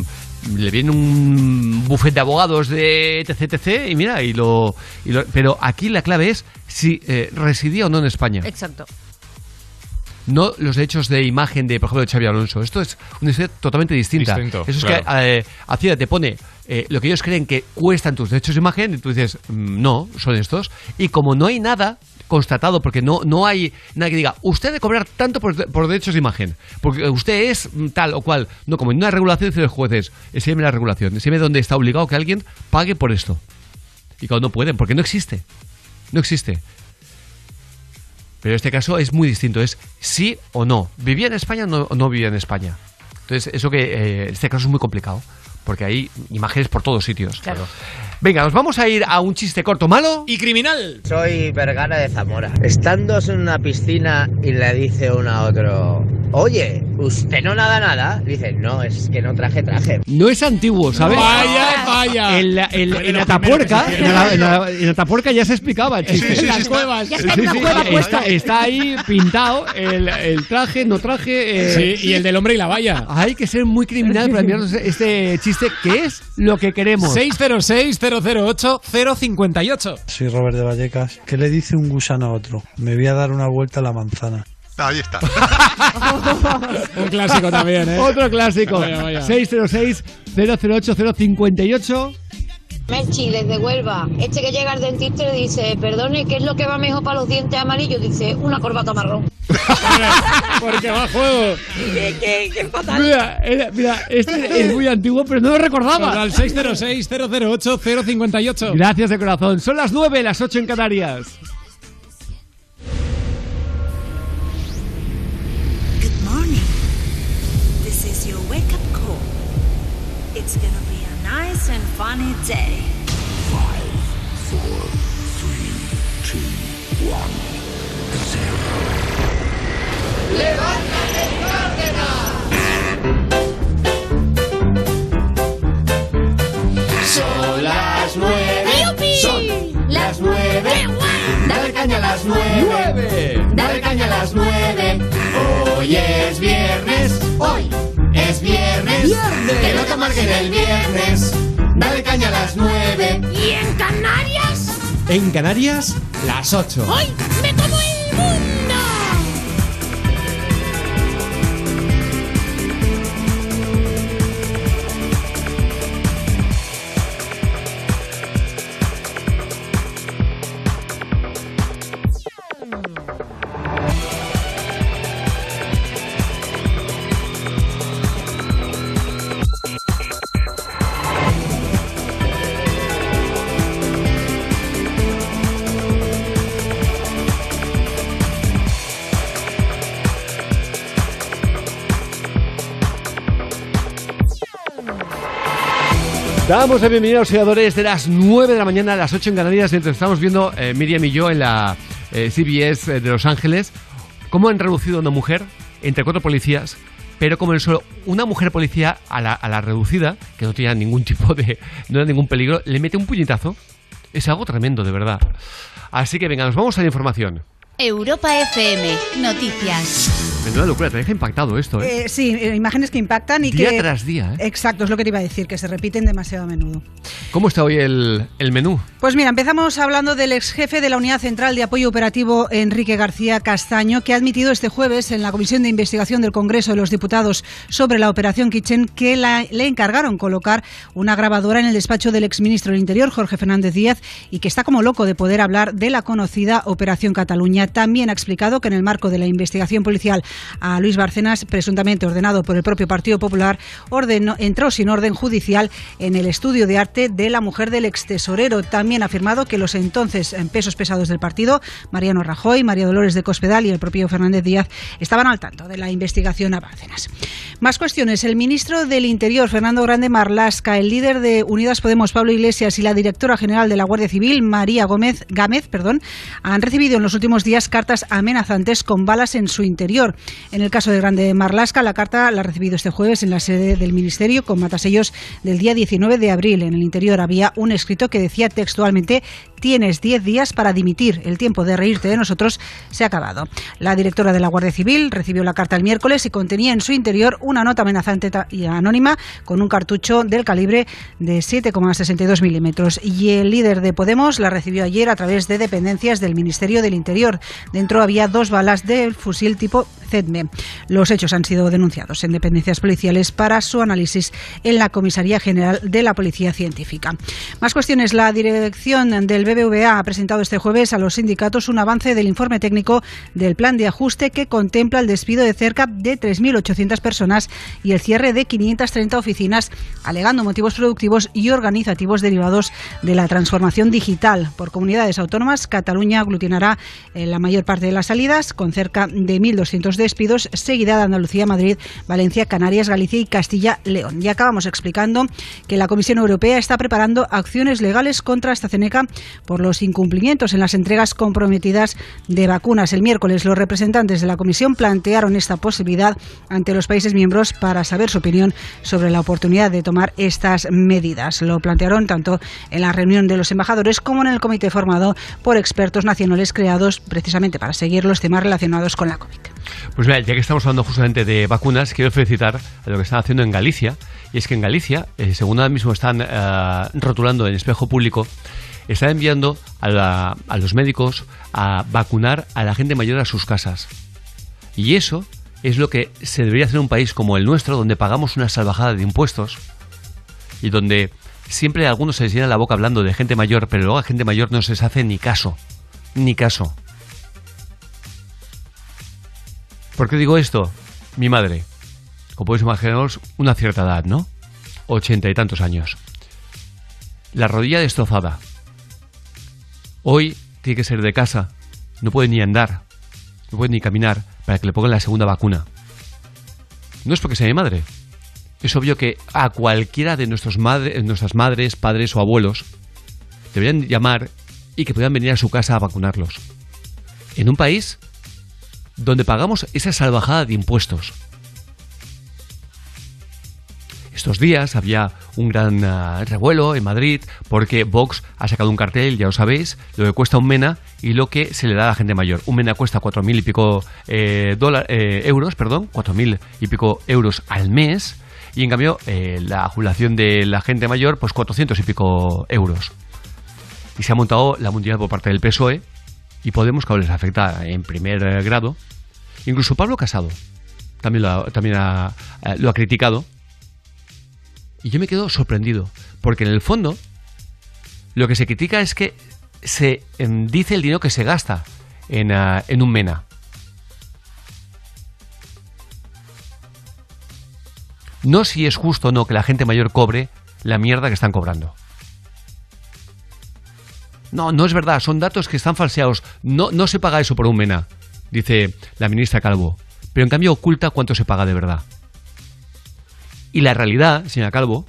le viene un bufete de abogados de etc, etc, y mira, y lo, y lo- Pero aquí la clave es si eh, residía o no en España. Exacto. No los derechos de imagen de, por ejemplo, de Xavi Alonso. Esto es una historia totalmente distinta. Distinto, Eso es claro. que eh, Hacienda te pone eh, lo que ellos creen que cuestan tus derechos de imagen y tú dices, "Mm, no, son estos. Y como no hay nada constatado, porque no, no hay nada que diga, usted debe cobrar tanto por, derechos de imagen, porque usted es tal o cual. No, como en una regulación dicen los jueces, enséñame la regulación, enséñame dónde está obligado que alguien pague por esto. Y cuando no pueden, porque no existe. No existe. Pero este caso es muy distinto, es sí o no. ¿Vivía en España o no, no vivía en España? Entonces, eso que eh, este caso es muy complicado, porque hay imágenes por todos sitios. Claro. Venga, nos vamos a ir a un chiste corto malo. Y criminal. Soy Vergara de Zamora. Estando en una piscina y le dice uno a otro, oye, ¿usted no nada nada? Dice, no, es que no traje traje. No es antiguo, ¿sabes? Vaya, vaya. En la, en, Fue de en lo la Tapuerca, primero que se en la, en la- en la Tapuerca ya se explicaba el chiste. Sí, sí, sí, En las está- cuevas. Ya está en una cueva puesto. está, está ahí pintado el, el traje, no traje. eh, Sí, y el del hombre y la valla. Hay que ser muy criminal para enviarnos este chiste, que es lo que queremos. 008-058. Soy Robert de Vallecas. ¿Qué le dice un gusano a otro? Me voy a dar una vuelta a la manzana. Ahí está. Un clásico también, ¿eh? Otro clásico. 606-008-058. Merchi, desde Huelva. Este que llega al dentista le dice, perdone, ¿qué es lo que va mejor para los dientes amarillos? Dice, una corbata marrón. Porque va a juego. ¿Qué, qué, qué fatal? Mira, era- mira, este es muy antiguo, pero no lo recordaba. Al 606-008-058. Gracias de corazón. Son las 9, las 8 en Canarias. Good morning. This is your wake up call. It's gonna nice and funny day. Son las nueve. Son las nueve. Dale caña a las nueve. Dale caña a las nueve. Hoy es viernes. Hoy es viernes. Que no te marquen el viernes. Dale caña a las nueve. ¿Y en Canarias? En Canarias, las 8. ¡Hoy me como el mundo! Damos la bienvenida a los seguidores de las 9 de la mañana a las 8 en Canarias, mientras estamos viendo eh, Miriam y yo en la eh, CBS de Los Ángeles cómo han reducido a una mujer entre cuatro policías, pero como en solo una mujer policía a la, a la reducida, que no tenía ningún tipo de. no era ningún peligro, le mete un puñetazo. Es algo tremendo, de verdad. Así que venga, nos vamos a la información. Europa FM, noticias. Menuda locura, te deja impactado esto, ¿eh? Eh, sí, eh, imágenes que impactan y Día que... tras día, ¿eh? Exacto, es lo que te iba a decir, que se repiten demasiado a menudo. ¿Cómo está hoy el, el menú? Pues mira, empezamos hablando del ex jefe de la Unidad Central de Apoyo Operativo, Enrique García Castaño, que ha admitido este jueves en la Comisión de Investigación del Congreso de los Diputados sobre la Operación Kitchen que la- le encargaron colocar una grabadora en el despacho del exministro del Interior, Jorge Fernández Díaz, y que está como loco de poder hablar de la conocida Operación Cataluña. También ha explicado que en el marco de la investigación policial a Luis Bárcenas, presuntamente ordenado por el propio Partido Popular, ordenó, entró sin orden judicial en el estudio de arte de la mujer del ex tesorero. También ha afirmado que los entonces en pesos pesados del partido, Mariano Rajoy, María Dolores de Cospedal y el propio Fernández Díaz, estaban al tanto de la investigación a Bárcenas. Más cuestiones. El ministro del Interior, Fernando Grande Marlasca, el líder de Unidas Podemos, Pablo Iglesias, y la directora general de la Guardia Civil, María Gómez, Gámez, perdón, han recibido en los últimos días cartas amenazantes con balas en su interior. En el caso de Grande Marlasca, la carta la ha recibido este jueves en la sede del Ministerio con matasellos del día 19 de abril. En el interior había un escrito que decía textualmente Tienes 10 días para dimitir. El tiempo de reírte de nosotros se ha acabado. La directora de la Guardia Civil recibió la carta el miércoles y contenía en su interior una nota amenazante y anónima con un cartucho del calibre de 7,62 milímetros. Y el líder de Podemos la recibió ayer a través de dependencias del Ministerio del Interior. Dentro había dos balas del fusil tipo ZEDME. Los hechos han sido denunciados en dependencias policiales para su análisis en la Comisaría General de la Policía Científica. Más cuestiones. La dirección del BBVA ha presentado este jueves a los sindicatos un avance del informe técnico del plan de ajuste que contempla el despido de cerca de 3.800 personas y el cierre de 530 oficinas, alegando motivos productivos y organizativos derivados de la transformación digital. Por comunidades autónomas, Cataluña aglutinará la mayor parte de las salidas, con cerca de 1.200 despidos, seguida de Andalucía, Madrid, Valencia, Canarias, Galicia y Castilla-León. Y acabamos explicando que la Comisión Europea está preparando acciones legales contra AstraZeneca por los incumplimientos en las entregas comprometidas de vacunas. El miércoles los representantes de la Comisión plantearon esta posibilidad ante los países miembros para saber su opinión sobre la oportunidad de tomar estas medidas. Lo plantearon tanto en la reunión de los embajadores como en el comité formado por expertos nacionales creados precisamente para seguir los temas relacionados con la COVID. Pues mira, ya que estamos hablando justamente de vacunas, quiero felicitar a lo que están haciendo en Galicia. Y es que en Galicia, eh, según ahora mismo están eh, rotulando en espejo público, están enviando a los médicos a vacunar a la gente mayor a sus casas. Y eso es lo que se debería hacer en un país como el nuestro, donde pagamos una salvajada de impuestos y donde siempre a algunos se les llena la boca hablando de gente mayor, pero luego a gente mayor no se les hace ni caso. Ni caso. ¿Por qué digo esto? Mi madre, como podéis imaginaros, una cierta edad, ¿no? Ochenta y tantos años. La rodilla destrozada. Hoy tiene que ser de casa. No puede ni andar. No puede ni caminar para que le pongan la segunda vacuna. No es porque sea mi madre. Es obvio que a cualquiera de nuestros madre, nuestras madres, padres o abuelos deberían llamar y que puedan venir a su casa a vacunarlos. En un país donde pagamos esa salvajada de impuestos. Estos días había un gran ah, revuelo en Madrid porque Vox ha sacado un cartel, ya lo sabéis, lo que cuesta un mena y lo que se le da a la gente mayor. Un mena cuesta cuatro mil y pico eh, dólar- eh, euros, perdón, cuatro mil y pico euros al mes y en cambio eh, la jubilación de la gente mayor pues 400 y pico euros. Y se ha montado la mundial por parte del PSOE y Podemos que les afecta en primer eh, grado. Incluso Pablo Casado también lo ha- eh, lo ha criticado. Y yo me quedo sorprendido, porque en el fondo lo que se critica es que se em, dice el dinero que se gasta en, ah, en un MENA. No si es justo o no que la gente mayor cobre la mierda que están cobrando. No, no es verdad, son datos que están falseados. No, no se paga eso por un MENA, dice la ministra Calvo. Pero en cambio oculta cuánto se paga de verdad. Y la realidad, señora Calvo,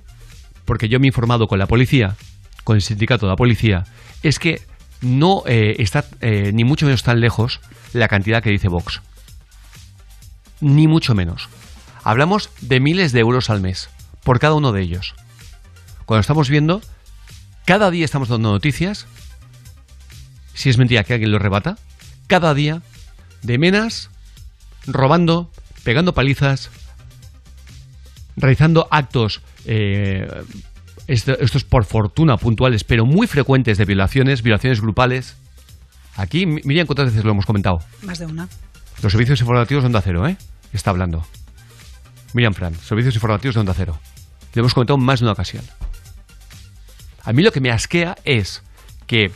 porque yo me he informado con la policía, con el sindicato de la policía, es que no eh, está eh, ni mucho menos tan lejos la cantidad que dice Vox. Ni mucho menos. Hablamos de miles de euros al mes, por cada uno de ellos. Cuando estamos viendo, cada día estamos dando noticias, si es mentira que alguien lo rebata, cada día de menas robando, pegando palizas, realizando actos, eh, esto- estos por fortuna puntuales, pero muy frecuentes de violaciones, violaciones grupales. Aquí, mi- Miriam, ¿cuántas veces lo hemos comentado? Más de una. Los servicios informativos de Onda Cero, ¿eh? Está hablando. Miriam Fran, servicios informativos de Onda Cero. Lo hemos comentado en más de una ocasión. A mí lo que me asquea es que,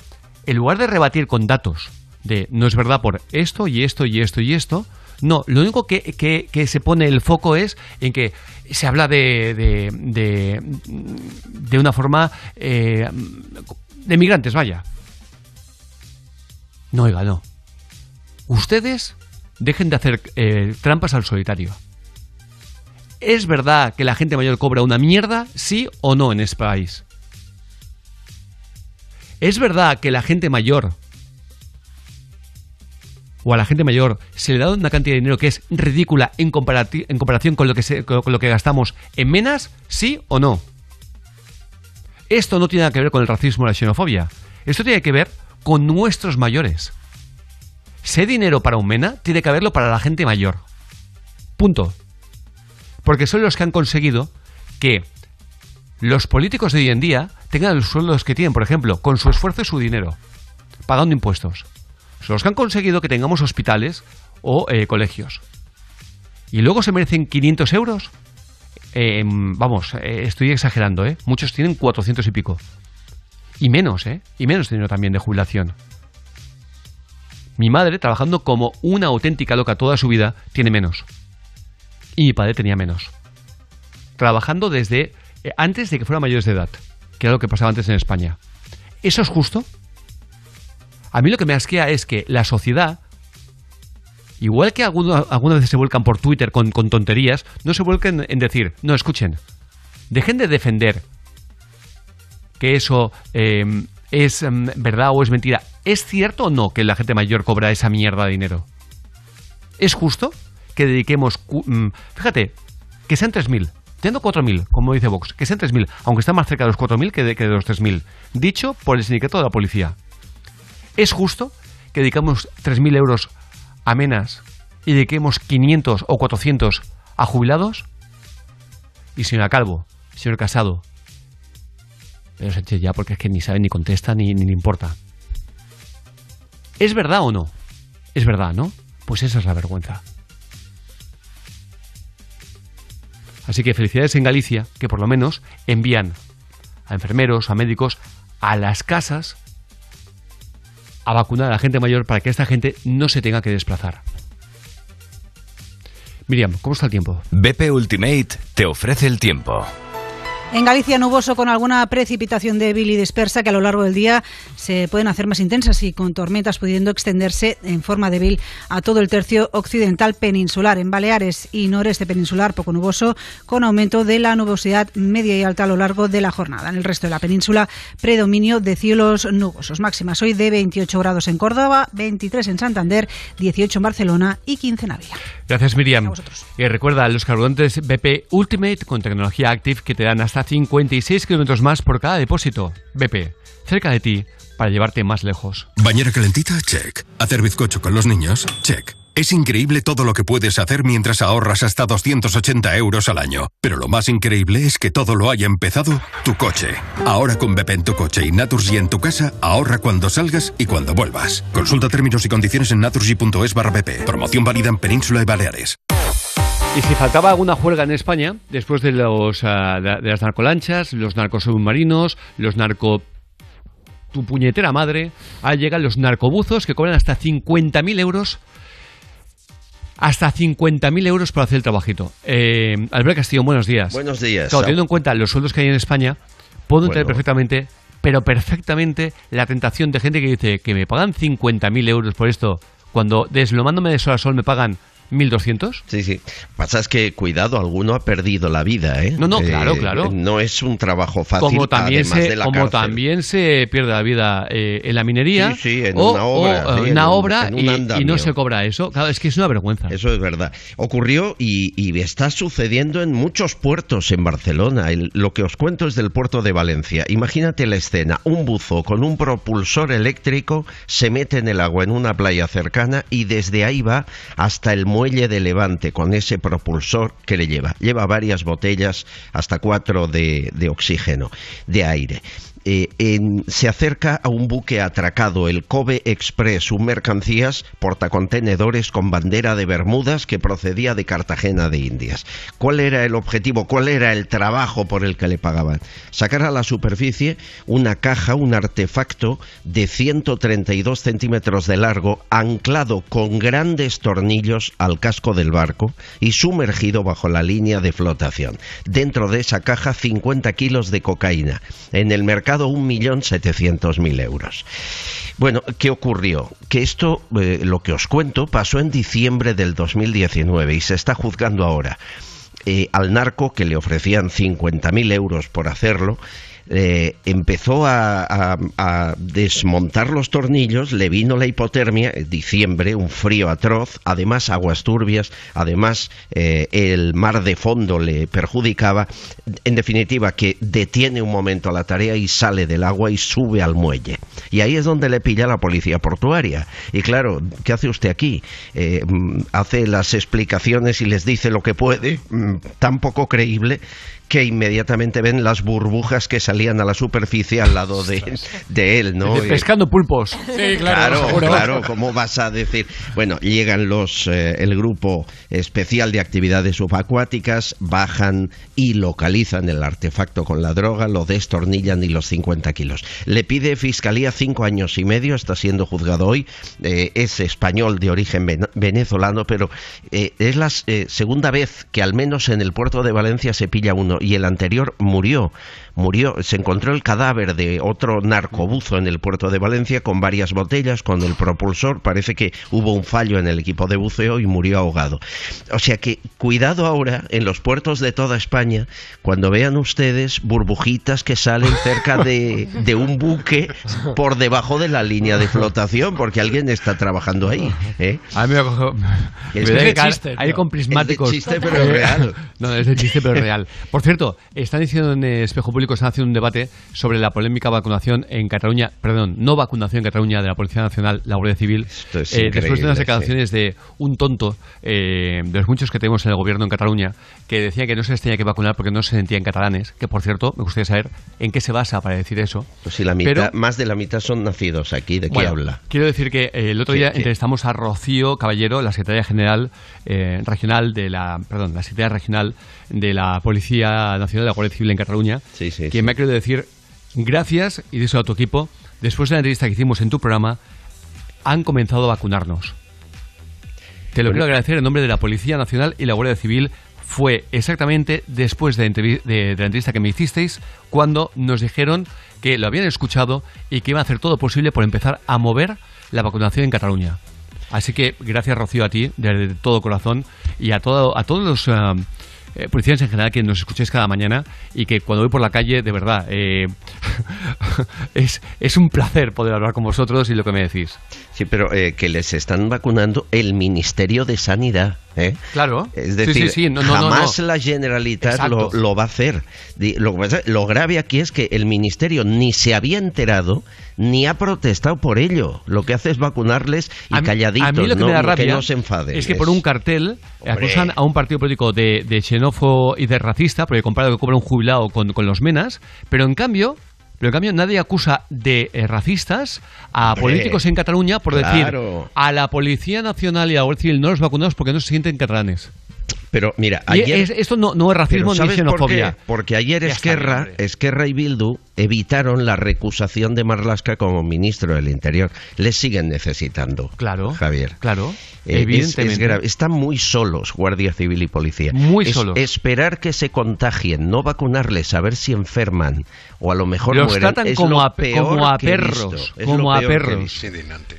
en lugar de rebatir con datos de no es verdad por esto y esto y esto y esto, no, lo único que, que- se pone el foco es en que se habla de, de, de, de una forma eh, de migrantes, vaya. No, oiga, no. Ustedes dejen de hacer eh, trampas al solitario. ¿Es verdad que la gente mayor cobra una mierda, sí o no, en este país? ¿Es verdad que la gente mayor o a la gente mayor se le da una cantidad de dinero que es ridícula en, comparación con lo, que gastamos en menas, sí o no? Esto no tiene nada que ver con el racismo o la xenofobia. Esto tiene que ver con nuestros mayores. Ese dinero para un MENA tiene que haberlo para la gente mayor. Punto. Porque son los que han conseguido que los políticos de hoy en día tengan los sueldos que tienen, por ejemplo, con su esfuerzo y su dinero, pagando impuestos. Los que han conseguido que tengamos hospitales o eh, colegios. Y luego se merecen 500 euros. Eh, vamos, eh, estoy exagerando, ¿eh? Muchos tienen 400 y pico. Y menos, ¿eh? Y menos dinero también de jubilación. Mi madre, trabajando como una auténtica loca toda su vida, tiene menos. Y mi padre tenía menos. Trabajando desde eh, antes de que fueran mayores de edad, que era lo que pasaba antes en España. ¿Eso es justo? A mí lo que me asquea es que la sociedad, igual que algunas veces se vuelcan por Twitter con, tonterías, no se vuelquen en decir, no, escuchen, dejen de defender que eso eh, es mm, verdad o es mentira. ¿Es cierto o no que la gente mayor cobra esa mierda de dinero? ¿Es justo que dediquemos... mm, Fíjate, que sean 3.000, teniendo 4.000, como dice Vox, que sean 3.000, aunque está más cerca de los 4.000 que que de los 3.000, dicho por el sindicato de la policía. ¿Es justo que dedicamos 3.000 euros a menas y dediquemos 500 o 400 a jubilados? Y señora Calvo, señor Casado, pero Sánchez ya porque es que ni sabe ni contesta ni, ni le importa. ¿Es verdad o no? Es verdad, ¿no? Pues esa es la vergüenza. Así que felicidades en Galicia, que por lo menos envían a enfermeros, a médicos, a las casas a vacunar a la gente mayor para que esta gente no se tenga que desplazar. Miriam, ¿cómo está el tiempo? BP Ultimate te ofrece el tiempo. En Galicia nuboso con alguna precipitación débil y dispersa que a lo largo del día se pueden hacer más intensas y con tormentas pudiendo extenderse en forma débil a todo el tercio occidental peninsular. En Baleares y noreste peninsular poco nuboso con aumento de la nubosidad media y alta a lo largo de la jornada. En el resto de la península predominio de cielos nubosos. Máximas hoy de 28 grados en Córdoba, 23 en Santander, 18 en Barcelona y 15 en Ávila. Gracias, Miriam. Y recuerda los carburantes BP Ultimate con tecnología Active que te dan hasta 56 kilómetros más por cada depósito. BP, cerca de ti para llevarte más lejos. Bañera calentita, check. Hacer bizcocho con los niños, check. Es increíble todo lo que puedes hacer mientras ahorras hasta 280 euros al año. Pero lo más increíble es que todo lo haya empezado tu coche. Ahora con BP en tu coche y Naturgy en tu casa, ahorra cuando salgas y cuando vuelvas. Consulta términos y condiciones en naturgy.es barra. Promoción válida en Península y Baleares. Y si faltaba alguna juerga en España, después de, los, ah, de, las narcolanchas, los narcosubmarinos, los narco... tu puñetera madre, ahora llegan los narcobuzos que cobran hasta 50.000 euros hasta 50.000 euros por hacer el trabajito. Eh, Albert Castillo, buenos días. Buenos días. Claro, teniendo en cuenta los sueldos que hay en España, puedo entender perfectamente, pero perfectamente, la tentación de gente que dice que me pagan 50.000 euros por esto, cuando deslomándome de sol a sol me pagan 1.200. Sí, sí. Pasa es que, cuidado, alguno ha perdido la vida, ¿eh? No, no, Eh, claro, claro. No es un trabajo fácil, como también, además se, de la como cárcel. también se pierde la vida eh, en la minería Sí, sí, en o, una obra, o, sí, una un- obra un y- no se cobra eso. Claro, es que es una vergüenza. Eso es verdad. Ocurrió y, y está sucediendo en muchos puertos en Barcelona. El- lo que os cuento es del puerto de Valencia. Imagínate la escena. Un buzo con un propulsor eléctrico se mete en el agua en una playa cercana y desde ahí va hasta el muelle de Levante con ese propulsor que le lleva. Lleva varias botellas, hasta cuatro de, oxígeno, de aire. Eh, en- se acerca a un buque atracado, el Kobe Express, un mercancías portacontenedores con bandera de Bermudas que procedía de Cartagena de Indias. ¿Cuál era el objetivo? ¿Cuál era el trabajo por el que le pagaban? Sacar a la superficie una caja, un artefacto de 132 centímetros de largo, anclado con grandes tornillos al casco del barco y sumergido bajo la línea de flotación. Dentro de esa caja 50 kilos de cocaína. En el mercado 1.700.000 euros. Bueno, ¿qué ocurrió? Que esto, eh, lo que os cuento, pasó en diciembre del 2019 y se está juzgando ahora. Eh, al narco, que le ofrecían 50.000 euros por hacerlo, eh, empezó a, desmontar los tornillos, le vino la hipotermia, en diciembre, un frío atroz, además aguas turbias, además eh, el mar de fondo le perjudicaba, en definitiva que detiene un momento la tarea y sale del agua y sube al muelle. Y ahí es donde le pilla la policía portuaria. Y claro, ¿qué hace usted aquí? Eh, mm, hace las explicaciones y les dice lo que puede, mm, tan poco creíble que inmediatamente ven las burbujas que salían a la superficie al lado de, de él, ¿no? De pescando pulpos. Sí, claro, claro, ¿cómo vas a decir? Bueno, llegan los eh, el grupo especial de actividades subacuáticas, bajan y localizan el artefacto con la droga, lo destornillan y los 50 kilos. Le pide Fiscalía cinco años y medio, está siendo juzgado hoy, eh, es español de origen ven- venezolano, pero eh, es la eh, segunda vez que al menos en el puerto de Valencia se pilla uno y el anterior murió. Murió, se encontró el cadáver de otro narcobuzo en el puerto de Valencia con varias botellas, con el propulsor. Parece que hubo un fallo en el equipo de buceo y murió ahogado. O sea que cuidado ahora en los puertos de toda España cuando vean ustedes burbujitas que salen cerca de, de un buque por debajo de la línea de flotación, porque alguien está trabajando ahí. ¿eh? A mí me cojo- Es de chiste, ¿no? con prismáticos. Es de chiste, pero real. No, es de chiste, pero real. Por cierto, están diciendo en Espejo Público, están haciendo un debate sobre la polémica vacunación en Cataluña, perdón, no vacunación en Cataluña de la Policía Nacional, la Guardia Civil, es eh, después de unas sí. declaraciones de un tonto, eh, de los muchos que tenemos en el gobierno en Cataluña, que decía que no se les tenía que vacunar porque no se sentían catalanes, que por cierto, me gustaría saber en qué se basa para decir eso. Pues si la mitad, Pero- más de la mitad son nacidos aquí, ¿de qué Bueno, habla? Quiero decir que eh, el otro ¿Qué- día qué? entrevistamos a Rocío Caballero, la secretaria general eh, regional de la, perdón, la secretaria regional de la Policía Nacional de la Guardia Civil en Cataluña, que me ha querido decir gracias y eso a tu equipo. Después de la entrevista que hicimos en tu programa, han comenzado a vacunarnos. Te lo quiero agradecer en nombre de la Policía Nacional y la Guardia Civil. Fue exactamente después de, de- de la entrevista que me hicisteis cuando nos dijeron que lo habían escuchado y que iban a hacer todo posible por empezar a mover la vacunación en Cataluña. Así que gracias Rocío a ti, de, de todo corazón, y a, todo, a todos los ah, eh, policías en general que nos escuchéis cada mañana y que cuando voy por la calle, de verdad, eh, es, es un placer poder hablar con vosotros y lo que me decís. Sí, pero eh, que les están vacunando el Ministerio de Sanidad. ¿eh? Claro. Es decir, sí, sí, no, no, no, jamás no. la Generalitat lo, va a hacer. Lo, grave aquí es que el Ministerio ni se había enterado ni ha protestado por ello. Lo que hace es vacunarles y A mí- calladitos, a mí lo que no, me da rabia que no se enfaden. es que por un cartel Hombre. acusan a un partido político de, de xenófobo y de racista porque compara lo que cobra un jubilado con, con los menas, pero en cambio... Pero en cambio nadie acusa de eh, racistas a Hombre, políticos en Cataluña por decir a la Policía Nacional y a la Guardia Civil no los vacunamos porque no se sienten catalanes. Pero mira, ayer... es- esto no, no es racismo ni ¿sabes por xenofobia. qué? Porque ayer Esquerra. Esquerra y Bildu evitaron la recusación de Marlasca como ministro del Interior. Les siguen necesitando. Claro. Javier. Claro. Eh, evidentemente. es grave. Están muy solos, Guardia Civil y Policía. Muy solos. Esperar que se contagien, no vacunarles, a ver si enferman o a lo mejor los mueren, tratan es como lo a, peor como a perros, Es como a perros. visto.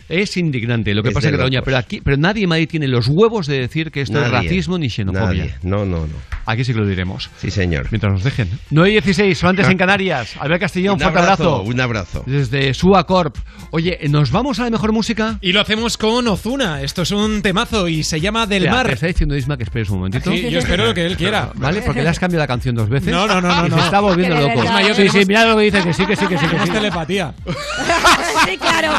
Es indignante lo que Es pasa en Cataluña, locos. pero aquí, pero nadie en Madrid tiene los huevos de decir que esto es Nadie. racismo ni xenofobia. Nadie. No, no, no. Aquí sí que lo diremos. Sí, señor. Mientras nos dejen. 9 y 16, son antes en Canarias. Albert Castillón, Un fuerte abrazo, abrazo. un abrazo. Desde Sua Corp. Oye, ¿nos vamos a la mejor música? Y lo hacemos con Ozuna. Esto es un temazo y se llama Del Mar. Te está diciendo Isma que esperes un momentito. Sí, yo espero lo que él quiera. ¿Vale? Porque le has cambiado la canción dos veces. No, no, no, no, no. se está volviendo loco. verdad. Isma, yo Sí, sí, mira lo que dice, que sí, que sí, que sí. Que Es sí. telepatía. sí, claro.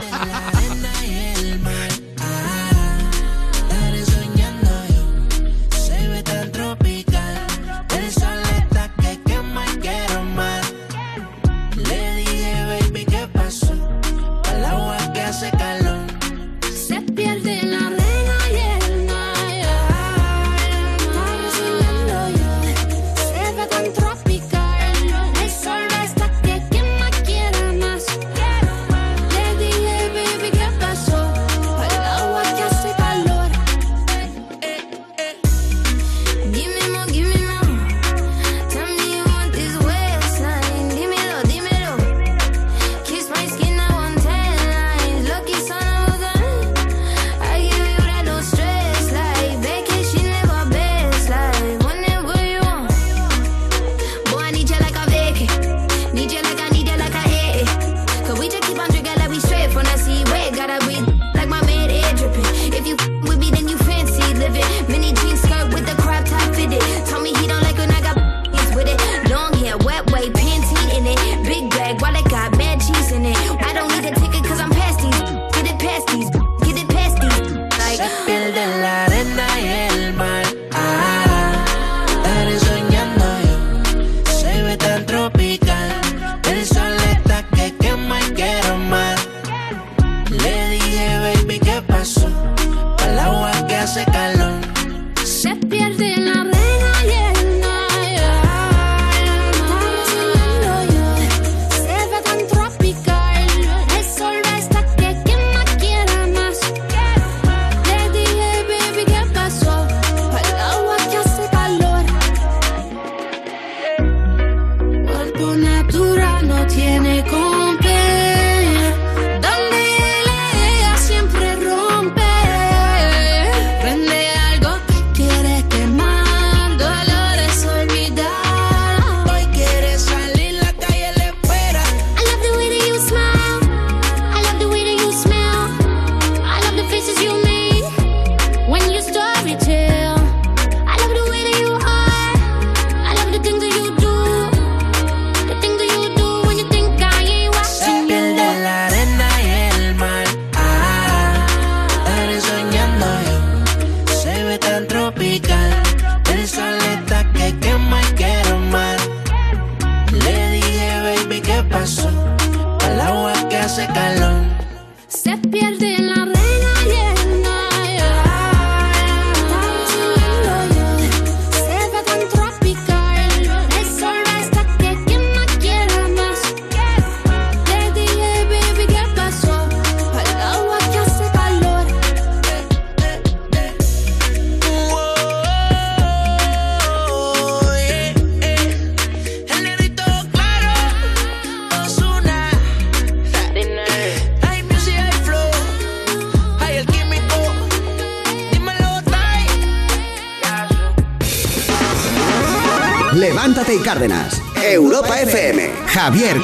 Javier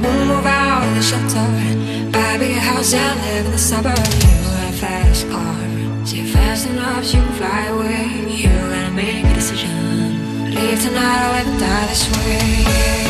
move out of the shelter. A bigger house and live in the suburbs. You a fast car. See fast enough, you can fly away. You gotta make a decision. Leave tonight or let me die this way.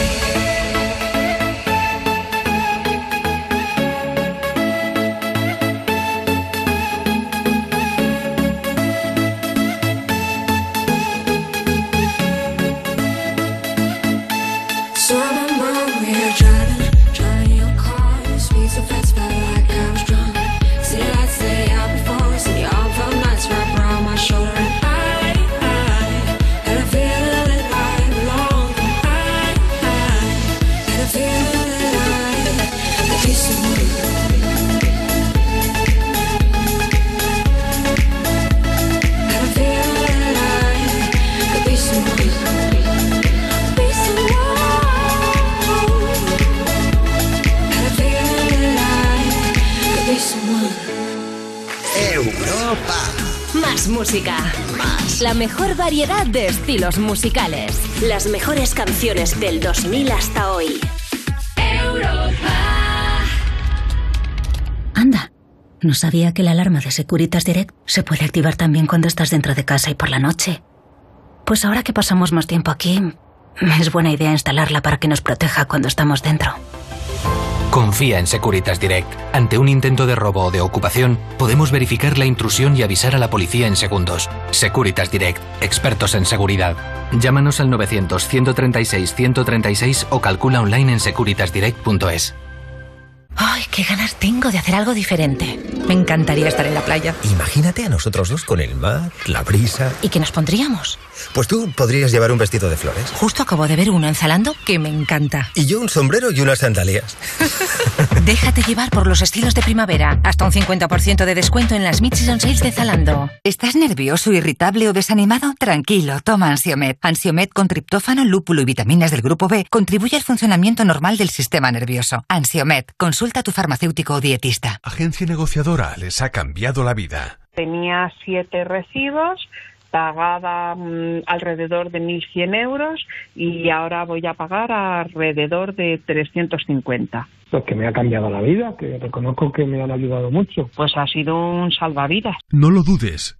Mejor variedad de estilos musicales. Las mejores canciones del 2000 hasta hoy. Anda, no sabía que la alarma de Securitas Direct se puede activar también cuando estás dentro de casa y por la noche. Pues ahora que pasamos más tiempo aquí, es buena idea instalarla para que nos proteja cuando estamos dentro. Confía en Securitas Direct. Ante un intento de robo o de ocupación, podemos verificar la intrusión y avisar a la policía en segundos. Securitas Direct, expertos en seguridad. Llámanos al 900-136-136 o calcula online en securitasdirect.es. Ay, qué ganas tengo de hacer algo diferente. Me encantaría estar en la playa. Imagínate a nosotros dos con el mar, la brisa. ¿Y qué nos pondríamos? Pues tú podrías llevar un vestido de flores. Justo acabo de ver uno en Zalando que me encanta. Y yo un sombrero y unas sandalias. Déjate llevar por los estilos de primavera. Hasta un 50% de descuento en las Mid-Season Sales de Zalando. ¿Estás nervioso, irritable o desanimado? Tranquilo, toma Ansiomet. Ansiomet con triptófano, lúpulo y vitaminas del grupo B contribuye al funcionamiento normal del sistema nervioso. Ansiomet, consulta a tu farmacéutico o dietista. Agencia negociadora les ha cambiado la vida. Tenía siete recibos pagaba mm, alrededor de 1.100 euros y ahora voy a pagar alrededor de 350. Pues que me ha cambiado la vida, que reconozco que me han ayudado mucho. Pues ha sido un salvavidas. No lo dudes.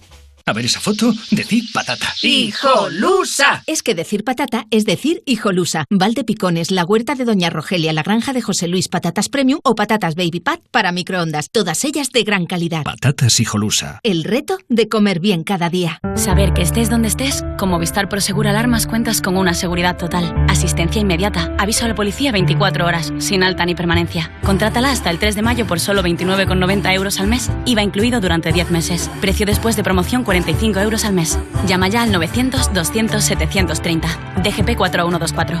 A ver esa foto, decir patata. ¡Hijolusa! Es que decir patata es decir hijolusa. Valde Picones, la huerta de Doña Rogelia, la granja de José Luis, patatas premium o patatas baby pat para microondas. Todas ellas de gran calidad. Patatas hijolusa. El reto de comer bien cada día. Saber que estés donde estés, con Movistar Prosegur Alarmas cuentas con una seguridad total. Asistencia inmediata. Aviso a la policía 24 horas, sin alta ni permanencia. Contrátala hasta el 3 de mayo por solo 29,90 euros al mes. IVA incluido durante 10 meses. Precio después de promoción 45 euros al mes. Llama ya al 900-200-730. DGP 4124.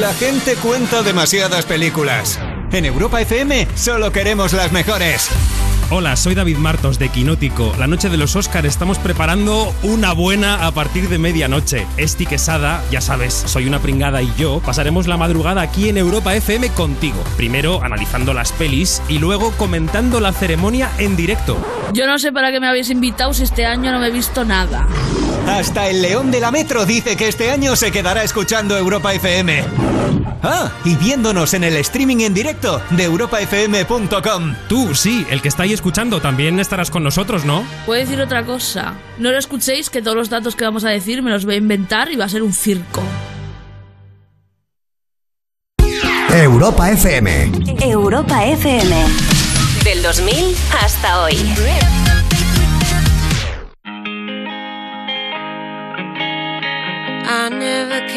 La gente cuenta demasiadas películas. En Europa FM solo queremos las mejores. Hola, soy David Martos de Quinótico. La noche de los Oscars estamos preparando una buena a partir de medianoche. Esti Quesada, ya sabes, soy una pringada y yo pasaremos la madrugada aquí en Europa FM contigo. Primero analizando las pelis y luego comentando la ceremonia en directo. Yo no sé para qué me habéis invitado si este año no me he visto nada. Hasta el León de la Metro dice que este año se quedará escuchando Europa FM. Ah, y viéndonos en el streaming en directo de europafm.com. Tú, sí, el que está ahí escuchando también estarás con nosotros, ¿no? Puedo decir otra cosa. No lo escuchéis que todos los datos que vamos a decir me los voy a inventar y va a ser un circo. Europa FM. Europa FM. Del 2000 hasta hoy.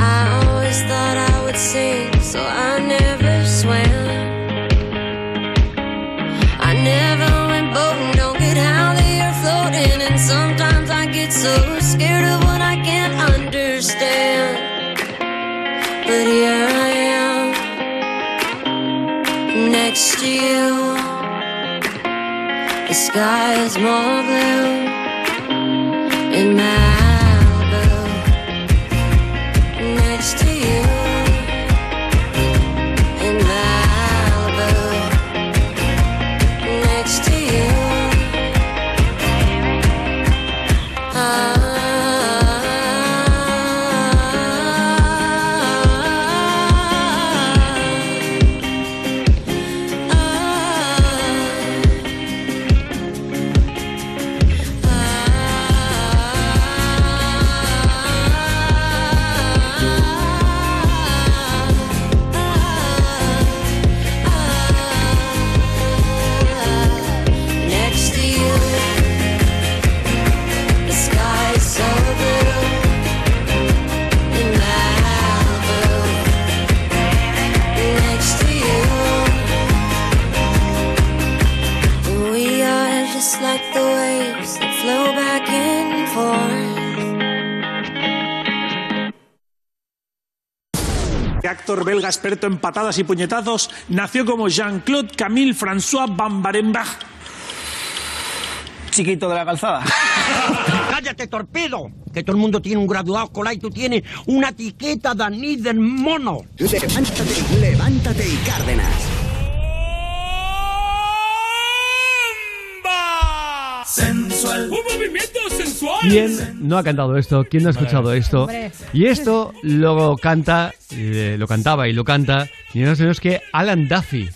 I always thought I would sing, so I never swam. I never went boating, don't get how they are floating. And sometimes I get so scared of what I can't understand. But here I am, next to you. The sky is more blue in Malibu. Actor belga experto en patadas y puñetazos, nació como Jean-Claude Camille François Van Barenbach. Chiquito de la calzada. ¡Cállate, torpedo! Que todo el mundo tiene un graduado escolar y tú tienes una etiqueta de anís del mono. Levántate, levántate y Cárdenas. ¿Quién no ha cantado esto? ¿Quién no ha escuchado esto? Y esto lo canta, eh, lo cantaba y lo canta ni más ni menos que Alan Duffy,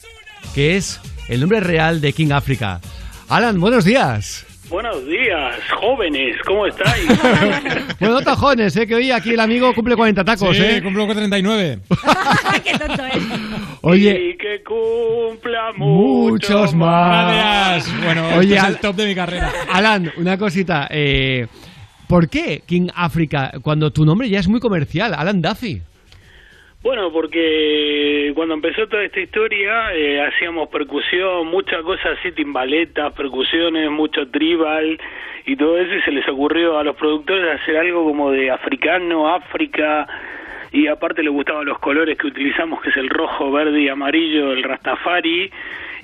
que es el nombre real de King Africa. Alan, buenos días. Buenos días, jóvenes, ¿cómo estáis? Bueno, no tan jóvenes, ¿eh? que hoy aquí el amigo cumple 40 tacos, Sí, ¿eh? cumplo con 39. ¡Qué tonto es! Oye, Y que cumpla muchos más. Gracias. Bueno, Oye, este es Al- el top de mi carrera. Alan, una cosita. eh, ¿Por qué King Africa cuando tu nombre ya es muy comercial, Alan Duffy? Bueno, porque cuando empezó toda esta historia eh, hacíamos percusión, muchas cosas así, timbaletas, percusiones, mucho tribal y todo eso y se les ocurrió a los productores hacer algo como de africano, África y aparte le gustaban los colores que utilizamos que es el rojo, verde y amarillo, el Rastafari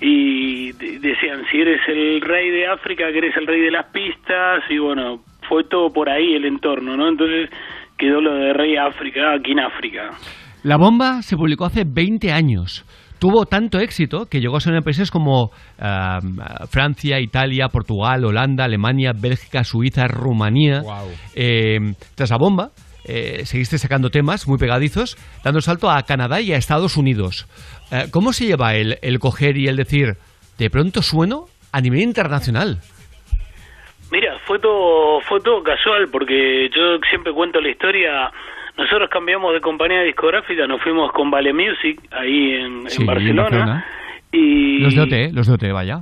y de- decían si eres el rey de África, que eres el rey de las pistas y bueno, fue todo por ahí el entorno, ¿no? Entonces quedó lo de rey África, aquí en África. La bomba se publicó hace 20 años. Tuvo tanto éxito que llegó a ser en países como ah, Francia, Italia, Portugal, Holanda, Alemania, Bélgica, Suiza, Rumanía. Eh, tras la bomba, eh, seguiste sacando temas muy pegadizos, dando salto a Canadá y a Estados Unidos. Eh, ¿Cómo se lleva el, el coger y el decir, de pronto sueno a nivel internacional? Mira, fue todo, fue todo casual porque yo siempre cuento la historia. Nosotros cambiamos de compañía discográfica, nos fuimos con Vale Music ahí en, en Sí, en Barcelona. Barcelona. Y Los de OT, los de OT, vaya.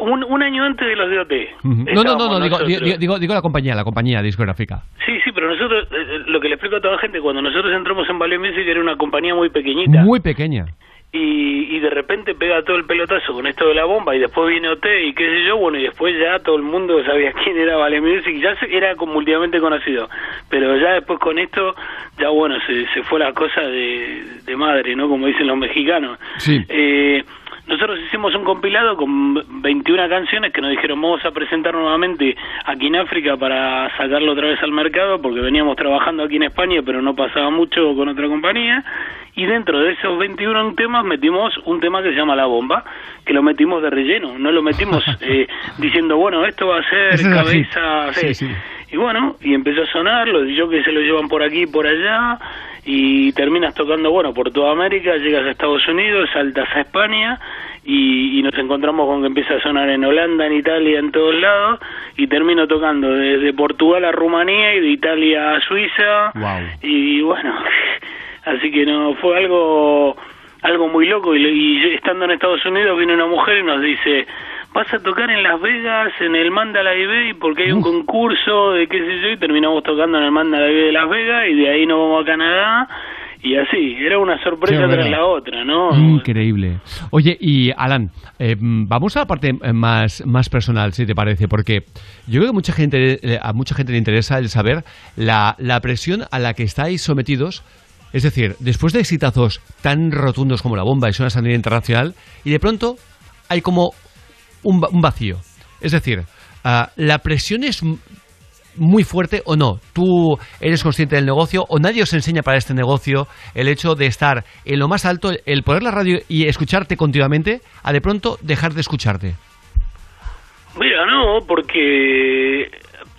un, un año antes de los de OT. No, no, no, no digo, digo- digo la compañía, la compañía discográfica. Sí, sí, pero nosotros, eh, eh, lo que le explico a toda la gente, cuando nosotros entramos en Vale Music era una compañía muy pequeñita. Muy pequeña. Y, y de repente pega todo el pelotazo con esto de la bomba y después viene OT y qué sé yo, bueno, y después ya todo el mundo sabía quién era Vale Music, ya se- era como mundialmente conocido, pero ya después con esto, ya bueno, se, se fue la cosa de, de madre, ¿no? Como dicen los mexicanos. Sí. Eh, nosotros hicimos un compilado con 21 canciones que nos dijeron vamos a presentar nuevamente aquí en África para sacarlo otra vez al mercado porque veníamos trabajando aquí en España pero no pasaba mucho con otra compañía. Y dentro de esos 21 temas metimos un tema que se llama La Bomba que lo metimos de relleno, no lo metimos eh, diciendo bueno esto va a ser cabeza... Sí, sí. Y bueno, y empezó a sonar, los que se lo llevan por aquí y por allá, y terminas tocando, bueno, por toda América, llegas a Estados Unidos, saltas a España, y, y nos encontramos con que empieza a sonar en Holanda, en Italia, en todos lados, y termino tocando desde Portugal a Rumanía y de Italia a Suiza, y bueno, así que no, fue algo algo muy loco, y, y estando en Estados Unidos viene una mujer y nos dice vas a tocar en Las Vegas, en el Mandalay Bay, porque hay un concurso de qué sé yo, y terminamos tocando en el Mandalay Bay de Las Vegas, y de ahí nos vamos a Canadá, y así, era una sorpresa tras la otra, ¿no? Increíble. Oye, y Alan, eh, vamos a la parte eh, más, más personal, si te parece, porque yo creo que mucha gente, eh, a mucha gente le interesa el saber la, la presión a la que estáis sometidos. Es decir, después de exitazos tan rotundos como la bomba y suena a nivel internacional, y de pronto hay como un, va- un vacío. Es decir, ah, la presión es muy fuerte o no. Tú eres consciente del negocio o nadie os enseña para este negocio el hecho de estar en lo más alto, el poner la radio y escucharte continuamente, a de pronto dejar de escucharte. Mira, no, porque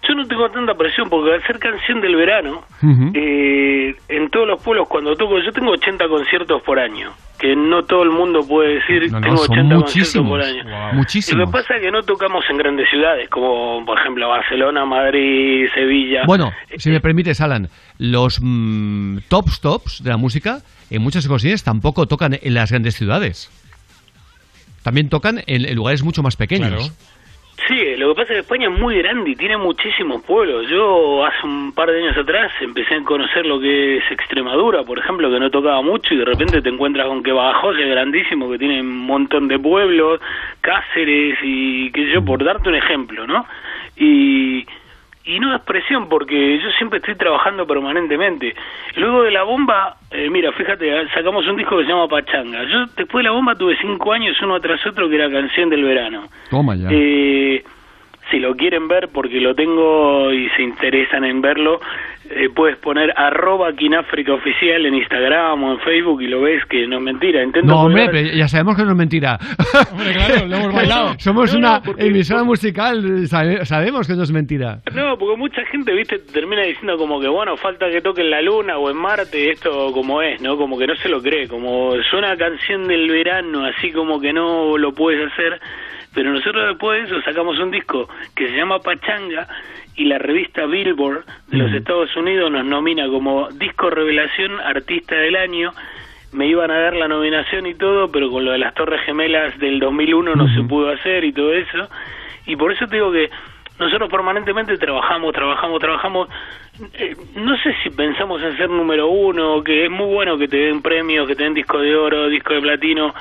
yo no tengo tanta presión, porque al ser canción del verano, eh, en todos los pueblos cuando toco, yo tengo 80 conciertos por año, que no todo el mundo puede decir, No, no, tengo son 80 conciertos por año. Wow. Muchísimos. Lo que pasa es que no tocamos en grandes ciudades, como por ejemplo Barcelona, Madrid, Sevilla. Bueno, si me permites, Alan, los mm, tops tops de la música en muchas ocasiones tampoco tocan en las grandes ciudades. También tocan en, en lugares mucho más pequeños. Sí, lo que pasa es que España es muy grande y tiene muchísimos pueblos. Yo hace un par de años atrás empecé a conocer lo que es Extremadura, por ejemplo, que no tocaba mucho y de repente te encuentras con que Badajoz es grandísimo, que tiene un montón de pueblos, Cáceres y sé yo, por darte un ejemplo, ¿no? Y, y no es presión porque yo siempre estoy trabajando permanentemente. Luego de la bomba, eh, mira, fíjate, eh, sacamos un disco que se llama Pachanga. Yo después de la bomba tuve cinco años uno tras otro que era canción del verano. Toma ya. Eh, si lo quieren ver porque lo tengo y se interesan en verlo, eh, puedes poner arroba Quinafrica Oficial en Instagram o en Facebook y lo ves que no es mentira. Intento No, hombre, pero ya sabemos que no es mentira. claro, lo hemos bailado. Somos No, una no, porque- emisora musical, sabe- sabemos que no es mentira. No, porque mucha gente, viste, termina diciendo como que, bueno, falta que toque en la luna o en Marte, esto como es, ¿no? Como que no se lo cree, como suena canción del verano, así como que no lo puedes hacer. Pero nosotros después de eso sacamos un disco que se llama Pachanga y la revista Billboard de los Estados Unidos nos nomina como disco revelación artista del año. Me iban a dar la nominación y todo, pero con lo de las Torres Gemelas del 2001 no se pudo hacer y todo eso. Y por eso te digo que nosotros permanentemente trabajamos, trabajamos, trabajamos. Eh, no sé si pensamos en ser número uno, que es muy bueno que te den premios, que te den disco de oro, disco de platino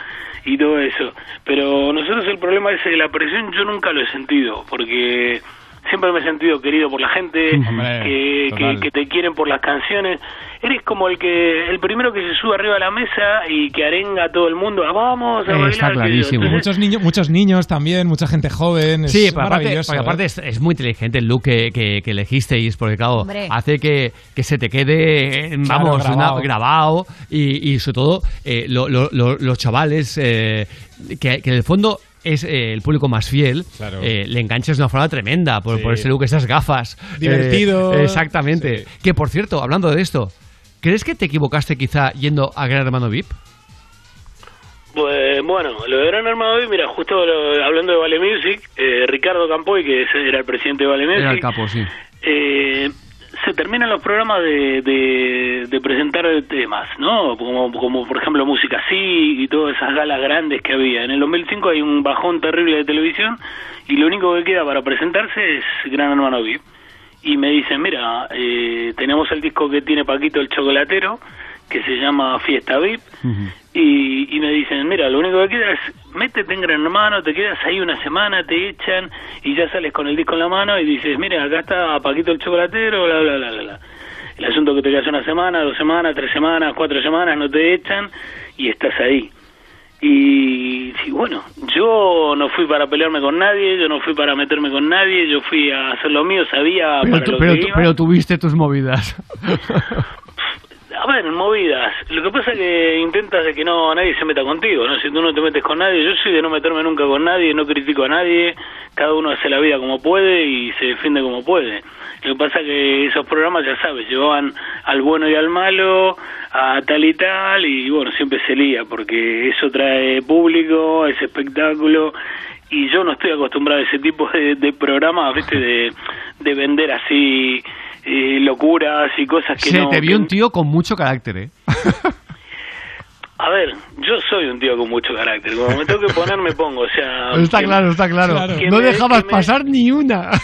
y todo eso. Pero nosotros el problema es que la presión yo nunca lo he sentido, porque siempre me he sentido querido por la gente, Hombre, que, que, que te quieren por las canciones. Eres como el que el primero que se sube arriba de la mesa y que arenga a todo el mundo. "Ah, vamos a bailar. Está qué sé yo". clarísimo. Entonces, Muchos niños, muchos niños también, mucha gente joven. es Sí, pero aparte, maravilloso, porque ¿eh? aparte es, es muy inteligente el look que, que, que elegisteis, porque claro, Hombre. hace que, que se te quede, eh, Claro, vamos, una- grabado. grabado y, y sobre todo eh, lo- lo- lo- los chavales eh, que, que en el fondo es eh, el público más fiel, Claro. eh, le enganchas de una forma tremenda por, Sí. por ese look, esas gafas. Divertido. Eh, exactamente. Que por cierto, hablando de esto, ¿crees que te equivocaste quizá yendo a Gran Hermano VIP? Pues bueno, lo de Gran Hermano hoy, mira, justo lo- hablando de Vale Music, eh, Ricardo Campoy, que era el presidente de Vale Music, Era el capo, sí. Se terminan los programas de, de, de presentar temas, ¿no? Como, como por ejemplo Música Sí y todas esas galas grandes que había. En el 2005 hay un bajón terrible de televisión y lo único que queda para presentarse es Gran Hermano VIP. Y me dicen, mira, eh, tenemos el disco que tiene Paquito el Chocolatero, que se llama Fiesta VIP, y, y me dicen, mira, lo único que queda es métete en Gran Hermano, te quedas ahí una semana, te echan y ya sales con el disco en la mano y dices, mira, acá está Paquito el Chocolatero, bla, bla, bla, bla, bla. El asunto que te quedas una semana, dos semanas, tres semanas, cuatro semanas, no te echan y estás ahí. Y, bueno, yo no fui para pelearme con nadie, yo no fui para meterme con nadie, yo fui a hacer lo mío, sabía Pero, para tú- lo pero que iba. pero tuviste tus movidas. A ver, movidas. Lo que pasa es que intentas de que no nadie se meta contigo, ¿no? Si tú no te metes con nadie, yo soy de no meterme nunca con nadie, no critico a nadie, cada uno hace la vida como puede y se defiende como puede. Lo que pasa es que esos programas, ya sabes, llevaban al bueno y al malo, a tal y tal, y bueno, siempre se lía, porque eso trae público, es espectáculo, y yo no estoy acostumbrado a ese tipo de, de programas, ¿viste? De, de vender así eh, locuras y cosas que Se no... te que- vio un tío con mucho carácter, ¿eh? A ver, yo soy un tío con mucho carácter. Como me tengo que poner, me pongo. O sea, Está que- claro, está claro. No me- dejabas me- pasar ni una.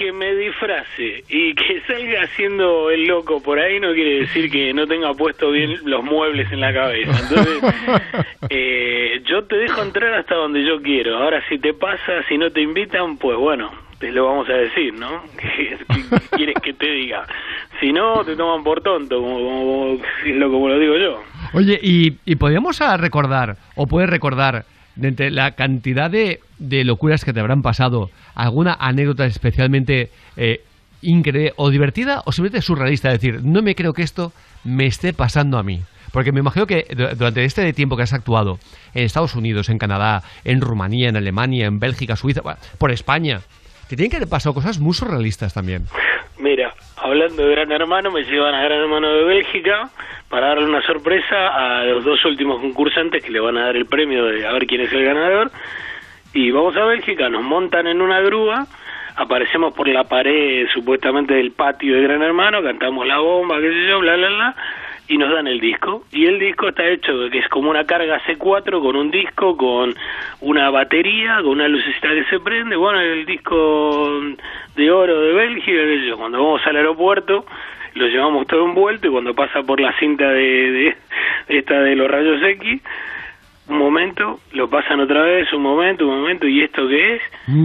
Que me disfrace y que salga haciendo el loco por ahí no quiere decir que no tenga puesto bien los muebles en la cabeza. Entonces, eh, yo te dejo entrar hasta donde yo quiero. Ahora, si te pasa, si no te invitan, pues bueno, te lo vamos a decir, ¿no? ¿Qué, qué quieres que te diga? Si no, te toman por tonto, como, como, como lo digo yo. Oye, y, y podríamos recordar, o puedes recordar, de entre la cantidad de, de locuras que te habrán pasado, alguna anécdota especialmente eh, increíble o divertida o simplemente surrealista? Es decir, no me creo que esto me esté pasando a mí. Porque me imagino que du- durante este tiempo que has actuado en Estados Unidos, en Canadá, en Rumanía, en Alemania, en Bélgica, Suiza, por España, te tienen que haber pasado cosas muy surrealistas también. Mira, hablando de Gran Hermano, me llevan a Gran Hermano de Bélgica para darle una sorpresa a los dos últimos concursantes que le van a dar el premio de a ver quién es el ganador. Y vamos a Bélgica, nos montan en una grúa, aparecemos por la pared supuestamente del patio de Gran Hermano, cantamos la bomba, qué sé yo, bla, bla, bla, y nos dan el disco. Y el disco está hecho que es como una carga C4 con un disco, con una batería, con una lucecita que se prende, bueno, el disco de oro de Bélgica, cuando vamos al aeropuerto lo llevamos todo envuelto y cuando pasa por la cinta de, de- esta de los rayos X, un momento, lo pasan otra vez, un momento, un momento, ¿y esto qué es?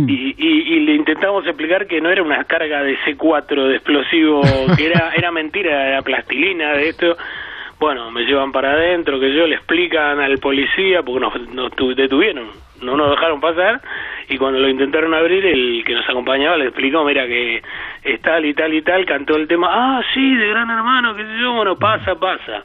Y, y, y le intentamos explicar que no era una carga de C4 de explosivo, que era, era mentira, era plastilina de esto. Bueno, me llevan para adentro, que yo le explican al policía, porque nos, nos tu- detuvieron, no nos dejaron pasar, y cuando lo intentaron abrir, el que nos acompañaba le explicó, mira que es tal y tal y tal, cantó el tema, ah, sí, de Gran Hermano, que sé yo, bueno, pasa, pasa.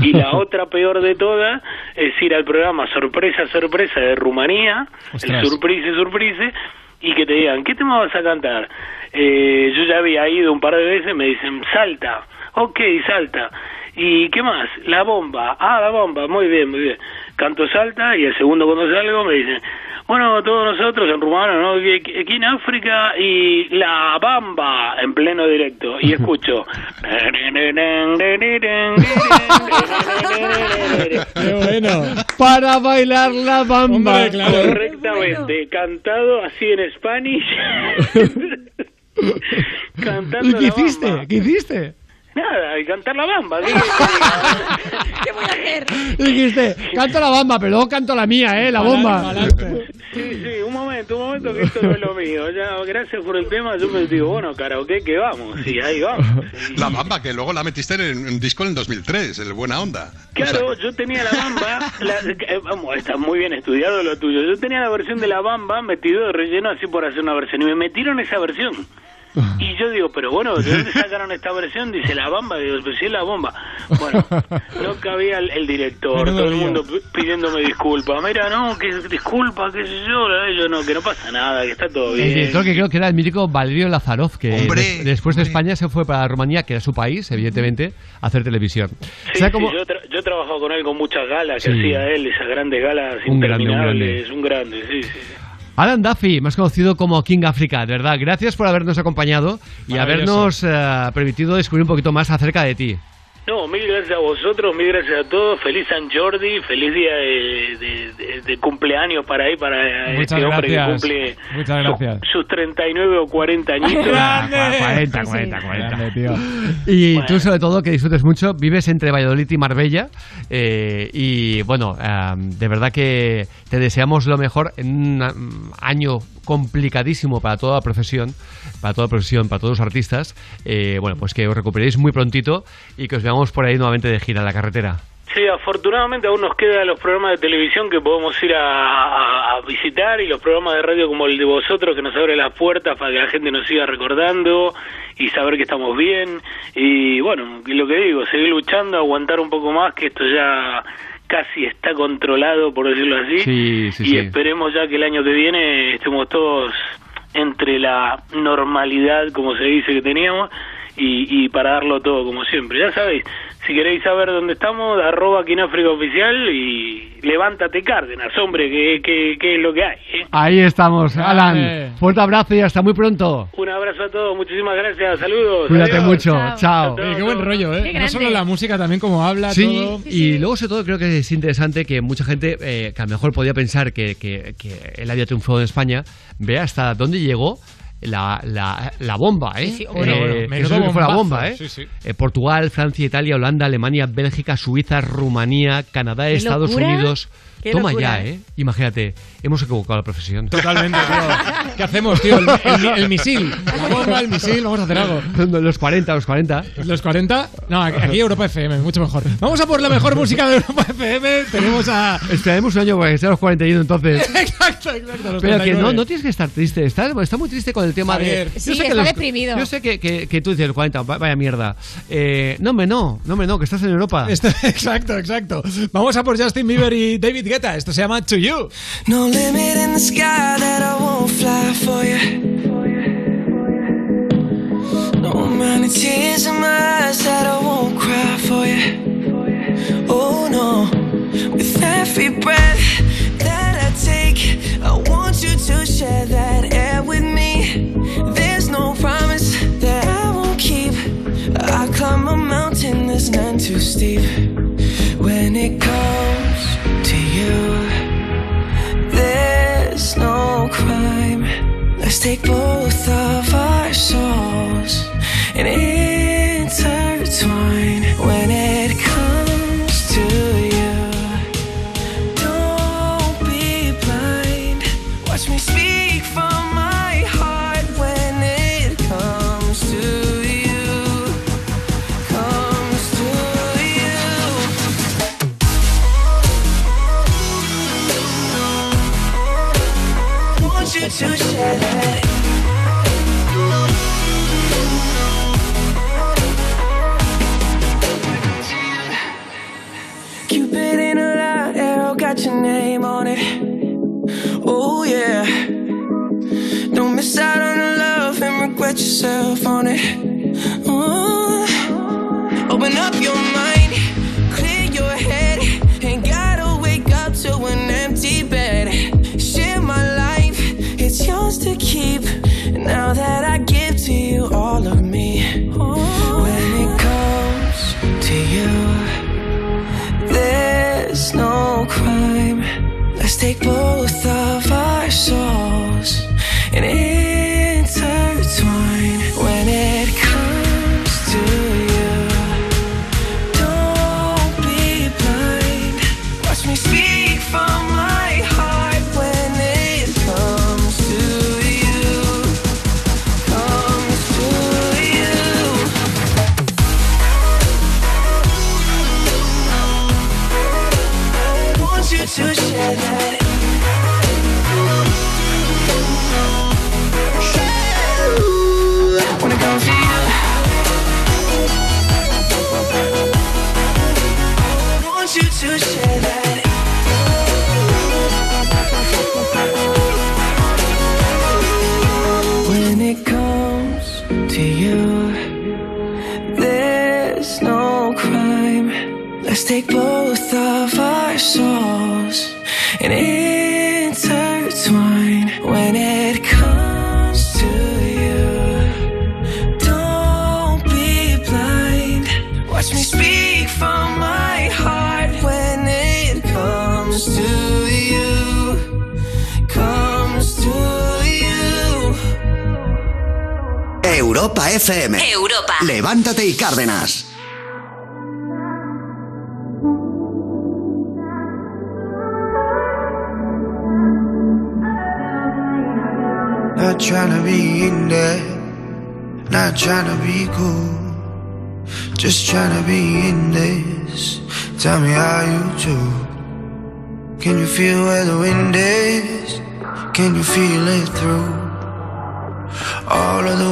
Y la otra peor de todas es ir al programa Sorpresa, Sorpresa de Rumanía, Ostras. el Surprise, Surprise, y que te digan, ¿qué tema vas a cantar? Eh, yo ya había ido un par de veces, me dicen, salta, ok, salta. ¿Y qué más? La bomba, ah, la bomba, muy bien, muy bien. Canto salta y el segundo cuando salgo me dicen, bueno, todos nosotros en rumano, ¿no? Aquí aquí en África y la bamba en pleno directo. Y escucho. Qué bueno. Para bailar la bamba. Correctamente, cantado así en Spanish. Cantando ¿Y qué hiciste? ¿Qué hiciste? Nada, y cantar la bamba. ¿qué? ¿Qué voy a hacer? Dijiste, canto la bamba, pero luego canto la mía, ¿eh? La bomba. Sí, sí, un momento, un momento, que esto no es lo mío. Ya, gracias por el tema. Yo me digo, bueno, karaoke, que vamos. Sí, ahí vamos. La bamba, que luego la metiste en un disco en el 2003, el Buena Onda. Claro, yo tenía la bamba, la- eh, vamos, está muy bien estudiado lo tuyo. Yo tenía la versión de la bamba metido de relleno así por hacer una versión y me metieron esa versión. Y yo digo, pero bueno, ¿de dónde sacaron esta versión? Dice la bamba, digo, pues sí es la bomba. Bueno, no cabía el, el director, todo el mundo pi- pidiéndome disculpas. Mira, no, que disculpa, qué sé yo, yo no, que no pasa nada, que está todo El bien. director que creo que era el mítico Valerio Lazaroz, que Hombre, des- después de España se fue para Rumanía, que era su país, evidentemente, a hacer televisión. Sí, ¿Sabe sí, cómo- yo, tra- yo he trabajado con él con muchas galas que Sí. hacía él, esas grandes galas Un grande, un interminables, un grande, sí, sí. Alan Duffy, más conocido como King Africa, de verdad, gracias por habernos acompañado y habernos eh, permitido descubrir un poquito más acerca de ti. No, mil gracias a vosotros, mil gracias a todos. Feliz San Jordi, feliz día de, de- de- de cumpleaños para ahí, para Muchas este hombre gracias. que cumple Muchas gracias. sus, sus 39 o 40 añitos. ¡Grande! 40, 40, 40. Grande, tío. Y Bueno. tú, sobre todo, que disfrutes mucho, vives entre Valladolid y Marbella. eh, y bueno, eh, de verdad que te deseamos lo mejor en un mm, año complicadísimo para toda la profesión, para toda profesión, para todos los artistas. Eh, bueno, pues que os recuperéis muy prontito y que os veamos por ahí nuevamente de gira en la carretera. Sí, afortunadamente aún nos quedan los programas de televisión que podemos ir a, a- a visitar y los programas de radio como el de vosotros que nos abre las puertas para que la gente nos siga recordando y saber que estamos bien. Y bueno, lo que digo, seguir luchando, aguantar un poco más, que esto ya casi está controlado, por decirlo así. Sí, sí, y sí. esperemos ya que el año que viene estemos todos entre la normalidad, como se dice que teníamos, y, y para darlo todo como siempre. Ya sabéis, si queréis saber dónde estamos, arroba Quinafrica Oficial y levántate Cárdenas, hombre, que, que, que es lo que hay. ¿eh? Ahí estamos. Alan. Fuerte abrazo y hasta muy pronto. Un abrazo a todos, muchísimas gracias, saludos. Cuídate adiós. mucho, chao. Oye, qué buen rollo, ¿eh? Qué No solo la música, también como habla, Sí, todo. y luego sobre todo creo que es interesante que mucha gente eh, que a lo mejor podía pensar que, que- que él había triunfado en España, vea hasta dónde llegó la, la, la bomba, ¿eh? Sí, sí, bueno, bueno, eso sí que fue la bomba, ¿eh? sí, sí. Eh, Portugal, Francia, Italia, Holanda, Alemania, Bélgica, Suiza, Rumanía, Canadá, ¿Qué Estados locura? Unidos. Toma locura, ya, ¿eh? Imagínate, hemos equivocado la profesión. Totalmente, tío. ¿Qué hacemos, tío? El, el- el misil. La bomba, el misil, vamos a hacer algo. Los 40, los 40. ¿Los 40? No, aquí Europa FM, mucho mejor. Vamos a por la mejor música de Europa FM. Tenemos a. Esperaremos un año para que sea los 41 entonces. exacto, exacto. los Pero que 39. no, no tienes que estar triste. Está, está muy triste con el tema Javier. de. Sí, que está deprimido. Yo sé que, que, que tú dices los 40, va- vaya mierda. Eh, no, me no, no, me no, que estás en Europa. Exacto, exacto. Vamos a por Justin Bieber y David Guetta. Esto se llama To You. No limit in the sky that I won't fly for you. No amount of tears in my eyes that I won't cry for you. Oh no, with every breath that I take, I want you to share that air with me. There's no promise that I won't keep. I climb a mountain that's none too steep. When it comes take both of our souls and intertwine. It. Oh yeah. Don't miss out on the love and regret yourself on it. Oh. Open up your mind, clear your head. Ain't gotta wake up to an empty bed. Share my life, it's yours to keep. Now that I give to you all of me. people FM. Europa. Levántate y Cárdenas. Not trying to be in there, not trying to be cool. Just trying to be in this. Tell me how you do. Can you feel where the wind is? Can you feel it through all of the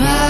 love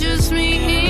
just me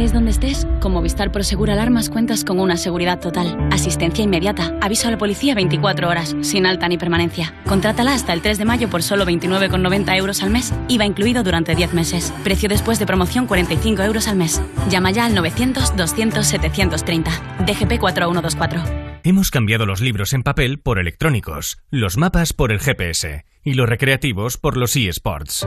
Estés donde estés, con Movistar Prosegur Alarmas cuentas con una seguridad total, asistencia inmediata, aviso a la policía 24 horas, sin alta ni permanencia. Contrátala hasta el 3 de mayo por solo 29,90 euros al mes, IVA incluido durante 10 meses. Precio después de promoción 45 euros al mes. Llama ya al 900 200 730. DGP 4124. Hemos cambiado los libros en papel por electrónicos, los mapas por el GPS y los recreativos por los eSports.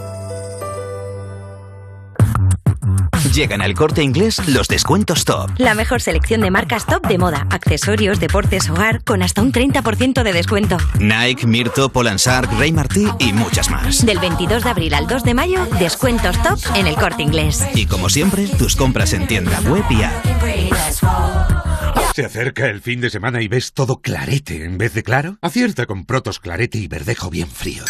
Llegan al corte inglés los descuentos top. La mejor selección de marcas top de moda, accesorios, deportes, hogar, con hasta un 30% de descuento. Nike, Mirto, Polansark, Rey Martí y muchas más. Del 22 de abril al 2 de mayo, descuentos top en el corte inglés. Y como siempre, tus compras en tienda web y app. ¿Se acerca el fin de semana y ves todo clarete en vez de claro? Acierta con Protos Clarete y Verdejo bien fríos.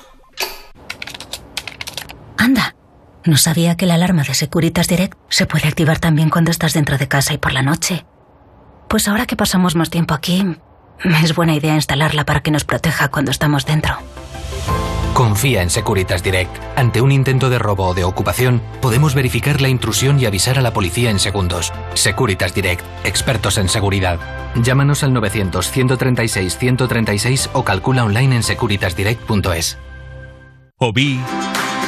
Anda, no sabía que la alarma de Securitas Direct se puede activar también cuando estás dentro de casa y por la noche. Pues ahora que pasamos más tiempo aquí, es buena idea instalarla para que nos proteja cuando estamos dentro. Confía en Securitas Direct. Ante un intento de robo o de ocupación, podemos verificar la intrusión y avisar a la policía en segundos. Securitas Direct, expertos en seguridad. Llámanos al 900-136-136 o calcula online en securitasdirect.es. O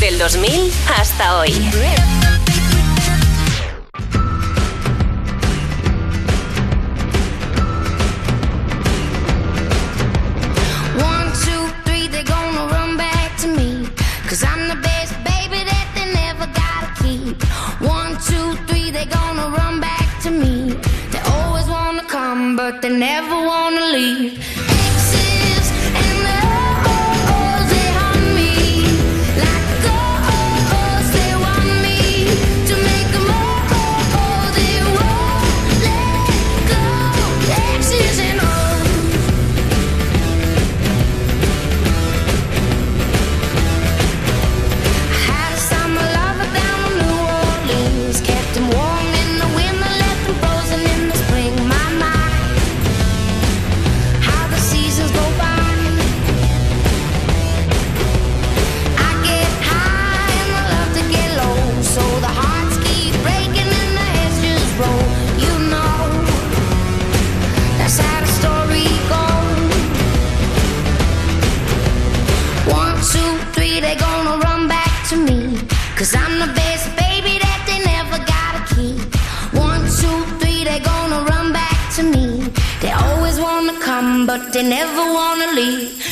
Del 2000 hasta hoy. One, two, three, they're gonna they never wanna leave.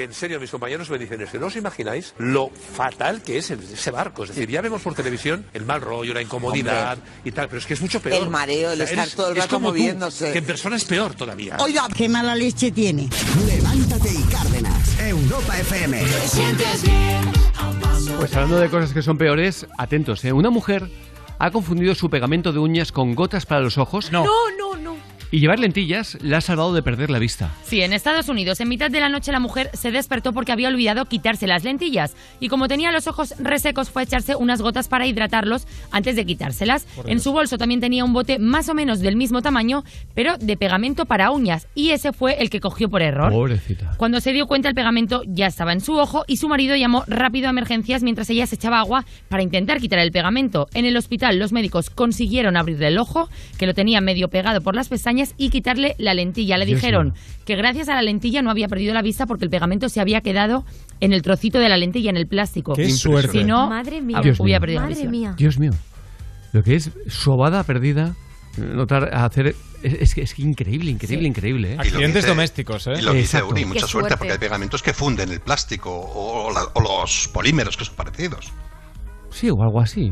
Que en serio mis compañeros me dicen es que no os imagináis lo fatal que es el- ese barco. Es decir, ya vemos por televisión el mal rollo, la incomodidad y tal, pero es que es mucho peor. El mareo, el O sea, estar eres- todo el es rato como tú, moviéndose. que en persona es peor todavía. Oiga, qué mala leche tiene. Levántate y Cárdenas. Europa FM. Pues hablando de cosas que son peores, atentos, ¿eh? Una mujer ha confundido su pegamento de uñas con gotas para los ojos. No, no, no. Y llevar lentillas le ha salvado de perder la vista. Sí, en Estados Unidos, en mitad de la noche la mujer se despertó porque había olvidado quitarse las lentillas y como tenía los ojos resecos fue a echarse unas gotas para hidratarlos antes de quitárselas. En su bolso también tenía un bote más o menos del mismo tamaño, pero de pegamento para uñas y ese fue el que cogió por error. Pobrecita. Cuando se dio cuenta el pegamento ya estaba en su ojo y su marido llamó rápido a emergencias mientras ella se echaba agua para intentar quitar el pegamento. En el hospital los médicos consiguieron abrirle el ojo, que lo tenía medio pegado por las pestañas, y quitarle la lentilla. Le Dios dijeron mío. que gracias a la lentilla no había perdido la vista porque el pegamento se había quedado en el trocito de la lentilla, en el plástico. Qué suerte. Si no, Madre mía. Dios hubiera mío. perdido la visión. mía. Dios mío. Lo que es sobada perdida, notar, hacer. Es, es que es increíble, increíble, increíble. ¿eh? Accidentes domésticos, ¿eh? Y lo que dice Exacto. Uri, mucha Qué suerte, suerte. porque hay pegamentos que funden el plástico o, la- o los polímeros que son parecidos. Sí, o algo así.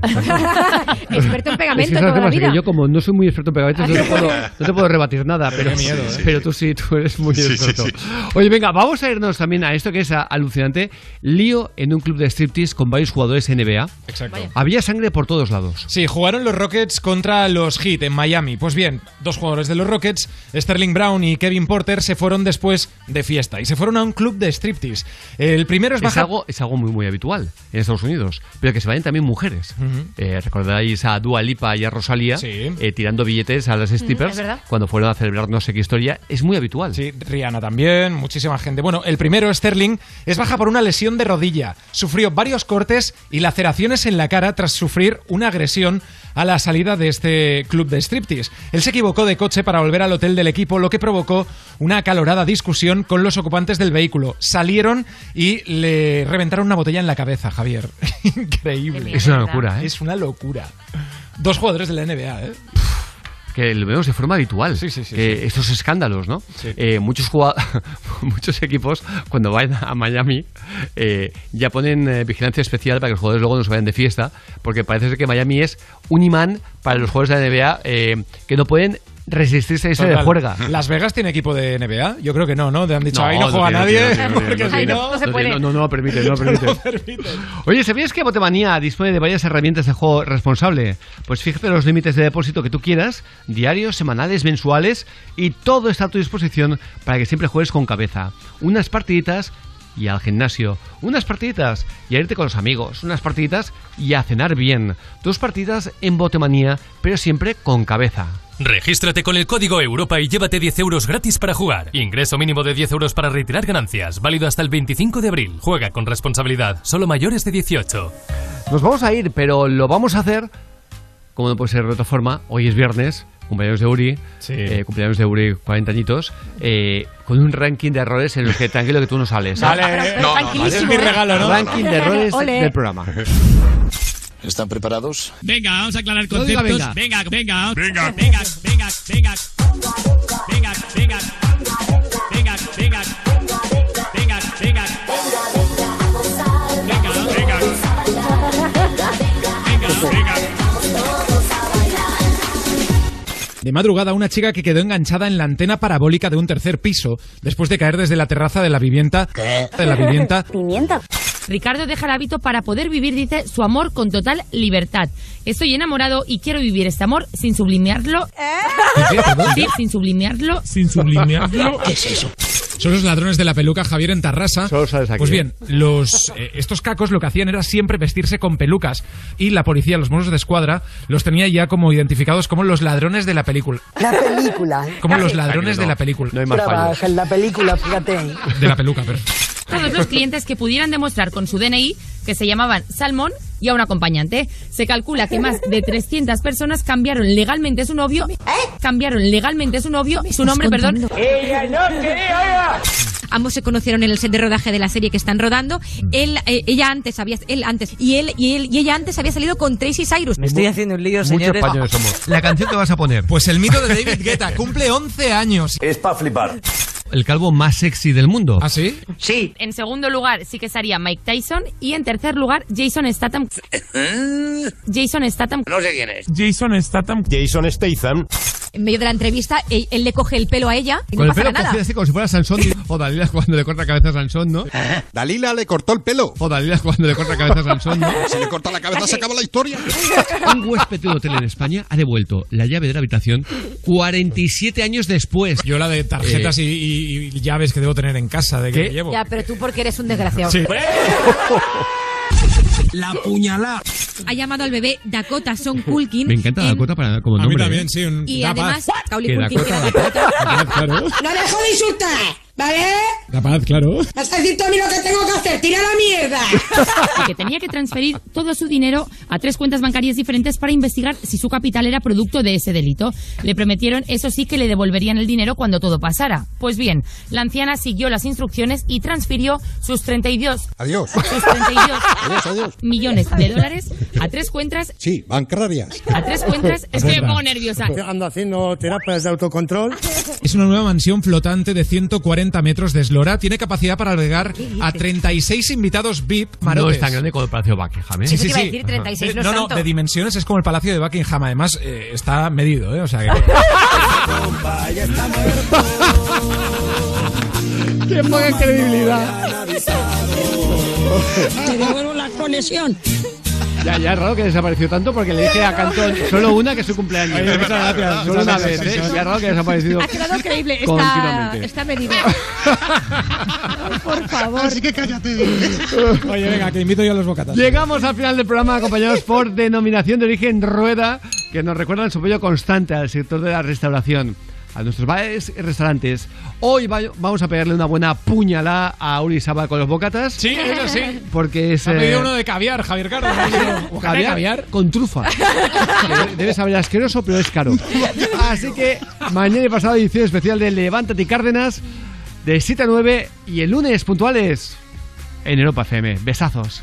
Experto en Es pegamento que toda la vida. que yo como no soy muy experto en pegamentos, no te puedo, no te puedo rebatir nada, pero, miedo, ¿eh? pero tú sí, tú eres muy Sí, experto. sí. Oye, venga, vamos a irnos también a esto que es alucinante. Lío en un club de striptease con varios jugadores NBA. Exacto. Había sangre por todos lados. Sí, jugaron los Rockets contra los Heat en Miami. Pues bien, dos jugadores de los Rockets, Sterling Brown y Kevin Porter, se fueron después de fiesta y se fueron a un club de striptease. El primero es Es baja... algo, es algo muy, muy habitual en Estados Unidos, pero que se vayan también mujeres. Eh, Recordáis a Dua Lipa y a Rosalía eh, tirando billetes a las strippers cuando fueron a celebrar no sé qué historia. Es muy habitual. Sí, Rihanna también, muchísima gente. Bueno, el primero, Sterling, es baja por una lesión de rodilla. Sufrió varios cortes y laceraciones en la cara tras sufrir una agresión a la salida de este club de striptease. Él se equivocó de coche para volver al hotel del equipo, lo que provocó una acalorada discusión con los ocupantes del vehículo. Salieron y le reventaron una botella en la cabeza, Javier. Increíble. Es una locura, ¿eh? Es una locura. Dos jugadores de la NBA, ¿eh? Que lo vemos de forma habitual. que Estos escándalos, ¿no? Eh, muchos, muchos equipos, cuando vayan a Miami, eh, ya ponen eh, vigilancia especial para que los jugadores luego no se vayan de fiesta, porque parece ser que Miami es un imán para los jugadores de la NBA eh, que no pueden resistirse a irse de juerga. ¿Las Vegas tiene equipo de NBA? Yo creo que no, ¿no? Te han dicho, No, ahí no juega tiene, nadie, porque si no... No tiene, no, no, no permite, no permite. Oye, ¿sabías que Botemanía dispone de varias herramientas de juego responsable? Pues fíjate los límites de depósito que tú quieras, diarios, semanales, mensuales, y todo está a tu disposición para que siempre juegues con cabeza. Unas partiditas y al gimnasio, unas partiditas y a irte con los amigos, unas partiditas y a cenar bien. Dos partidas en Botemanía, pero siempre con cabeza. Regístrate con el código Europa y llévate 10 euros gratis para jugar. Ingreso mínimo de 10 euros para retirar ganancias. Válido hasta el 25 de abril. Juega con responsabilidad. Solo mayores de 18. Nos vamos a ir, pero lo vamos a hacer, como no puede ser de otra forma, hoy es viernes, cumpleaños de Uri, eh, cumpleaños de Uri, 40 añitos, eh, con un ranking de errores en los que tranquilo que tú no sales. ¿eh? Vale, no, no, no, es mi regalo, ¿no? Ranking de errores del programa. ¿Están preparados? Venga, vamos a aclarar No diga conceptos. venga. venga, venga, venga, venga, venga, venga, venga, venga, venga, venga, venga, De madrugada, una chica que quedó enganchada en la antena parabólica de un tercer piso después de caer desde la terraza de la vivienda. De la vivienda. Pimienta. Ricardo deja el hábito para poder vivir, dice, su amor con total libertad. Estoy enamorado y quiero vivir este amor sin sublimearlo. Sí, sin sublimearlo. Sin sublimearlo. ¿Qué es eso? Son los ladrones de la peluca Javier en Tarrasa. Pues bien, los eh, estos cacos lo que hacían era siempre vestirse con pelucas y la policía, los monos de escuadra, los tenía ya como identificados como los ladrones de la película. La película. ¿eh? Como los ladrones de la película. No hay Trabaja en la película, fíjate. De la peluca, pero. Todos los clientes que pudieran demostrar con su DNI que se llamaban Salmón y a un acompañante. Se calcula que más de 300 personas cambiaron legalmente su novio. Cambiaron legalmente su novio, su nombre, perdón. Ella no quería Ambos se conocieron en el set de rodaje de la serie que están rodando. Él, eh, ella antes había, él antes y él y él y ella antes había salido con Tracy Cyrus. Me estoy haciendo un lío, Muchos españoles somos. La canción que vas a poner. Pues el mito de David Guetta cumple 11 años. Es para flipar. El calvo más sexy del mundo. ¿Ah, sí? Sí. En segundo lugar sí que estaría Mike Tyson y en tercer lugar Jason Statham. Jason Statham. No sé quién es. Jason Statham. Jason Statham. en medio de la entrevista, él, él le coge el pelo a ella y Con no el pelo pasa nada. cogido así como si fuera Sansón. O Dalila cuando le corta la cabeza a Sansón, ¿no? Dalila le cortó el pelo. O Dalila cuando le corta la cabeza a Sansón, ¿no? Si le corta la cabeza se acaba la historia. Un huésped de un hotel en España ha devuelto la llave de la habitación 47 años después. Yo la de tarjetas Eh, y, y- y llaves que debo tener en casa de que ¿Qué? llevo. Ya, pero tú porque eres un desgraciado. Sí. La puñalá. Ha llamado al bebé Dakota Son Culkin. Me encanta en- Dakota para, como A mí nombre. también, ¿eh? sí. Un, Y da además, Culkin, Dakota. No dejo de insultar, ¿vale? Da paz, claro. Vas a decir tú a mí lo que tengo que hacer, tira la mierda. y que tenía que transferir todo su dinero a tres cuentas bancarias diferentes para investigar si su capital era producto de ese delito. Le prometieron, eso sí, que le devolverían el dinero cuando todo pasara. Pues bien, la anciana siguió las instrucciones y transfirió sus 32, Adiós. sus 32 Adiós, adiós. millones de dólares a tres cuentas, Sí, bancarias. a tres cuentas, es que me pongo nerviosa. Ando haciendo terapias de autocontrol. Es una nueva mansión flotante de 140 metros de eslora. Tiene capacidad para albergar a 36 invitados VIP No marotes. es tan grande como el Palacio de Buckingham, ¿eh? Te iba a decir, 36 Eh, no, no, no, de dimensiones es como el Palacio de Buckingham. Además, eh, está medido, ¿eh? O sea que... ¡Qué poca credibilidad! Te devuelvo la conexión. Ya, ya es raro que desapareció tanto porque le dije a Cantón solo una que es su cumpleaños. Oye, muchas gracias. Solo una vez, ¿eh? Ya es raro que haya desaparecido. Ha quedado creíble. Está, Continuamente. está medido. Por favor. Así que cállate. Oye, venga, que invito yo a los bocatas. Llegamos al final del programa acompañados por Denominación de Origen Rueda, que nos recuerdan su apoyo constante al sector de la restauración, a nuestros bares y restaurantes. Hoy va- vamos a pegarle una buena puñalada a Uri Saba con los bocatas. Sí, eso sí. Porque es... Ha eh, pedido uno de caviar, Javier Carlos. Me ha dicho, ¿bocata de Caviar, caviar? con trufa. Que Debe saber asqueroso, pero es caro. Así que mañana y pasado edición especial de Levántate y Cárdenas de 7 a 9 y el lunes puntuales en Europa FM. Besazos.